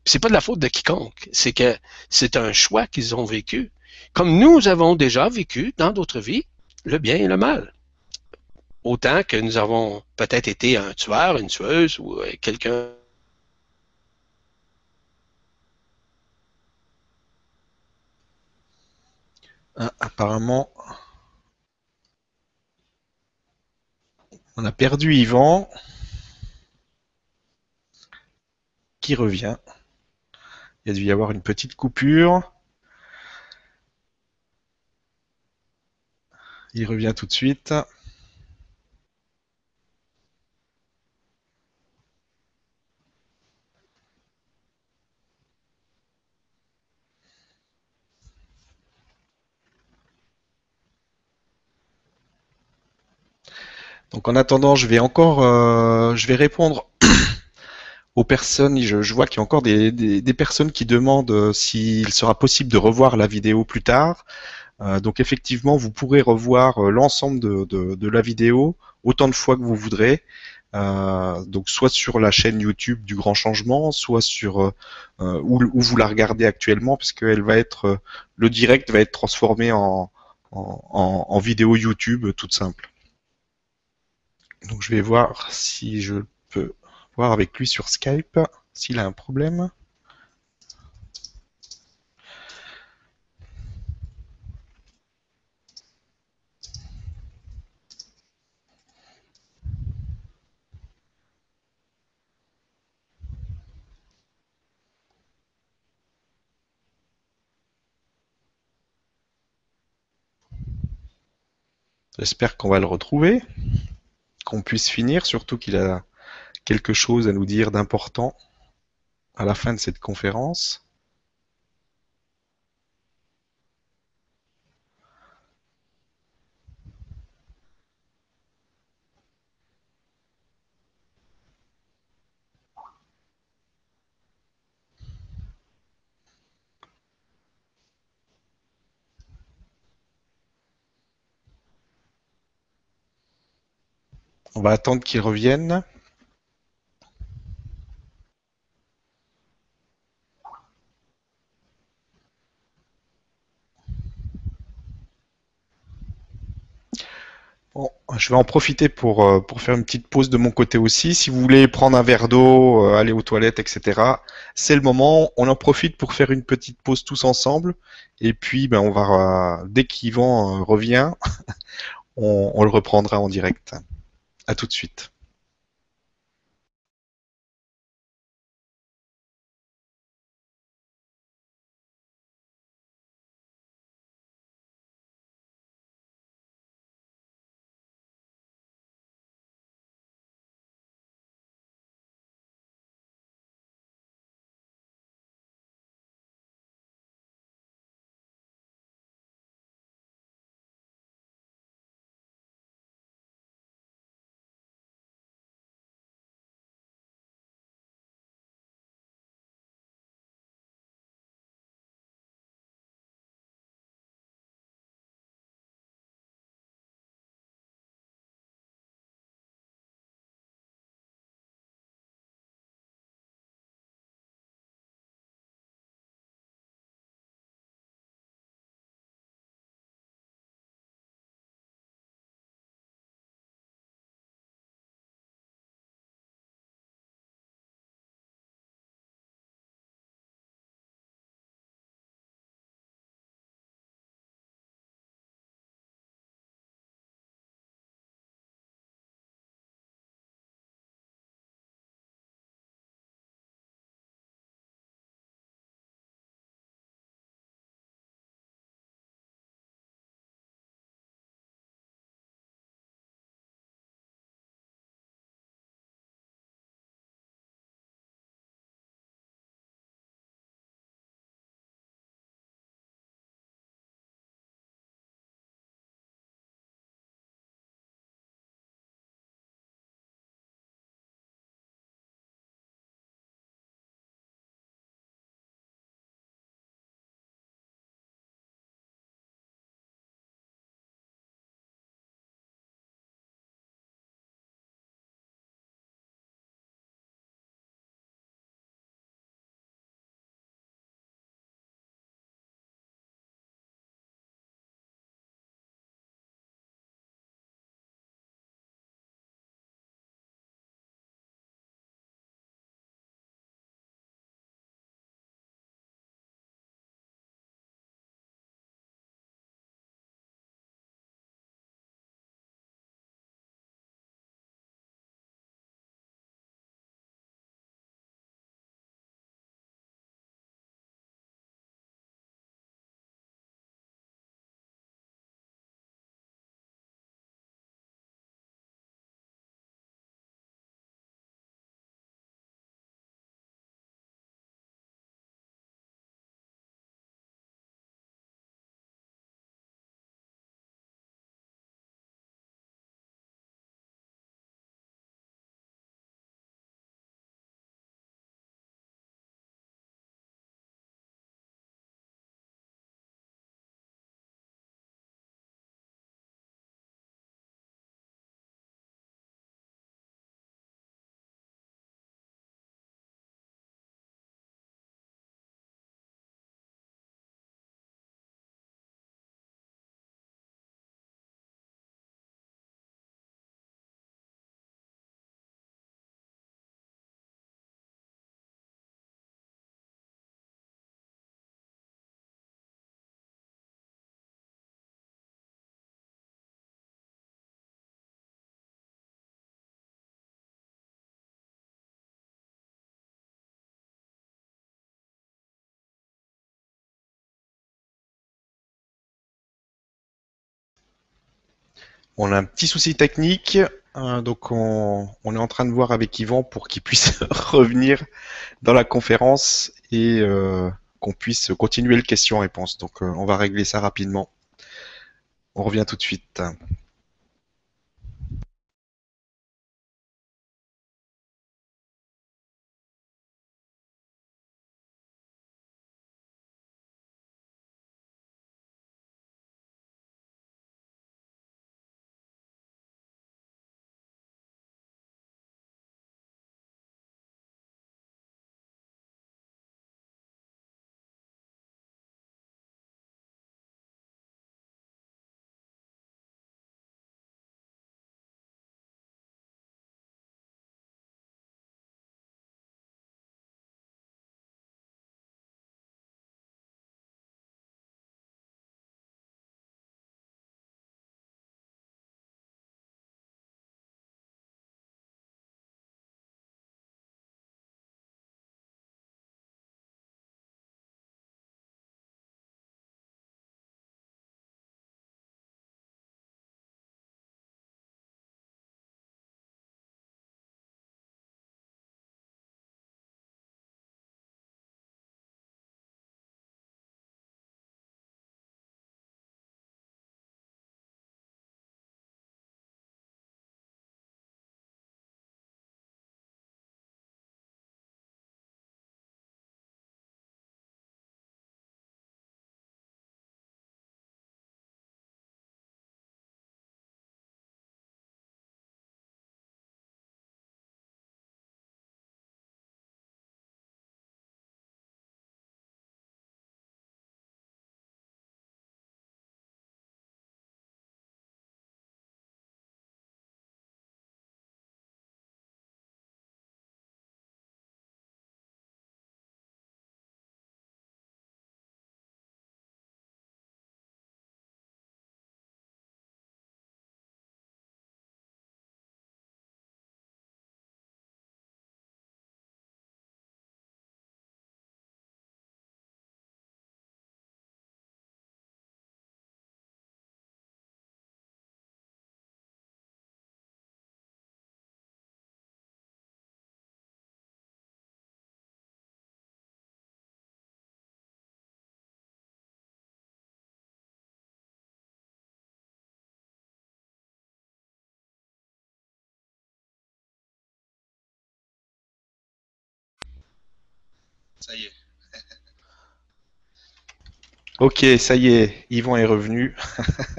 C'est pas de la faute de quiconque. C'est que c'est un choix qu'ils ont vécu. Comme nous avons déjà vécu dans d'autres vies, le bien et le mal. Autant que nous avons peut-être été un tueur, une tueuse ou euh, quelqu'un ah, apparemment, on a perdu Yvan, qui revient. Il a dû y avoir une petite coupure. Il revient tout de suite. Donc en attendant, je vais encore, euh, je vais répondre aux personnes. Je, vois qu'il y a encore des, personnes qui demandent euh, s'il sera possible de revoir la vidéo plus tard. Euh, donc effectivement, vous pourrez revoir euh, l'ensemble de, la vidéo autant de fois que vous voudrez. donc soit sur la chaîne YouTube du Grand Changement, soit sur où, vous la regardez actuellement, parce qu'elle va être le direct va être transformé en, en vidéo YouTube toute simple. Donc je vais voir si je peux avec lui sur Skype s'il a un problème. J'espère qu'on va le retrouver, qu'on puisse finir, surtout qu'il a quelque chose à nous dire d'important à la fin de cette conférence? On va attendre qu'il revienne. je vais en profiter pour, euh, pour faire une petite pause de mon côté aussi. Si vous voulez prendre un verre d'eau, euh, aller aux toilettes, etc., c'est le moment. On en profite pour faire une petite pause tous ensemble. Et puis, ben, on va, dès qu'Yvan euh, revient, on, on le reprendra en direct. À tout de suite. On a un petit souci technique, euh, donc on, est en train de voir avec Yvan pour qu'il puisse revenir dans la conférence et euh, qu'on puisse continuer le question-réponse. Donc on va régler ça rapidement. On revient tout de suite. Ça y est. ok, ça y est, Yvan est revenu.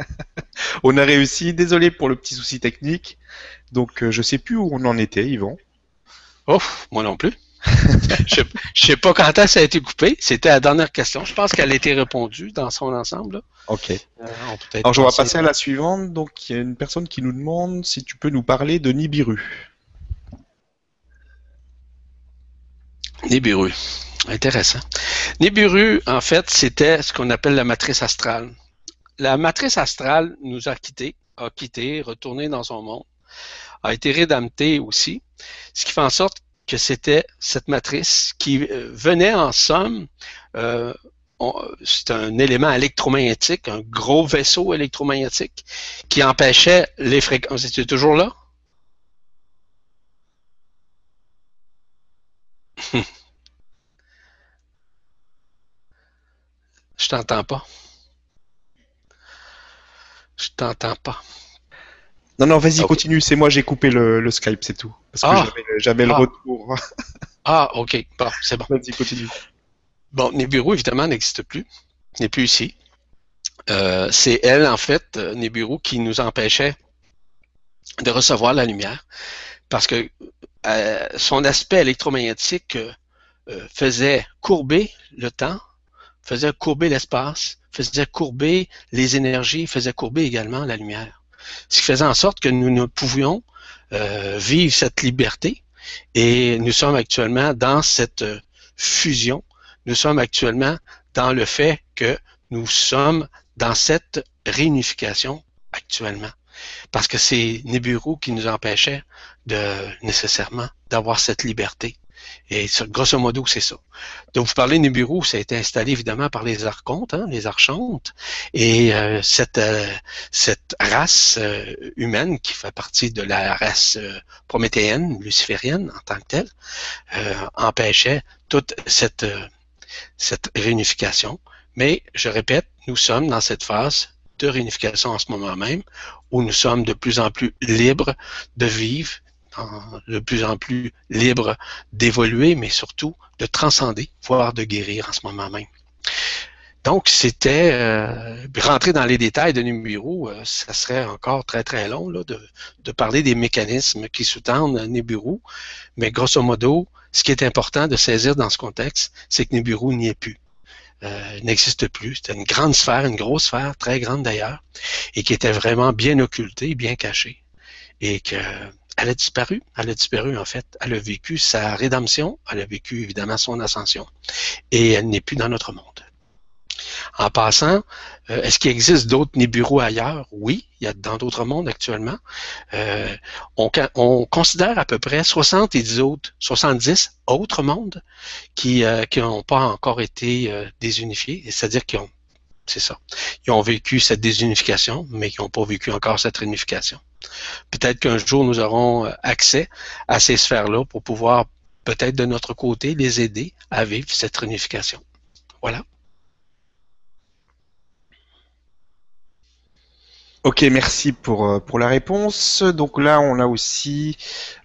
on a réussi. Désolé pour le petit souci technique. Donc, euh, je sais plus où on en était, Yvan. Oh, moi non plus. je, ne sais pas quand ça a été coupé. C'était la dernière question. Je pense qu'elle a été répondue dans son ensemble. Ok. Euh, Alors, je vais passer à la suivante. Donc, il y a une personne qui nous demande si tu peux nous parler de Nibiru. Nibiru. Intéressant. Nibiru, en fait, c'était ce qu'on appelle la matrice astrale. La matrice astrale nous a quittés, a quitté, retourné dans son monde, a été rédemptée aussi, ce qui fait en sorte que c'était cette matrice qui euh, venait en somme, euh, c'est un élément électromagnétique, un gros vaisseau électromagnétique qui empêchait les fréquences. Es toujours là? Je t'entends pas. Je t'entends pas. Non, non, vas-y, continue. C'est moi, j'ai coupé le, Skype, c'est tout. Parce que ah. j'avais le ah. retour. ah, ok. Bon, c'est bon. Vas-y, continue. Bon, Nibiru, évidemment, n'existe plus. N'est plus ici. Euh, c'est elle, en fait, euh, Nibiru, qui nous empêchait de recevoir la lumière. Parce que euh, son aspect électromagnétique faisait courber le temps faisait courber l'espace, faisait courber les énergies, faisait courber également la lumière. Ce qui faisait en sorte que nous ne pouvions euh, vivre cette liberté et nous sommes actuellement dans cette fusion. Nous sommes actuellement dans le fait que nous sommes dans cette réunification actuellement. Parce que c'est Nibiru qui nous empêchait de nécessairement d'avoir cette liberté. Et grosso modo, c'est ça. Donc, vous parlez Nibiru, ça a été installé évidemment par les archontes, hein, les archontes, et euh, cette, euh, cette race euh, humaine qui fait partie de la race prométhéenne, luciférienne en tant que telle, empêchait toute cette, cette réunification. Mais, je répète, nous sommes dans cette phase de réunification en ce moment même, où nous sommes de plus en plus libres de vivre, de plus en plus libres d'évoluer, mais surtout de transcender, voire de guérir en ce moment même. Donc, c'était euh, rentrer dans les détails de Nibiru, euh, ça serait encore très très long là, de, parler des mécanismes qui sous-tendent Nibiru, mais grosso modo, ce qui est important de saisir dans ce contexte, c'est que Nibiru n'y est plus. Euh, n'existe plus. C'était une grande sphère, une grosse sphère, très grande d'ailleurs, et qui était vraiment bien occultée, bien cachée, et qu'elle a disparu. Elle a disparu en fait. Elle a vécu sa rédemption, elle a vécu évidemment son ascension, et elle n'est plus dans notre monde. En passant, euh, est-ce qu'il existe d'autres Nibiru ailleurs? Oui, il y a dans d'autres mondes actuellement. Euh, on, on, considère à peu près 70 autres, 70 autres mondes qui n'ont euh, pas encore été désunifiés, c'est-à-dire qu'ils ont c'est ça. Ils ont vécu cette désunification, mais qui n'ont pas vécu encore cette réunification. Peut-être qu'un jour, nous aurons accès à ces sphères-là pour pouvoir, peut-être de notre côté, les aider à vivre cette réunification. Voilà. Ok, merci pour, euh, la réponse. Donc là, on a aussi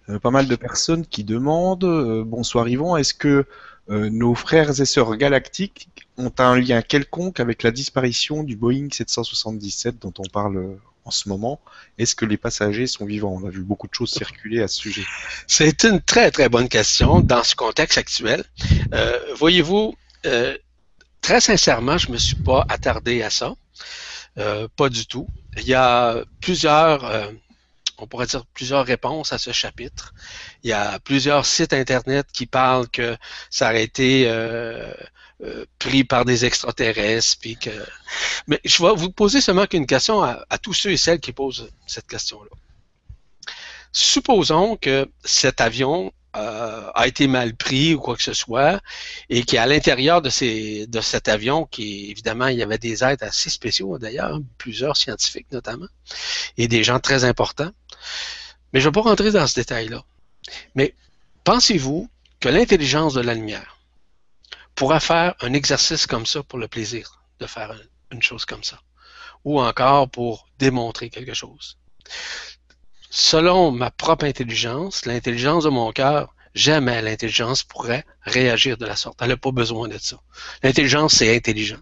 euh, pas mal de personnes qui demandent, euh, bonsoir Yvon, est-ce que nos frères et sœurs galactiques ont un lien quelconque avec la disparition du Boeing 777 dont on parle en ce moment Est-ce que les passagers sont vivants? On a vu beaucoup de choses circuler à ce sujet. C'est une très très bonne question dans ce contexte actuel. Voyez-vous, très sincèrement, je me suis pas attardé à ça. pas du tout il y a plusieurs, euh, on pourrait dire plusieurs réponses à ce chapitre. Il y a plusieurs sites Internet qui parlent que ça aurait été euh, euh, pris par des extraterrestres. Puis que... Mais je vais vous poser seulement qu'une question à, tous ceux et celles qui posent cette question-là. Supposons que cet avion euh, a été mal pris ou quoi que ce soit, et qui à l'intérieur de, ces, de cet avion, qui évidemment, il y avait des êtres assez spéciaux d'ailleurs, plusieurs scientifiques notamment, et des gens très importants. Mais je ne vais pas rentrer dans ce détail-là. Mais pensez-vous que l'intelligence de la lumière pourra faire un exercice comme ça pour le plaisir de faire une chose comme ça, ou encore pour démontrer quelque chose selon ma propre intelligence, l'intelligence de mon cœur, jamais l'intelligence pourrait réagir de la sorte. Elle n'a pas besoin de ça. L'intelligence, c'est intelligent.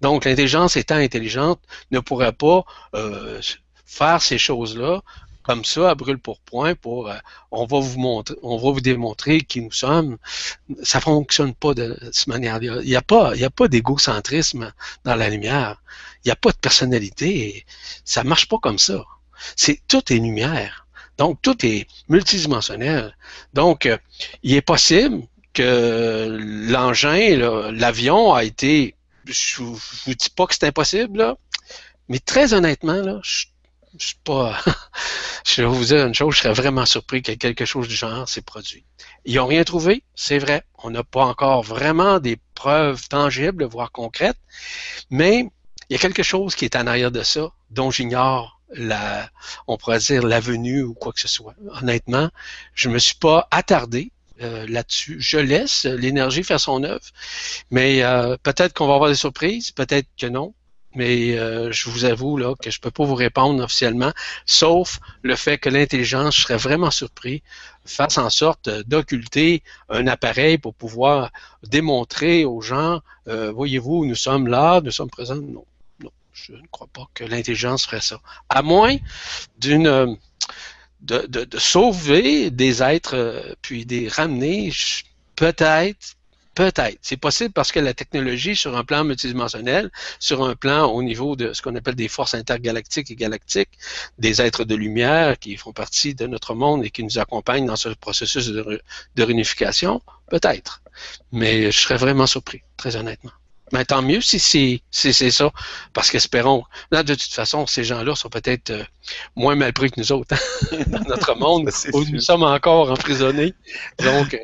Donc, l'intelligence étant intelligente, ne pourrait pas euh, faire ces choses-là comme ça, à brûle pour point, pour euh, on va vous montrer, on va vous démontrer qui nous sommes. Ça fonctionne pas de, cette manière-là. Il n'y a pas, y a pas d'égocentrisme dans la lumière. Il n'y a pas de personnalité. Ça marche pas comme ça. C'est tout est lumière. Donc, tout est multidimensionnel. Donc, euh, il est possible que l'engin, l'avion a été, je vous dis pas que c'est impossible, là, mais très honnêtement, là, je, je suis pas, je vais vous dire une chose, je serais vraiment surpris que quelque chose du genre s'est produit. Ils n'ont rien trouvé, c'est vrai. On n'a pas encore vraiment des preuves tangibles, voire concrètes, mais il y a quelque chose qui est en arrière de ça, dont j'ignore la, on pourrait dire l'avenue ou quoi que ce soit. Honnêtement, je me suis pas attardé euh, là-dessus. Je laisse l'énergie faire son œuvre, mais euh, peut-être qu'on va avoir des surprises, peut-être que non. Mais euh, je vous avoue là que je peux pas vous répondre officiellement, sauf le fait que l'intelligence, je serais vraiment surpris, fasse en sorte d'occulter un appareil pour pouvoir démontrer aux gens, voyez-vous, nous sommes là, nous sommes présents. Non je ne crois pas que l'intelligence ferait ça. À moins d'une euh, de, de, sauver des êtres euh, puis des ramener, peut-être, peut-être. C'est possible parce que la technologie sur un plan multidimensionnel, sur un plan au niveau de ce qu'on appelle des forces intergalactiques et galactiques, des êtres de lumière qui font partie de notre monde et qui nous accompagnent dans ce processus de, de réunification, peut-être. Mais je serais vraiment surpris, très honnêtement. Mais tant mieux si c'est ça. Parce qu'espérons, là, de toute façon, ces gens-là sont peut-être euh, moins mal pris que nous autres hein, dans notre monde où nous sommes encore emprisonnés. Donc, euh,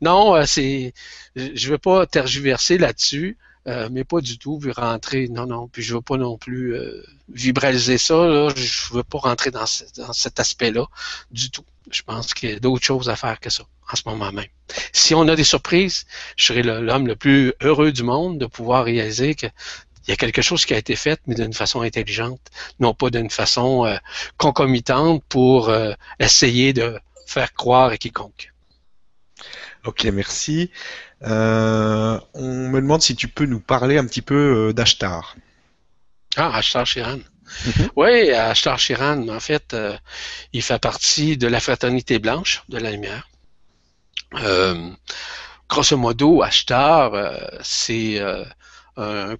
Non, euh, c'est, je veux pas tergiverser là-dessus. Euh, mais pas du tout, vu rentrer, non, non, puis je veux pas non plus euh, vibraliser ça, là, je veux pas rentrer dans, dans cet aspect-là du tout. Je pense qu'il y a d'autres choses à faire que ça, en ce moment même. Si on a des surprises, je serai l'homme le plus heureux du monde de pouvoir réaliser que il y a quelque chose qui a été fait, mais d'une façon intelligente, non pas d'une façon euh, concomitante pour euh, essayer de faire croire à quiconque. Ok, merci. Euh, on me demande si tu peux nous parler un petit peu d'Ashtar. Ah, Ashtar Shiran. Mhm. Oui, Ashtar Shiran, en fait, il fait partie de la fraternité blanche de la lumière. grosso modo, Ashtar, c'est un,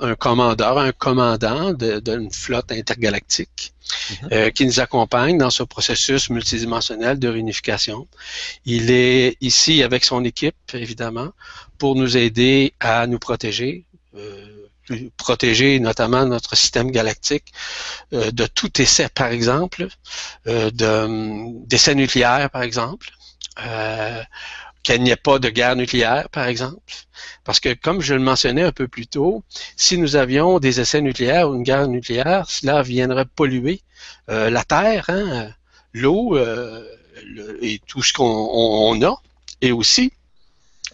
un commandeur, un commandant d'une flotte intergalactique mhm. euh, qui nous accompagne dans ce processus multidimensionnel de réunification. Il est ici avec son équipe, évidemment, pour nous aider à nous protéger. Euh, protéger notamment notre système galactique euh, de tout essai, par exemple, de d'essais nucléaires, par exemple, qu'il n'y ait pas de guerre nucléaire, par exemple. Parce que, comme je le mentionnais un peu plus tôt, si nous avions des essais nucléaires ou une guerre nucléaire, cela viendrait polluer euh, la Terre, hein, l'eau euh, et tout ce qu'on a. Et aussi,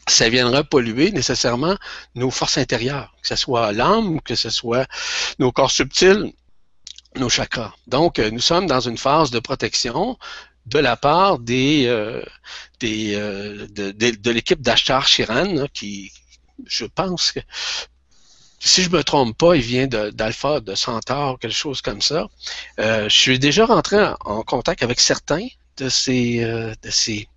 ça viendrait polluer nécessairement nos forces intérieures, que ce soit l'âme, que ce soit nos corps subtils, nos chakras. Donc, euh, nous sommes dans une phase de protection de la part des, euh, des euh, de, de, l'équipe d'Achtar Chiran, qui, je pense que si je me trompe pas, il vient d'Alpha, de, Centaure, quelque chose comme ça. Euh, je suis déjà rentré en, contact avec certains de ces, de ces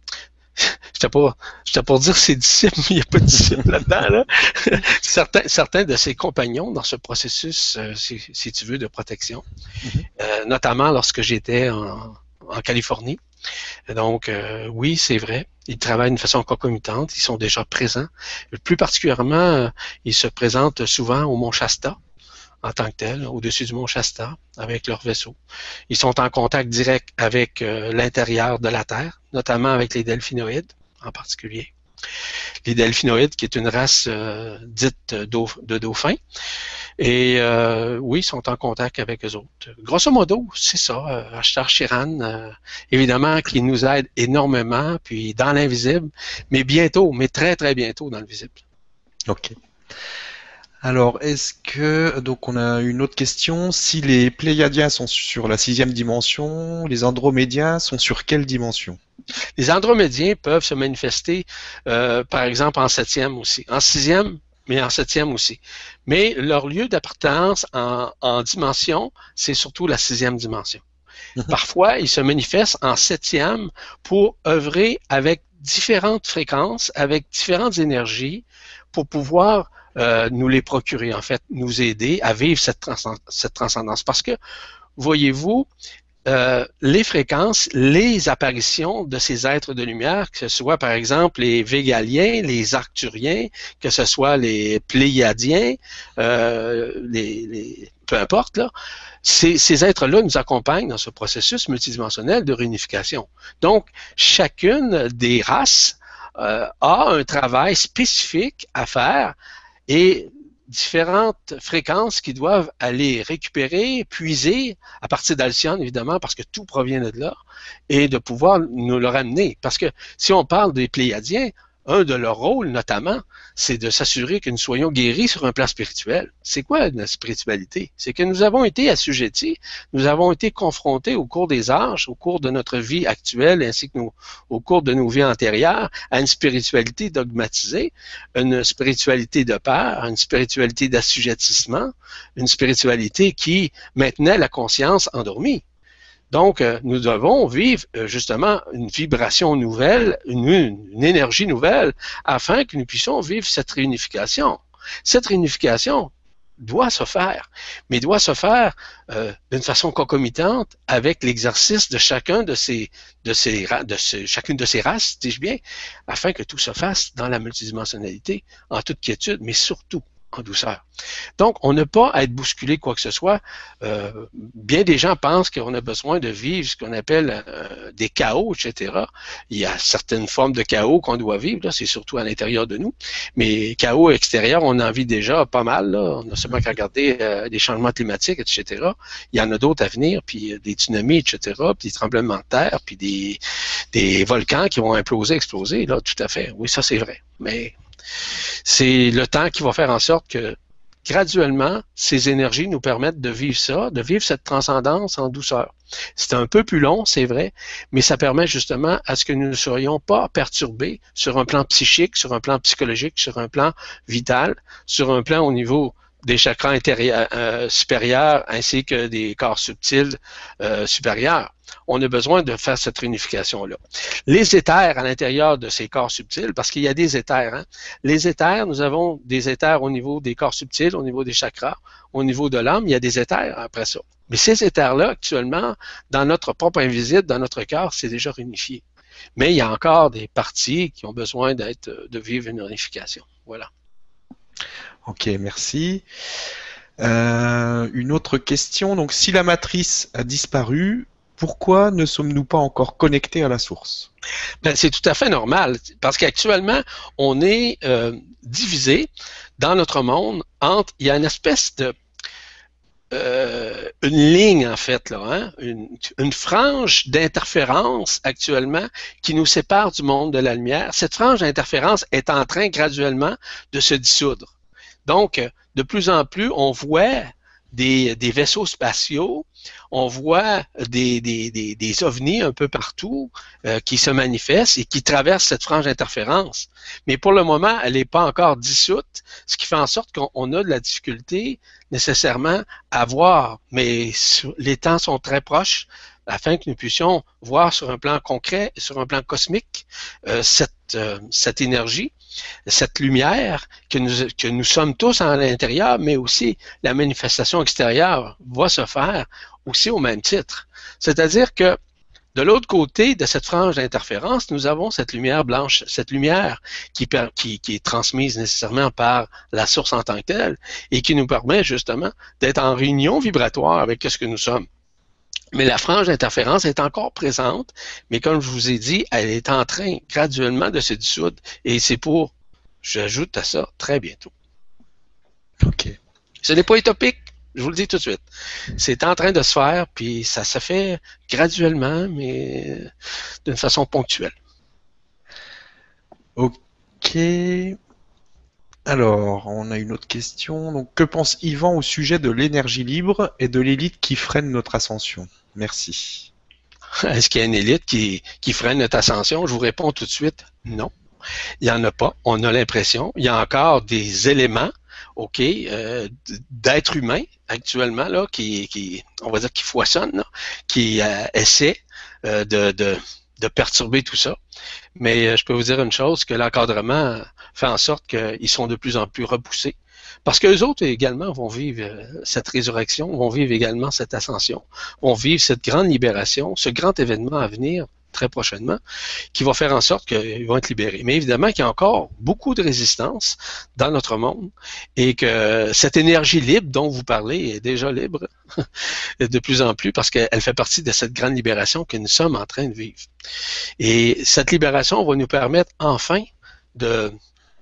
J'étais pas, j'étais pour dire ses disciples, mais il n'y a pas de disciples là-dedans. Là. certains, certains de ses compagnons dans ce processus, si, si, tu veux, de protection, mm-hmm. notamment lorsque j'étais en, en Californie. Donc, euh, oui, c'est vrai. Ils travaillent d'une façon concomitante. Ils sont déjà présents. Plus particulièrement, euh, ils se présentent souvent au Mont Shasta en tant que tel, au-dessus du Mont Shasta, avec leur vaisseau. Ils sont en contact direct avec euh, l'intérieur de la Terre, notamment avec les delphinoïdes en particulier. Les delphinoïdes, qui est une race dite de dauphins. Et euh, oui, ils sont en contact avec eux autres. Grosso modo, c'est ça. Euh, Ashtar Chiran, euh, évidemment, qui nous aide énormément, puis dans l'invisible, mais bientôt, mais très, très bientôt dans le visible. OK. Alors, est-ce que, donc on a une autre question, si les Pléiadiens sont sur la sixième dimension, les Andromédiens sont sur quelle dimension? Les Andromédiens peuvent se manifester, euh, par exemple, en septième aussi. En sixième, mais en septième aussi. Mais leur lieu d'appartenance en, dimension, c'est surtout la sixième dimension. Parfois, ils se manifestent en septième pour œuvrer avec différentes fréquences, avec différentes énergies, pour pouvoir euh, nous les procurer, en fait, nous aider à vivre cette, cette transcendance. Parce que, voyez-vous, euh, les fréquences, les apparitions de ces êtres de lumière, que ce soit par exemple les Végaliens, les Arcturiens, que ce soit les Pléiadiens, euh, les, peu importe, là, ces, ces êtres-là nous accompagnent dans ce processus multidimensionnel de réunification. Donc, chacune des races euh, a un travail spécifique à faire et différentes fréquences qui doivent aller récupérer, puiser à partir d'Alcyone, évidemment, parce que tout provient de là, et de pouvoir nous le ramener. Parce que si on parle des Pléiadiens, un de leurs rôles, notamment, c'est de s'assurer que nous soyons guéris sur un plan spirituel. C'est quoi la spiritualité? C'est que nous avons été assujettis, nous avons été confrontés au cours des âges, au cours de notre vie actuelle, ainsi que au cours de nos vies antérieures, à une spiritualité dogmatisée, une spiritualité de peur, une spiritualité d'assujettissement, une spiritualité qui maintenait la conscience endormie. Donc, euh, nous devons vivre euh, justement une vibration nouvelle, une, énergie nouvelle, afin que nous puissions vivre cette réunification. Cette réunification doit se faire, mais doit se faire euh, d'une façon concomitante avec l'exercice de chacun de ces, de de chacune de ces races, dis-je bien, afin que tout se fasse dans la multidimensionnalité, en toute quiétude, mais surtout en douceur. Donc, on n'a pas à être bousculé quoi que ce soit. Euh, bien des gens pensent qu'on a besoin de vivre ce qu'on appelle euh, des chaos, etc. Il y a certaines formes de chaos qu'on doit vivre, c'est surtout à l'intérieur de nous. Mais chaos extérieur, on en vit déjà pas mal. On a seulement qu'à regarder euh, les changements climatiques, etc. Il y en a d'autres à venir, puis des tsunamis, etc., puis des tremblements de terre, puis des, des volcans qui vont imploser, exploser. Là, tout à fait. Oui, ça c'est vrai. Mais c'est le temps qui va faire en sorte que graduellement, ces énergies nous permettent de vivre ça, de vivre cette transcendance en douceur. C'est un peu plus long, c'est vrai, mais ça permet justement à ce que nous ne soyons pas perturbés sur un plan psychique, sur un plan psychologique, sur un plan vital, sur un plan au niveau des chakras intérieurs, euh, supérieurs ainsi que des corps subtils euh, supérieurs on a besoin de faire cette réunification-là. Les éthers à l'intérieur de ces corps subtils, parce qu'il y a des éthers. Hein. Les éthers, nous avons des éthers au niveau des corps subtils, au niveau des chakras, au niveau de l'âme, il y a des éthers après ça. Mais ces éthers-là, actuellement, dans notre propre invisible, dans notre corps, c'est déjà réunifié. Mais il y a encore des parties qui ont besoin d'être, de vivre une réunification. Voilà. Ok, merci. Euh, une autre question. Donc, si la matrice a disparu, pourquoi ne sommes-nous pas encore connectés à la source? Ben, C'est tout à fait normal, parce qu'actuellement, on est euh, divisé dans notre monde entre, il y a une espèce de, euh, une ligne en fait, là, hein, une, une, frange d'interférence actuellement qui nous sépare du monde de la lumière. Cette frange d'interférence est en train graduellement de se dissoudre. Donc, de plus en plus, on voit des, vaisseaux spatiaux on voit des, des, ovnis un peu partout euh, qui se manifestent et qui traversent cette frange d'interférence. Mais pour le moment, elle n'est pas encore dissoute, ce qui fait en sorte qu'on a de la difficulté nécessairement à voir. Mais les temps sont très proches afin que nous puissions voir sur un plan concret, sur un plan cosmique, euh, euh, cette énergie cette lumière que nous, sommes tous à l'intérieur, mais aussi la manifestation extérieure va se faire aussi au même titre. C'est-à-dire que de l'autre côté de cette frange d'interférence, nous avons cette lumière blanche, cette lumière qui, est transmise nécessairement par la source en tant que telle et qui nous permet justement d'être en réunion vibratoire avec ce que nous sommes. Mais la frange d'interférence est encore présente, mais comme je vous ai dit, elle est en train graduellement de se dissoudre et c'est pour, j'ajoute à ça, très bientôt. OK. Ce n'est pas utopique, je vous le dis tout de suite. C'est en train de se faire, puis ça se fait graduellement, mais d'une façon ponctuelle. OK. Alors, on a une autre question. Donc, que pense Yvan au sujet de l'énergie libre et de l'élite qui freine notre ascension? Merci. Est-ce qu'il y a une élite qui, freine notre ascension? Je vous réponds tout de suite, non. Il n'y en a pas. On a l'impression. Il y a encore des éléments, OK, euh, d'êtres humains actuellement, là, qui, qui, on va dire, qui foisonnent, qui euh, essaient euh, de, de, de, perturber tout ça. Mais je peux vous dire une chose, que l'encadrement fait en sorte qu'ils sont de plus en plus repoussés. Parce que les autres également vont vivre cette résurrection, vont vivre également cette ascension, vont vivre cette grande libération, ce grand événement à venir très prochainement, qui va faire en sorte qu'ils vont être libérés. Mais évidemment qu'il y a encore beaucoup de résistance dans notre monde et que cette énergie libre dont vous parlez est déjà libre de plus en plus parce qu'elle fait partie de cette grande libération que nous sommes en train de vivre. Et cette libération va nous permettre enfin de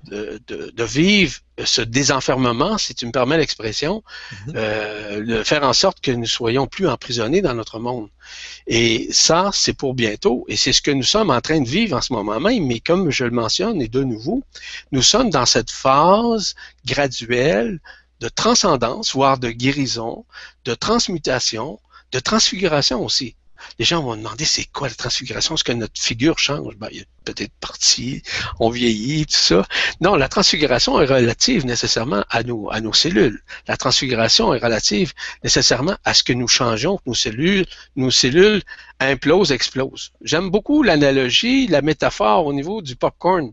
de, vivre ce désenfermement, si tu me permets l'expression, mhm. euh, de faire en sorte que nous soyons plus emprisonnés dans notre monde. Et ça, c'est pour bientôt, et c'est ce que nous sommes en train de vivre en ce moment même, mais comme je le mentionne, et de nouveau, nous sommes dans cette phase graduelle de transcendance, voire de guérison, de transmutation, de transfiguration aussi les gens vont demander c'est quoi la transfiguration? Est-ce que notre figure change? Ben, il y a peut-être partie, on vieillit, tout ça. Non, la transfiguration est relative nécessairement à nos, cellules. La transfiguration est relative nécessairement à ce que nous changeons, que nos cellules, nos cellules implosent, explosent. J'aime beaucoup l'analogie, la métaphore au niveau du popcorn.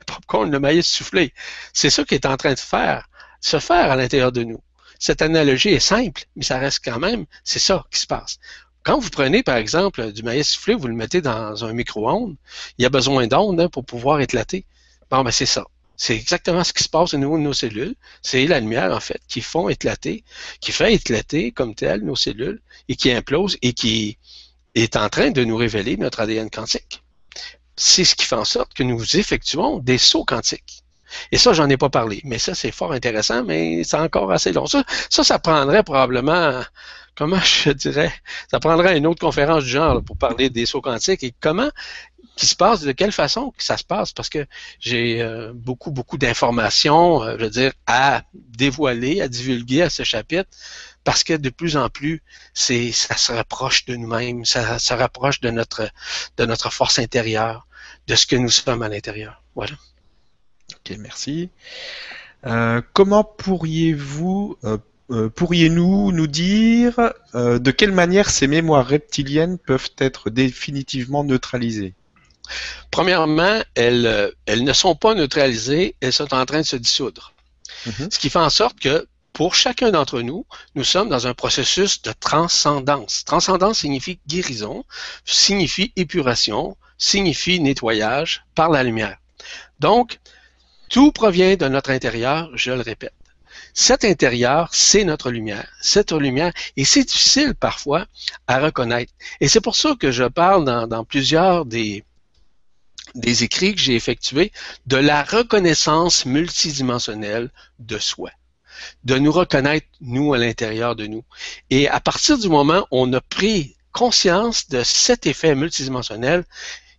Le popcorn, le maïs soufflé. C'est ça qui est en train de faire, se faire à l'intérieur de nous. Cette analogie est simple, mais ça reste quand même, c'est ça qui se passe. Quand vous prenez, par exemple, du maïs soufflé, vous le mettez dans un micro-ondes, il y a besoin d'ondes hein, pour pouvoir éclater. Bon, ben c'est ça. C'est exactement ce qui se passe au niveau de nos cellules. C'est la lumière, en fait, qui font éclater, qui fait éclater comme telle nos cellules et qui implose et qui est en train de nous révéler notre ADN quantique. C'est ce qui fait en sorte que nous effectuons des sauts quantiques. Et ça, j'en ai pas parlé. Mais ça, c'est fort intéressant, mais c'est encore assez long. Ça, ça, ça prendrait probablement comment je dirais, ça prendrait une autre conférence du genre pour parler des sauts quantiques et comment qui se passe, de quelle façon que ça se passe, parce que j'ai euh, beaucoup, beaucoup d'informations, euh, je veux dire, à dévoiler, à divulguer à ce chapitre, parce que de plus en plus, c'est, ça se rapproche de nous-mêmes, ça se rapproche de notre, de notre force intérieure, de ce que nous sommes à l'intérieur. Voilà. Ok, merci. Euh, comment pourriez-vous euh, pourriez-nous nous dire euh, de quelle manière ces mémoires reptiliennes peuvent être définitivement neutralisées? Premièrement, elles, euh, elles, ne sont pas neutralisées, elles sont en train de se dissoudre. Mhm. Ce qui fait en sorte que pour chacun d'entre nous, nous sommes dans un processus de transcendance. Transcendance signifie guérison, signifie épuration, signifie nettoyage par la lumière. Donc, tout provient de notre intérieur, je le répète. Cet intérieur, c'est notre lumière. Cette lumière, et c'est difficile parfois à reconnaître. Et c'est pour ça que je parle dans, plusieurs des, des écrits que j'ai effectués de la reconnaissance multidimensionnelle de soi de nous reconnaître, nous, à l'intérieur de nous. Et à partir du moment où on a pris conscience de cet effet multidimensionnel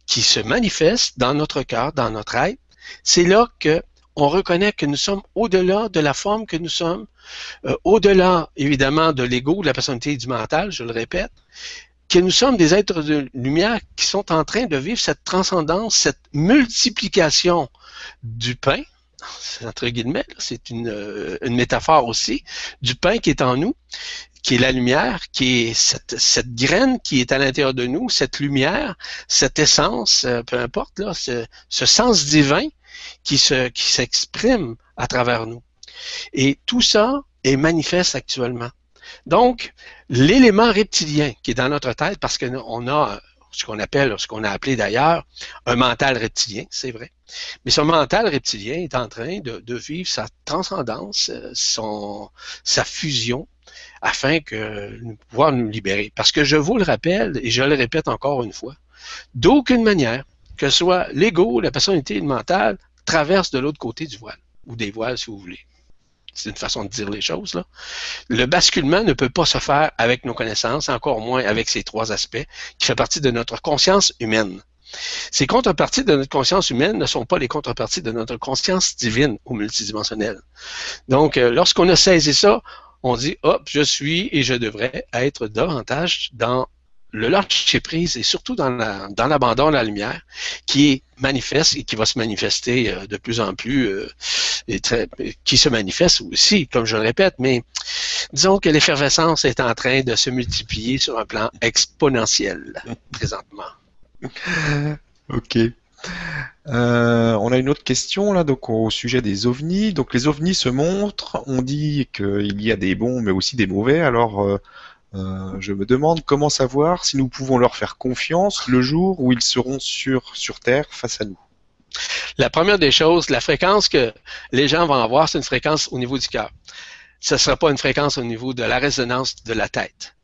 qui se manifeste dans notre cœur, dans notre être, c'est là que on reconnaît que nous sommes au-delà de la forme que nous sommes, euh, au-delà évidemment de l'ego, de la personnalité et du mental, je le répète, que nous sommes des êtres de lumière qui sont en train de vivre cette transcendance, cette multiplication du pain, entre guillemets, c'est une, euh, une, métaphore aussi, du pain qui est en nous, qui est la lumière, qui est cette, graine qui est à l'intérieur de nous, cette lumière, cette essence, euh, peu importe, ce sens divin qui se qui s'exprime à travers nous. Et tout ça est manifeste actuellement. Donc, l'élément reptilien qui est dans notre tête, parce qu'on a ce qu'on appelle, ce qu'on a appelé d'ailleurs un mental reptilien, c'est vrai. Mais ce mental reptilien est en train de, vivre sa transcendance, son, sa fusion, afin que nous pouvoir nous libérer. Parce que je vous le rappelle, et je le répète encore une fois, d'aucune manière, que ce soit l'ego, la personnalité et le mental, traverse de l'autre côté du voile, ou des voiles si vous voulez. C'est une façon de dire les choses. Là. Le basculement ne peut pas se faire avec nos connaissances, encore moins avec ces trois aspects qui font partie de notre conscience humaine. Ces contreparties de notre conscience humaine ne sont pas les contreparties de notre conscience divine ou multidimensionnelle. Donc, euh, lorsqu'on a saisi ça, on dit, hop, je suis et je devrais être davantage dans le lâcher prise et surtout dans l'abandon la, de la lumière qui est manifeste et qui va se manifester euh, de plus en plus euh, qui se manifeste aussi, comme je le répète, mais disons que l'effervescence est en train de se multiplier sur un plan exponentiel présentement. Ok. Euh, on a une autre question là, donc au sujet des ovnis. Donc les ovnis se montrent, on dit qu'il y a des bons mais aussi des mauvais. Alors euh, je me demande comment savoir si nous pouvons leur faire confiance le jour où ils seront sur, sur Terre face à nous. La première des choses, la fréquence que les gens vont avoir, c'est une fréquence au niveau du cœur. Ce ne sera pas une fréquence au niveau de la résonance de la tête.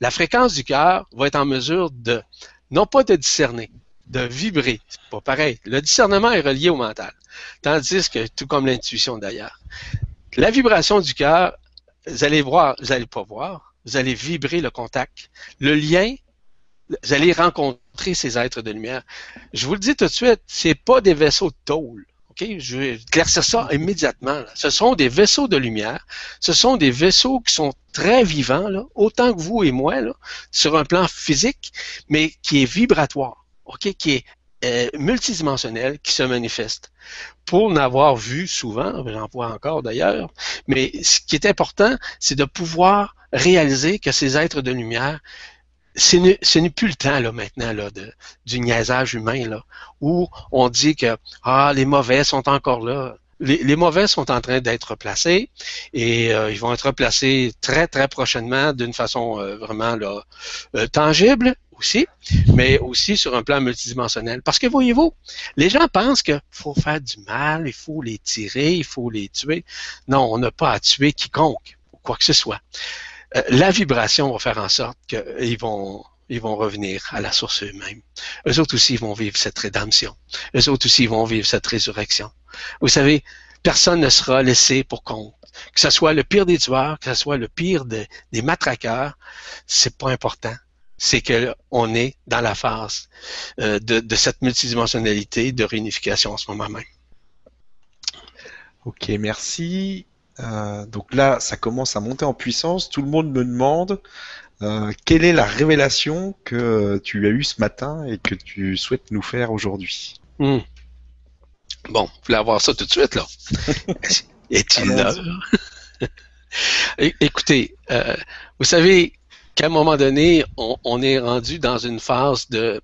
La fréquence du cœur va être en mesure de, non pas de discerner, de vibrer. C'est pas pareil. Le discernement est relié au mental. Tandis que, tout comme l'intuition d'ailleurs, la vibration du cœur, vous allez voir, vous allez pas voir, vous allez vibrer le contact. Le lien, vous allez rencontrer ces êtres de lumière. Je vous le dis tout de suite, c'est pas des vaisseaux de tôle. OK? Je vais éclaircir ça immédiatement. Ce sont des vaisseaux de lumière. Ce sont des vaisseaux qui sont très vivants, là, autant que vous et moi, là, sur un plan physique, mais qui est vibratoire. OK? Qui est euh, multidimensionnel qui se manifeste. Pour n'avoir vu souvent, j'en vois encore d'ailleurs, mais ce qui est important, c'est de pouvoir réaliser que ces êtres de lumière, ce n'est plus le temps là maintenant là de, du niaisage humain là où on dit que ah les mauvais sont encore là. Les, mauvais sont en train d'être placés et euh, ils vont être placés très très prochainement d'une façon euh, vraiment là, euh, tangible aussi, mais aussi sur un plan multidimensionnel. Parce que voyez-vous, les gens pensent qu'il faut faire du mal, il faut les tirer, il faut les tuer. Non, on n'a pas à tuer quiconque, ou quoi que ce soit. Euh, la vibration va faire en sorte qu'ils vont ils vont revenir à la source eux-mêmes. Eux autres aussi vont vivre cette rédemption. Eux autres aussi vont vivre cette résurrection. Vous savez, personne ne sera laissé pour compte. Que ce soit le pire des tueurs, que ce soit le pire des matraqueurs, c'est pas important. C'est qu'on est dans la phase euh, de, cette multidimensionnalité de réunification en ce moment même. Ok, merci. Euh, donc là, ça commence à monter en puissance. Tout le monde me demande euh, quelle est la révélation que tu as eue ce matin et que tu souhaites nous faire aujourd'hui. Hmm. Bon, vous voulez avoir ça tout de suite, là? Est-il là? Écoutez, euh, vous savez qu'à un moment donné, on, est rendu dans une phase de,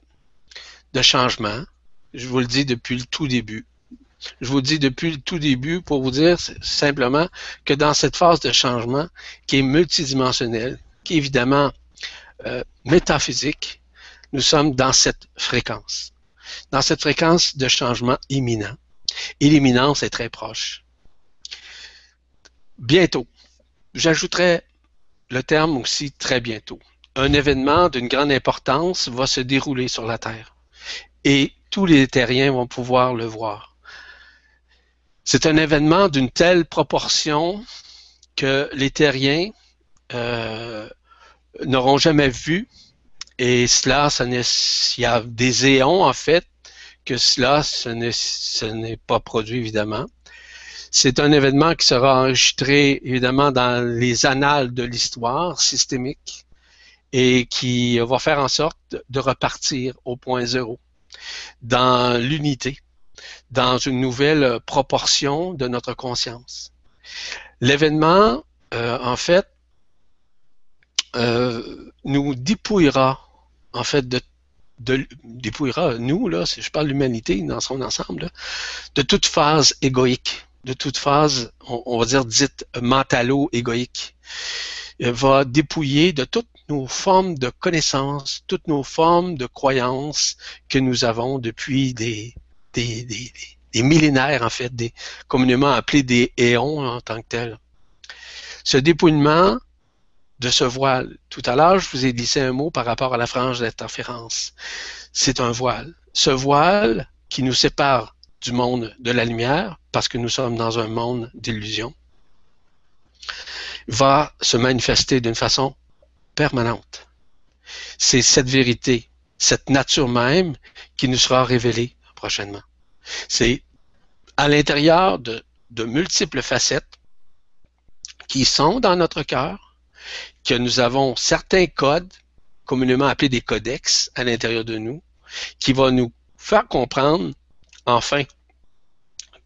de changement. Je vous le dis depuis le tout début. Je vous dis depuis le tout début pour vous dire simplement que dans cette phase de changement qui est multidimensionnelle, qui est évidemment euh, métaphysique, nous sommes dans cette fréquence. Dans cette fréquence de changement imminent. Et l'imminence est très proche. Bientôt. J'ajouterais le terme aussi très bientôt. Un événement d'une grande importance va se dérouler sur la Terre. Et tous les terriens vont pouvoir le voir. C'est un événement d'une telle proportion que les terriens euh, n'auront jamais vu. Et cela, ça il y a des éons en fait que cela, ce n'est pas produit évidemment. C'est un événement qui sera enregistré évidemment dans les annales de l'histoire systémique et qui va faire en sorte de repartir au point zéro, dans l'unité, dans une nouvelle proportion de notre conscience. L'événement, euh, en fait, euh, nous dépouillera, en fait, de de, dépouillera, nous, là, je parle de l'humanité dans son ensemble, de toute phase égoïque de toute phase, on, va dire dite mentalo-égoïque, va dépouiller de toutes nos formes de connaissances, toutes nos formes de croyances que nous avons depuis des, des, millénaires, en fait, des communément appelés des éons en tant que tels. Ce dépouillement de ce voile, tout à l'heure, je vous ai glissé un mot par rapport à la frange d'interférence. C'est un voile. Ce voile qui nous sépare du monde de la lumière, parce que nous sommes dans un monde d'illusions, va se manifester d'une façon permanente. C'est cette vérité, cette nature même qui nous sera révélée C'est à l'intérieur de, de multiples facettes qui sont dans notre cœur, que nous avons certains codes, communément appelés des codex, à l'intérieur de nous, qui vont nous faire comprendre Enfin,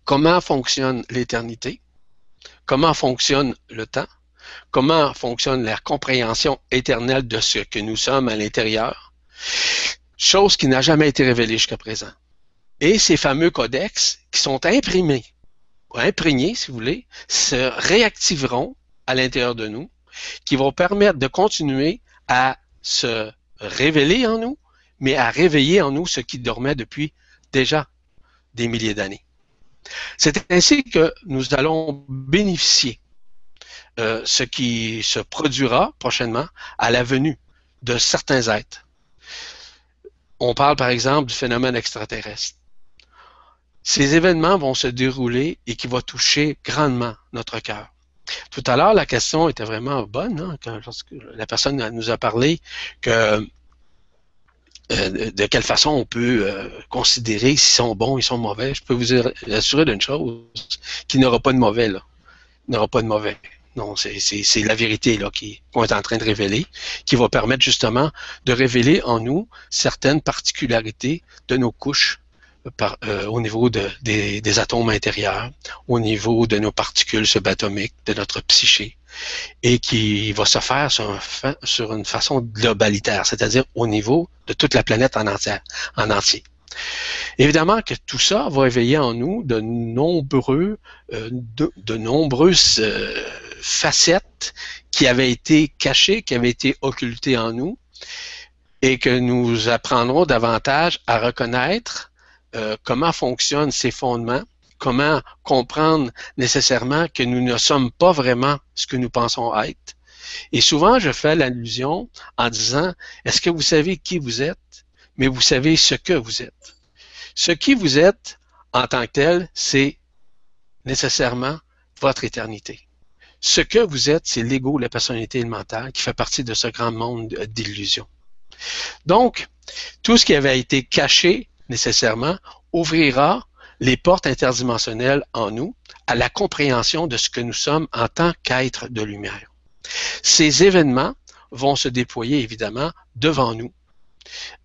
comment fonctionne l'éternité? Comment fonctionne le temps? Comment fonctionne la compréhension éternelle de ce que nous sommes à l'intérieur? Chose qui n'a jamais été révélée jusqu'à présent. Et ces fameux codex qui sont imprimés, imprégnés, si vous voulez, se réactiveront à l'intérieur de nous, qui vont permettre de continuer à se révéler en nous, mais à réveiller en nous ce qui dormait depuis déjà des milliers d'années. C'est ainsi que nous allons bénéficier euh, ce qui se produira prochainement à la venue de certains êtres. On parle par exemple du phénomène extraterrestre. Ces événements vont se dérouler et qui vont toucher grandement notre cœur. Tout à l'heure, la question était vraiment bonne, hein, quand, lorsque la personne nous a parlé que euh, de quelle façon on peut euh, considérer s'ils sont bons, ils sont mauvais. Je peux vous assurer d'une chose, qu'il n'y aura pas de mauvais, là. Il n'y aura pas de mauvais. Non, c'est la vérité là qu'on est en train de révéler, qui va permettre justement de révéler en nous certaines particularités de nos couches par, euh, au niveau de, des, des, atomes intérieurs, au niveau de nos particules subatomiques, de notre psyché, et qui va se faire sur, sur une façon globalitaire, c'est-à-dire au niveau de toute la planète en, entière, en entier. Évidemment que tout ça va éveiller en nous de nombreux, euh, de, de, nombreuses euh, facettes qui avaient été cachées, qui avaient été occultées en nous, et que nous apprendrons davantage à reconnaître euh, comment fonctionnent ces fondements, comment comprendre nécessairement que nous ne sommes pas vraiment ce que nous pensons être. Et souvent, je fais l'allusion en disant, est-ce que vous savez qui vous êtes, mais vous savez ce que vous êtes? Ce qui vous êtes en tant que tel, c'est nécessairement votre éternité. Ce que vous êtes, c'est l'ego, la personnalité et qui fait partie de ce grand monde d'illusions. Donc, tout ce qui avait été caché nécessairement ouvrira les portes interdimensionnelles en nous à la compréhension de ce que nous sommes en tant qu'êtres de lumière. Ces événements vont se déployer évidemment devant nous.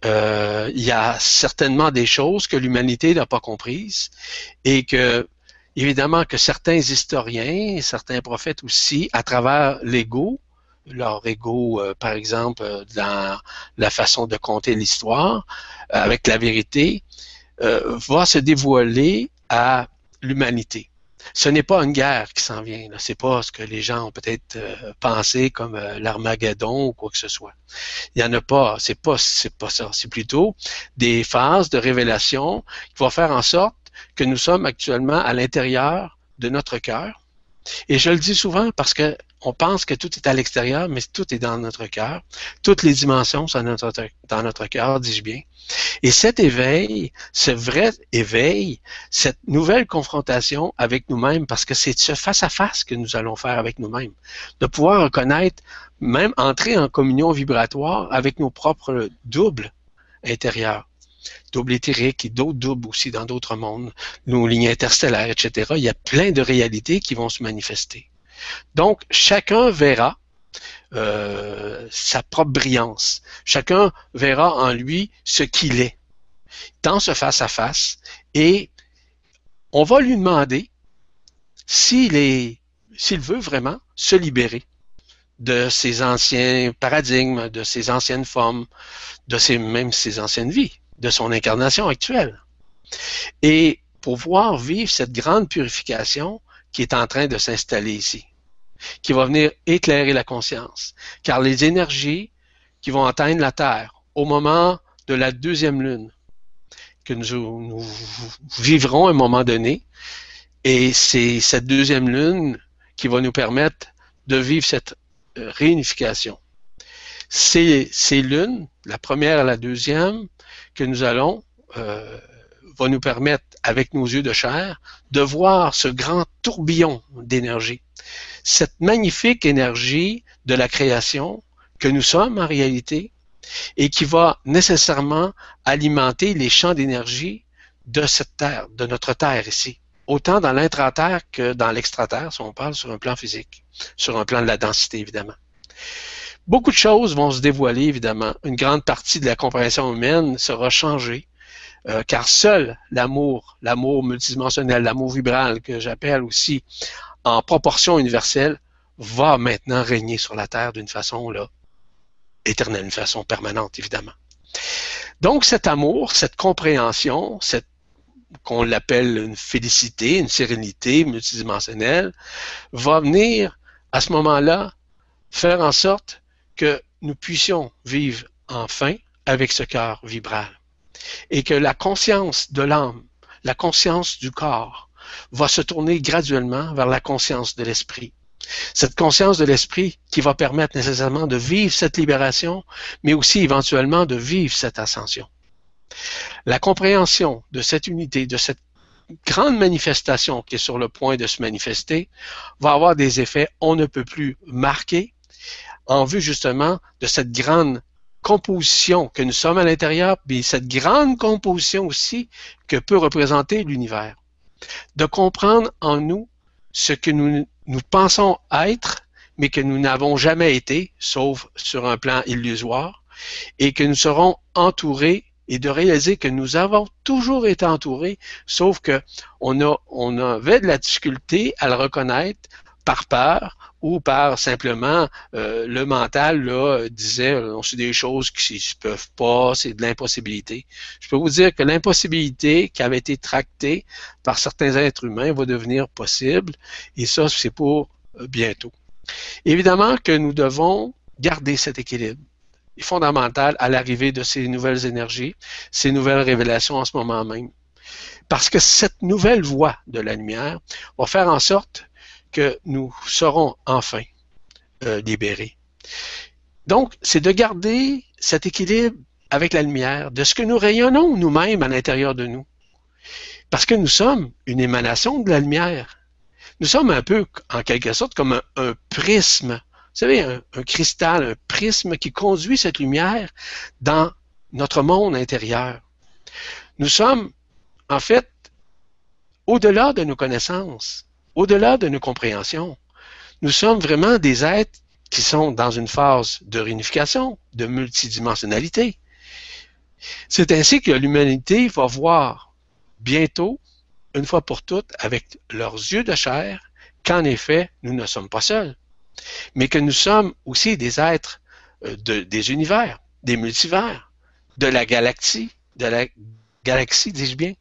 Euh, il y a certainement des choses que l'humanité n'a pas comprises et que évidemment que certains historiens, certains prophètes aussi, à travers l'ego, leur ego, euh, par exemple, euh, dans la façon de compter l'histoire, euh, avec la vérité, va se dévoiler à l'humanité. Ce n'est pas une guerre qui s'en vient. Ce n'est pas ce que les gens ont peut-être pensé comme l'Armageddon ou quoi que ce soit. Il n'y en a pas. C'est pas, c'est pas ça. C'est plutôt des phases de révélation qui vont faire en sorte que nous sommes actuellement à l'intérieur de notre cœur. Et je le dis souvent parce que on pense que tout est à l'extérieur, mais tout est dans notre cœur. Toutes les dimensions sont dans notre, cœur, dis-je bien. Et cet éveil, ce vrai éveil, cette nouvelle confrontation avec nous-mêmes, parce que c'est ce face-à-face que nous allons faire avec nous-mêmes, de pouvoir reconnaître, même entrer en communion vibratoire avec nos propres doubles intérieurs double éthérique et d'autres doubles aussi dans d'autres mondes, nos lignes interstellaires, etc. Il y a plein de réalités qui vont se manifester. Donc, chacun verra euh, sa propre brillance. Chacun verra en lui ce qu'il est dans ce face-à-face et on va lui demander s'il veut vraiment se libérer de ses anciens paradigmes, de ses anciennes formes, de même ses anciennes vies, de son incarnation actuelle. Et pouvoir vivre cette grande purification qui est en train de s'installer ici qui va venir éclairer la conscience. Car les énergies qui vont atteindre la Terre au moment de la deuxième lune, que nous, vivrons à un moment donné, et c'est cette deuxième lune qui va nous permettre de vivre cette euh, réunification. Ces, ces lunes, la première et la deuxième, que nous allons, euh, va nous permettre, avec nos yeux de chair, de voir ce grand tourbillon d'énergie cette magnifique énergie de la création que nous sommes en réalité et qui va nécessairement alimenter les champs d'énergie de cette terre, de notre terre ici, autant dans l'intra-terre que dans l'extra-terre, si on parle sur un plan physique, sur un plan de la densité évidemment. Beaucoup de choses vont se dévoiler évidemment. Une grande partie de la compréhension humaine sera changée, euh, car seul l'amour, l'amour multidimensionnel, l'amour vibral que j'appelle aussi en proportion universelle, va maintenant régner sur la Terre d'une façon là, éternelle, d'une façon permanente, évidemment. Donc cet amour, cette compréhension, cette qu'on l'appelle une félicité, une sérénité multidimensionnelle, va venir à ce moment-là faire en sorte que nous puissions vivre enfin avec ce cœur vibral et que la conscience de l'âme, la conscience du corps, va se tourner graduellement vers la conscience de l'esprit. Cette conscience de l'esprit qui va permettre nécessairement de vivre cette libération, mais aussi éventuellement de vivre cette ascension. La compréhension de cette unité, de cette grande manifestation qui est sur le point de se manifester, va avoir des effets on ne peut plus marquer en vue justement de cette grande composition que nous sommes à l'intérieur, mais cette grande composition aussi que peut représenter l'univers. De comprendre en nous ce que nous, pensons être, mais que nous n'avons jamais été, sauf sur un plan illusoire, et que nous serons entourés et de réaliser que nous avons toujours été entourés, sauf que on a, on avait de la difficulté à le reconnaître par peur ou par simplement euh, le mental là, disait euh, c'est des choses qui se peuvent pas, c'est de l'impossibilité. Je peux vous dire que l'impossibilité qui avait été tractée par certains êtres humains va devenir possible et ça c'est pour euh, bientôt. Évidemment que nous devons garder cet équilibre est fondamentale à l'arrivée de ces nouvelles énergies, ces nouvelles révélations en ce moment même. Parce que cette nouvelle voie de la lumière va faire en sorte que nous serons enfin euh, libérés. Donc, c'est de garder cet équilibre avec la lumière, de ce que nous rayonnons nous-mêmes à l'intérieur de nous. Parce que nous sommes une émanation de la lumière. Nous sommes un peu, en quelque sorte, comme un, prisme. Vous savez, un, un, cristal, un prisme qui conduit cette lumière dans notre monde intérieur. Nous sommes, en fait, au-delà de nos connaissances, au-delà de nos compréhensions. Nous sommes vraiment des êtres qui sont dans une phase de réunification, de multidimensionnalité. C'est ainsi que l'humanité va voir bientôt, une fois pour toutes, avec leurs yeux de chair, qu'en effet, nous ne sommes pas seuls, mais que nous sommes aussi des êtres euh, de, des univers, des multivers, de la galaxie, de la galaxie, dis-je bien.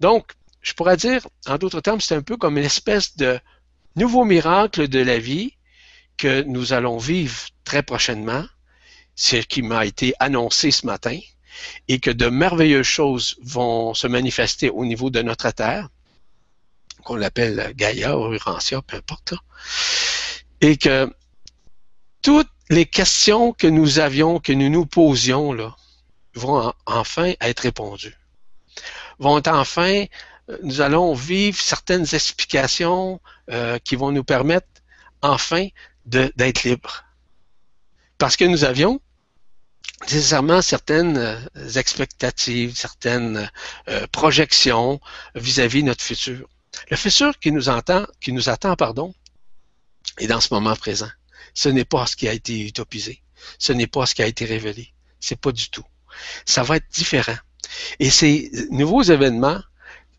Donc, je pourrais dire, en d'autres termes, c'est un peu comme une espèce de nouveau miracle de la vie que nous allons vivre très prochainement, ce qui m'a été annoncé ce matin, et que de merveilleuses choses vont se manifester au niveau de notre Terre, qu'on l'appelle Gaïa ou Urantia, peu importe, et que toutes les questions que nous avions, que nous nous posions, là, vont enfin être répondues. Vont enfin, nous allons vivre certaines explications euh, qui vont nous permettre enfin d'être libres. Parce que nous avions nécessairement certaines euh, expectatives, certaines euh, projections vis-à-vis de notre futur. Le futur qui nous qui nous attend, pardon, est dans ce moment présent. Ce n'est pas ce qui a été utopisé. Ce n'est pas ce qui a été révélé. C'est pas du tout. Ça va être différent. Et ces nouveaux événements,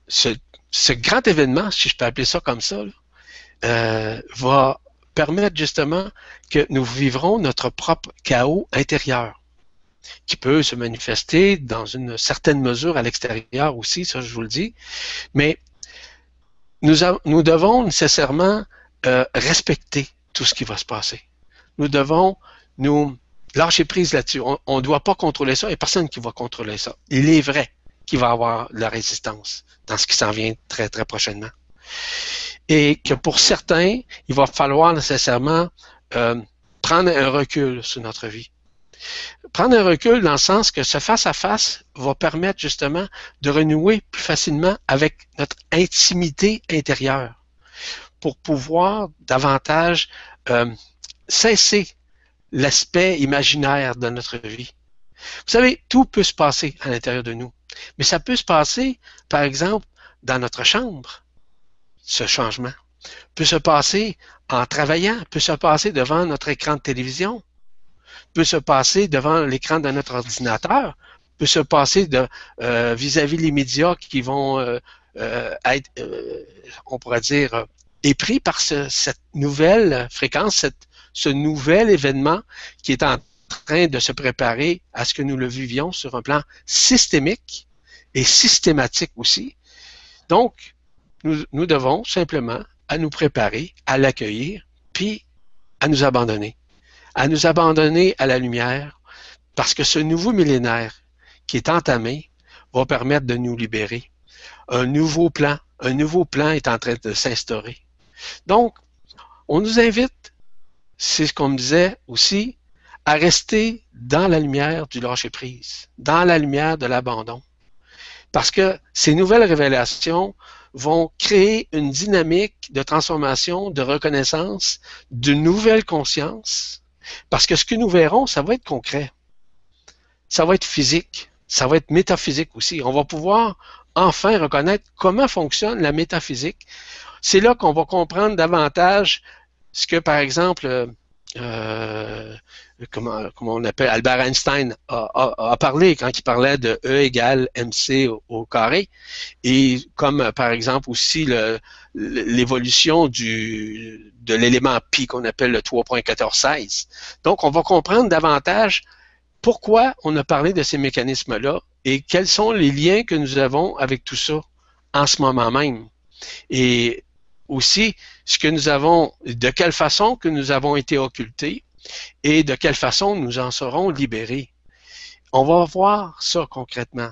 ce, grand événement, si je peux appeler ça comme ça, euh, va permettre justement que nous vivrons notre propre chaos intérieur qui peut se manifester dans une certaine mesure à l'extérieur aussi, ça je vous le dis. Mais nous, devons nécessairement euh, respecter tout ce qui va se passer. Nous devons nous lâcher prise là-dessus. On ne doit pas contrôler ça et personne qui va contrôler ça. Il est vrai qu'il va y avoir de la résistance dans ce qui s'en vient très, très prochainement. Et que pour certains, il va falloir nécessairement euh, prendre un recul sur notre vie. Prendre un recul dans le sens que ce face-à-face va permettre justement de renouer plus facilement avec notre intimité intérieure pour pouvoir davantage euh, cesser l'aspect imaginaire de notre vie. Vous savez, tout peut se passer à l'intérieur de nous, mais ça peut se passer, par exemple, dans notre chambre, ce changement. Peut se passer en travaillant, peut se passer devant notre écran de télévision, peut se passer devant l'écran de notre ordinateur, peut se passer euh, vis-à-vis les médias qui vont euh, euh, être, on pourrait dire, épris par cette nouvelle fréquence, ce nouvel événement qui est en train de se préparer à ce que nous le vivions sur un plan systémique et systématique aussi. Donc, nous, nous devons simplement à nous préparer, à l'accueillir, puis à nous abandonner à nous abandonner à la lumière, parce que ce nouveau millénaire qui est entamé va permettre de nous libérer. Un nouveau plan, un nouveau plan est en train de s'instaurer. Donc, on nous invite, c'est ce qu'on me disait aussi, à rester dans la lumière du lâcher-prise, dans la lumière de l'abandon. Parce que ces nouvelles révélations vont créer une dynamique de transformation, de reconnaissance, de nouvelle conscience parce que ce que nous verrons, ça va être concret. Ça va être physique. Ça va être métaphysique aussi. On va pouvoir enfin reconnaître comment fonctionne la métaphysique. C'est là qu'on va comprendre davantage ce que, par exemple, euh, comment, on appelle, Albert Einstein a, parlé quand il parlait de E égale MC au, carré, et comme par exemple aussi l'évolution du de l'élément pi qu'on appelle le 3.1416. Donc, on va comprendre davantage pourquoi on a parlé de ces mécanismes-là et quels sont les liens que nous avons avec tout ça en ce moment même. Et aussi, ce que nous avons, de quelle façon que nous avons été occultés et de quelle façon nous en serons libérés. On va voir ça concrètement.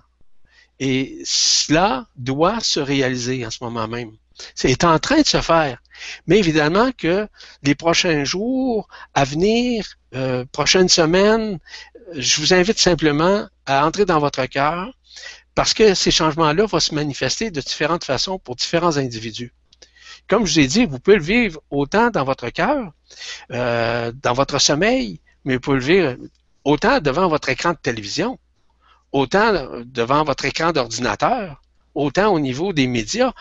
Et cela doit se réaliser en ce moment même. C'est en train de se faire. Mais évidemment que les prochains jours à venir, euh, prochaines semaines, je vous invite simplement à entrer dans votre cœur parce que ces changements-là vont se manifester de différentes façons pour différents individus. Comme je vous ai dit, vous pouvez le vivre autant dans votre cœur, euh, dans votre sommeil, mais vous pouvez le vivre autant devant votre écran de télévision, autant devant votre écran d'ordinateur, autant au niveau des médias.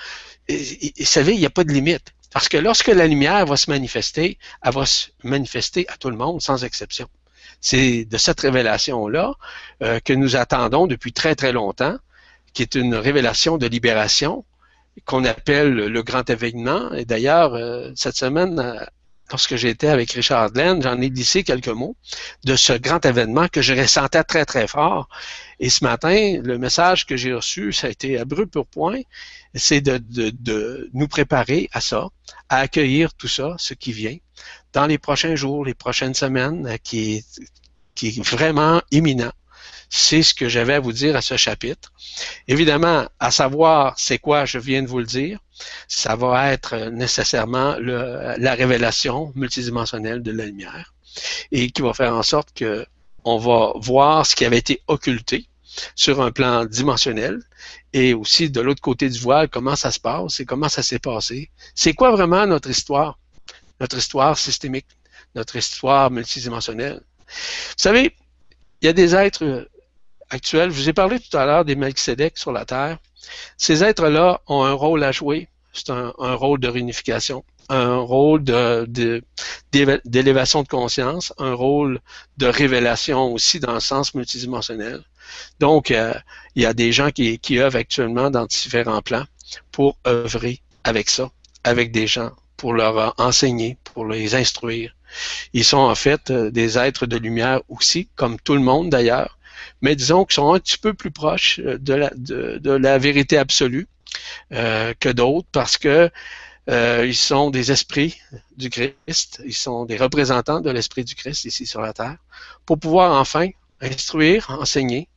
vous savez, il n'y a pas de limite. Parce que lorsque la lumière va se manifester, elle va se manifester à tout le monde, sans exception. C'est de cette révélation-là euh, que nous attendons depuis très, très longtemps, qui est une révélation de libération qu'on appelle le grand événement. Et d'ailleurs, euh, cette semaine, euh, lorsque j'étais avec Richard Glenn, j'en ai glissé quelques mots de ce grand événement que je ressentais très, très fort. Et ce matin, le message que j'ai reçu, ça a été brûle pour point, c'est de, de, de, nous préparer à ça, à accueillir tout ça, ce qui vient, dans les prochains jours, les prochaines semaines, euh, qui est, qui est vraiment imminent. C'est ce que j'avais à vous dire à ce chapitre. Évidemment, à savoir c'est quoi, je viens de vous le dire, ça va être nécessairement la révélation multidimensionnelle de la lumière et qui va faire en sorte que on va voir ce qui avait été occulté sur un plan dimensionnel et aussi de l'autre côté du voile, comment ça se passe et comment ça s'est passé. C'est quoi vraiment notre histoire? Notre histoire systémique, notre histoire multidimensionnelle? Vous savez, il y a des êtres actuels. Je vous ai parlé tout à l'heure des Melchizedek sur la Terre. Ces êtres-là ont un rôle à jouer. C'est un, rôle de réunification, un rôle d'élévation de, conscience, un rôle de révélation aussi dans le sens multidimensionnel. Donc, euh, il y a des gens qui, qui œuvrent actuellement dans différents plans pour œuvrer avec ça, avec des gens, pour leur enseigner, pour les instruire. Ils sont en fait euh, des êtres de lumière aussi, comme tout le monde d'ailleurs, mais disons qu'ils sont un petit peu plus proches euh, de la, de, la vérité absolue euh, que d'autres parce que euh, ils sont des esprits du Christ, ils sont des représentants de l'esprit du Christ ici sur la terre, pour pouvoir enfin instruire, enseigner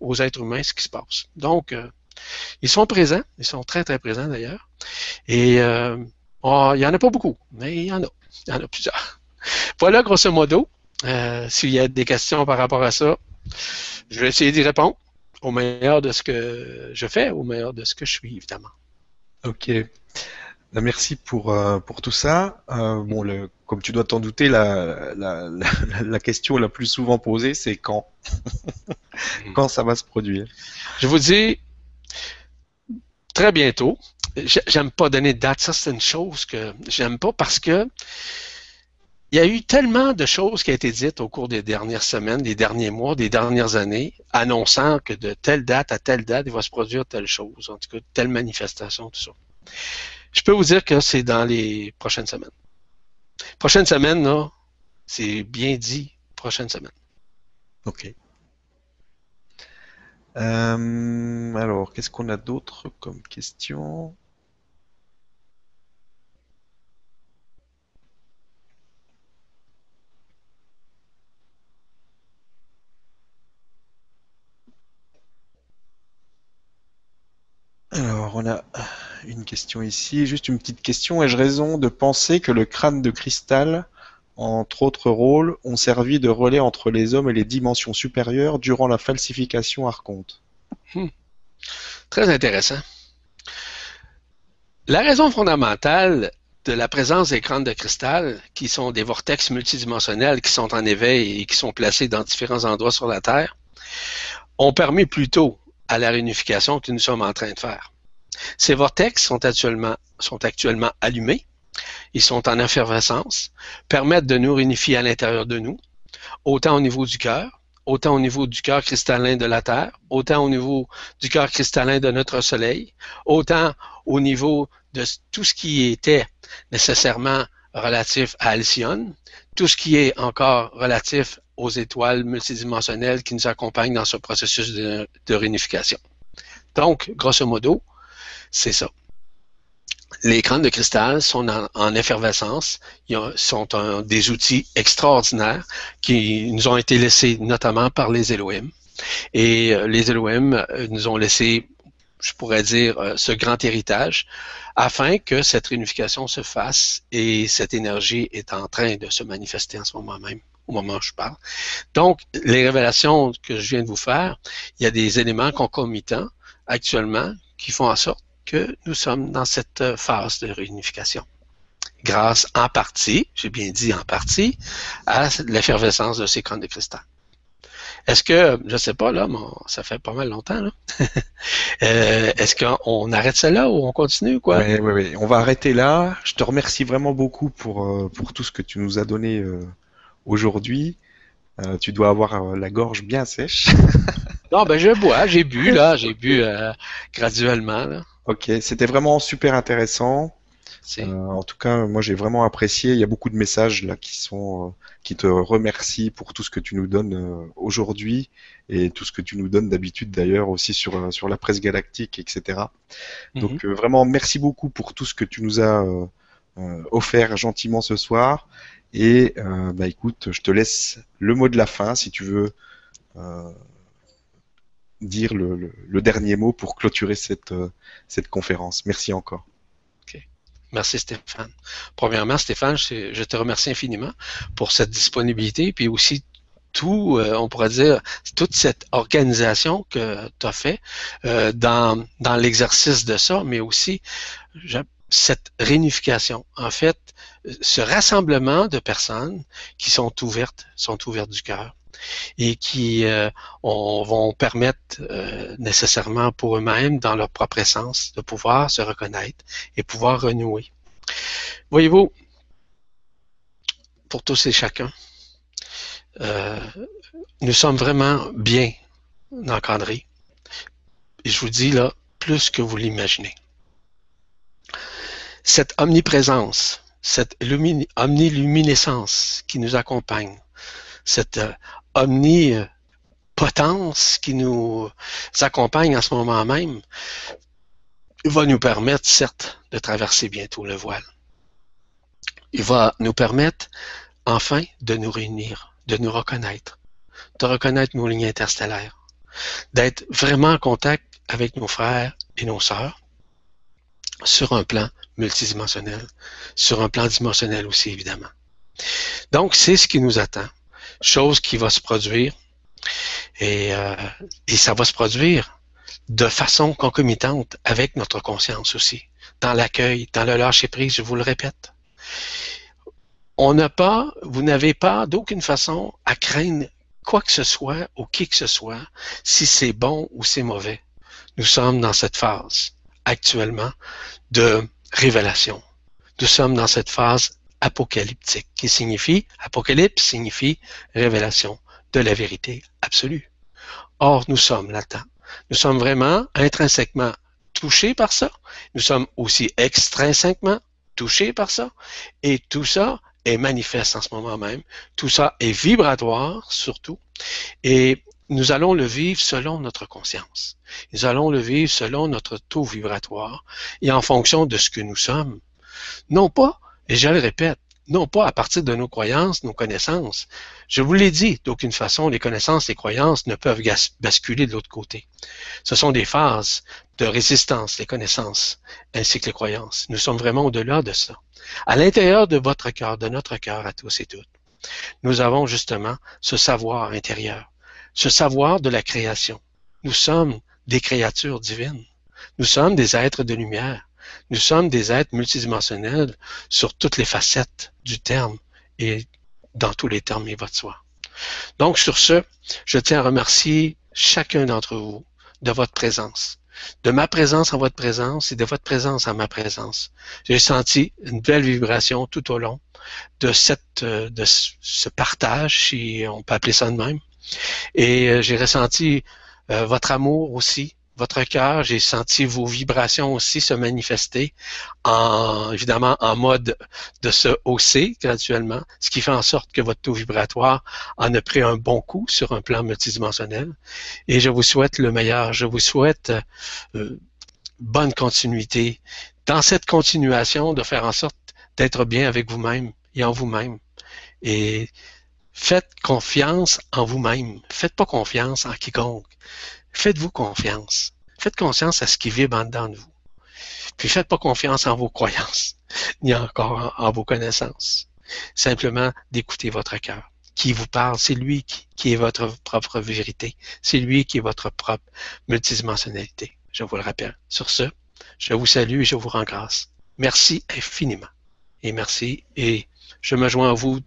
aux êtres humains ce qui se passe. Donc, ils sont présents, ils sont très très présents d'ailleurs, et oh, il y en a pas beaucoup, mais il y en a, il y en a plusieurs. Voilà grosso modo. S'il y a des questions par rapport à ça, je vais essayer d'y répondre au meilleur de ce que je fais, au meilleur de ce que je suis, évidemment. Ok. Ben, merci pour, euh, pour tout ça. Euh, bon, le, comme tu dois t'en douter, la, la, la, question la plus souvent posée, c'est quand Quand ça va se produire? Je vous dis très bientôt. J'aime pas donner de date. Ça, c'est une chose que j'aime pas parce que il y a eu tellement de choses qui ont été dites au cours des dernières semaines, des derniers mois, des dernières années, annonçant que de telle date à telle date, il va se produire telle chose, en tout cas, telle manifestation, tout ça. Je peux vous dire que c'est dans les prochaines semaines. Prochaine semaine, là, c'est bien dit, prochaine semaine. OK. Euh, alors, qu'est-ce qu'on a d'autre comme question? Alors, on a une question ici, juste une petite question. Ai-je raison de penser que le crâne de cristal, entre autres rôles, ont servi de relais entre les hommes et les dimensions supérieures durant la falsification archonte? Hmm. Très intéressant. La raison fondamentale de la présence des crânes de cristal, qui sont des vortex multidimensionnels qui sont en éveil et qui sont placés dans différents endroits sur la Terre, ont permis plutôt à la réunification que nous sommes en train de faire. Ces vortex sont actuellement, allumés, ils sont en effervescence, permettent de nous réunifier à l'intérieur de nous, autant au niveau du cœur, autant au niveau du cœur cristallin de la Terre, autant au niveau du cœur cristallin de notre Soleil, autant au niveau de tout ce qui était nécessairement relatif à Alcyone, tout ce qui est encore relatif aux étoiles multidimensionnelles qui nous accompagnent dans ce processus de, réunification. Donc, grosso modo, c'est ça. les crânes de cristal sont en, effervescence, ils sont des outils extraordinaires qui nous ont été laissés notamment par les Elohim. Et euh, les Elohim euh, nous ont laissé, je pourrais dire, euh, ce grand héritage afin que cette réunification se fasse et cette énergie est en train de se manifester en ce moment même au moment où je parle. Donc, les révélations que je viens de vous faire, il y a des éléments concomitants actuellement qui font en sorte que nous sommes dans cette euh, phase de réunification. Grâce en partie, j'ai bien dit en partie, à l'effervescence de ces crânes de cristal. Est-ce que, je ne sais pas, là, ça fait pas mal longtemps, là. Euh, est-ce qu'on arrête ça là ou on continue, quoi? Oui, oui, oui. On va arrêter là. Je te remercie vraiment beaucoup pour, euh, pour tout ce que tu nous as donné aujourd'hui. tu dois avoir la gorge bien sèche. non, ben je bois, j'ai bu, là, j'ai bu graduellement, là. Ok, c'était vraiment super intéressant. Euh, en tout cas, moi j'ai vraiment apprécié. Il y a beaucoup de messages là qui sont euh, qui te remercient pour tout ce que tu nous donnes euh, aujourd'hui et tout ce que tu nous donnes d'habitude d'ailleurs aussi sur sur la presse galactique, etc. Mhm. Donc vraiment merci beaucoup pour tout ce que tu nous as offert gentiment ce soir. Et bah écoute, je te laisse le mot de la fin si tu veux dire le, dernier mot pour clôturer cette, euh, cette conférence. Merci encore. Merci Stéphane. Premièrement, Stéphane, je, te remercie infiniment pour cette disponibilité, puis aussi tout, euh, on pourrait dire, toute cette organisation que tu as fait euh, dans, dans l'exercice de ça, mais aussi cette réunification. En fait, ce rassemblement de personnes qui sont ouvertes, sont ouvertes du cœur et qui euh, vont permettre euh, nécessairement pour eux-mêmes, dans leur propre essence, de pouvoir se reconnaître et pouvoir renouer. Voyez-vous, pour tous et chacun, euh, nous sommes vraiment bien encadrés. Et je vous dis là, plus que vous l'imaginez. Cette omniprésence, cette omniluminescence qui nous accompagne, cette omnipotence qui nous accompagne en ce moment même va nous permettre, certes, de traverser bientôt le voile. Il va nous permettre, enfin, de nous réunir, de nous reconnaître, de reconnaître nos lignes interstellaires, d'être vraiment en contact avec nos frères et nos sœurs sur un plan multidimensionnel, sur un plan dimensionnel aussi, évidemment. Donc, c'est ce qui nous attend chose qui va se produire. Et, euh, et ça va se produire de façon concomitante avec notre conscience aussi, dans l'accueil, dans le lâcher-prise, je vous le répète. On n'a pas, vous n'avez pas d'aucune façon à craindre quoi que ce soit ou qui que ce soit, si c'est bon ou c'est mauvais. Nous sommes dans cette phase actuellement de révélation. Nous sommes dans cette phase apocalyptique, qui signifie, apocalypse signifie révélation de la vérité absolue. Or, nous sommes là-dedans. Nous sommes vraiment intrinsèquement touchés par ça. Nous sommes aussi extrinsèquement touchés par ça. Et tout ça est manifeste en ce moment même. Tout ça est vibratoire surtout. Et nous allons le vivre selon notre conscience. Nous allons le vivre selon notre taux vibratoire et en fonction de ce que nous sommes. Non pas et je le répète, non pas à partir de nos croyances, nos connaissances. Je vous l'ai dit, d'aucune façon, les connaissances, les croyances ne peuvent basculer de l'autre côté. Ce sont des phases de résistance, les connaissances, ainsi que les croyances. Nous sommes vraiment au-delà de ça. À l'intérieur de votre cœur, de notre cœur à tous et toutes, nous avons justement ce savoir intérieur, ce savoir de la création. Nous sommes des créatures divines. Nous sommes des êtres de lumière. Nous sommes des êtres multidimensionnels sur toutes les facettes du terme et dans tous les termes, va de soi. Donc, sur ce, je tiens à remercier chacun d'entre vous de votre présence, de ma présence en votre présence et de votre présence en ma présence. J'ai senti une belle vibration tout au long de cette, de ce partage, si on peut appeler ça de même. Et euh, j'ai ressenti euh, votre amour aussi, votre cœur, j'ai senti vos vibrations aussi se manifester en, évidemment, en mode de se hausser graduellement, ce qui fait en sorte que votre taux vibratoire en a pris un bon coup sur un plan multidimensionnel. Et je vous souhaite le meilleur. Je vous souhaite euh, bonne continuité. Dans cette continuation, de faire en sorte d'être bien avec vous-même et en vous-même. Et faites confiance en vous-même. Faites pas confiance en quiconque. Faites-vous confiance. Faites confiance à ce qui vibre en dedans de vous. Puis faites pas confiance en vos croyances, ni encore en, vos connaissances. Simplement d'écouter votre cœur. Qui vous parle, c'est lui qui, est votre propre vérité. C'est lui qui est votre propre multidimensionnalité. Je vous le rappelle. Sur ce, je vous salue et je vous rends grâce. Merci infiniment. Et merci. Et je me joins à vous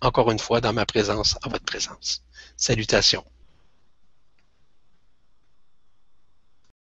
encore une fois dans ma présence, à votre présence. Salutations.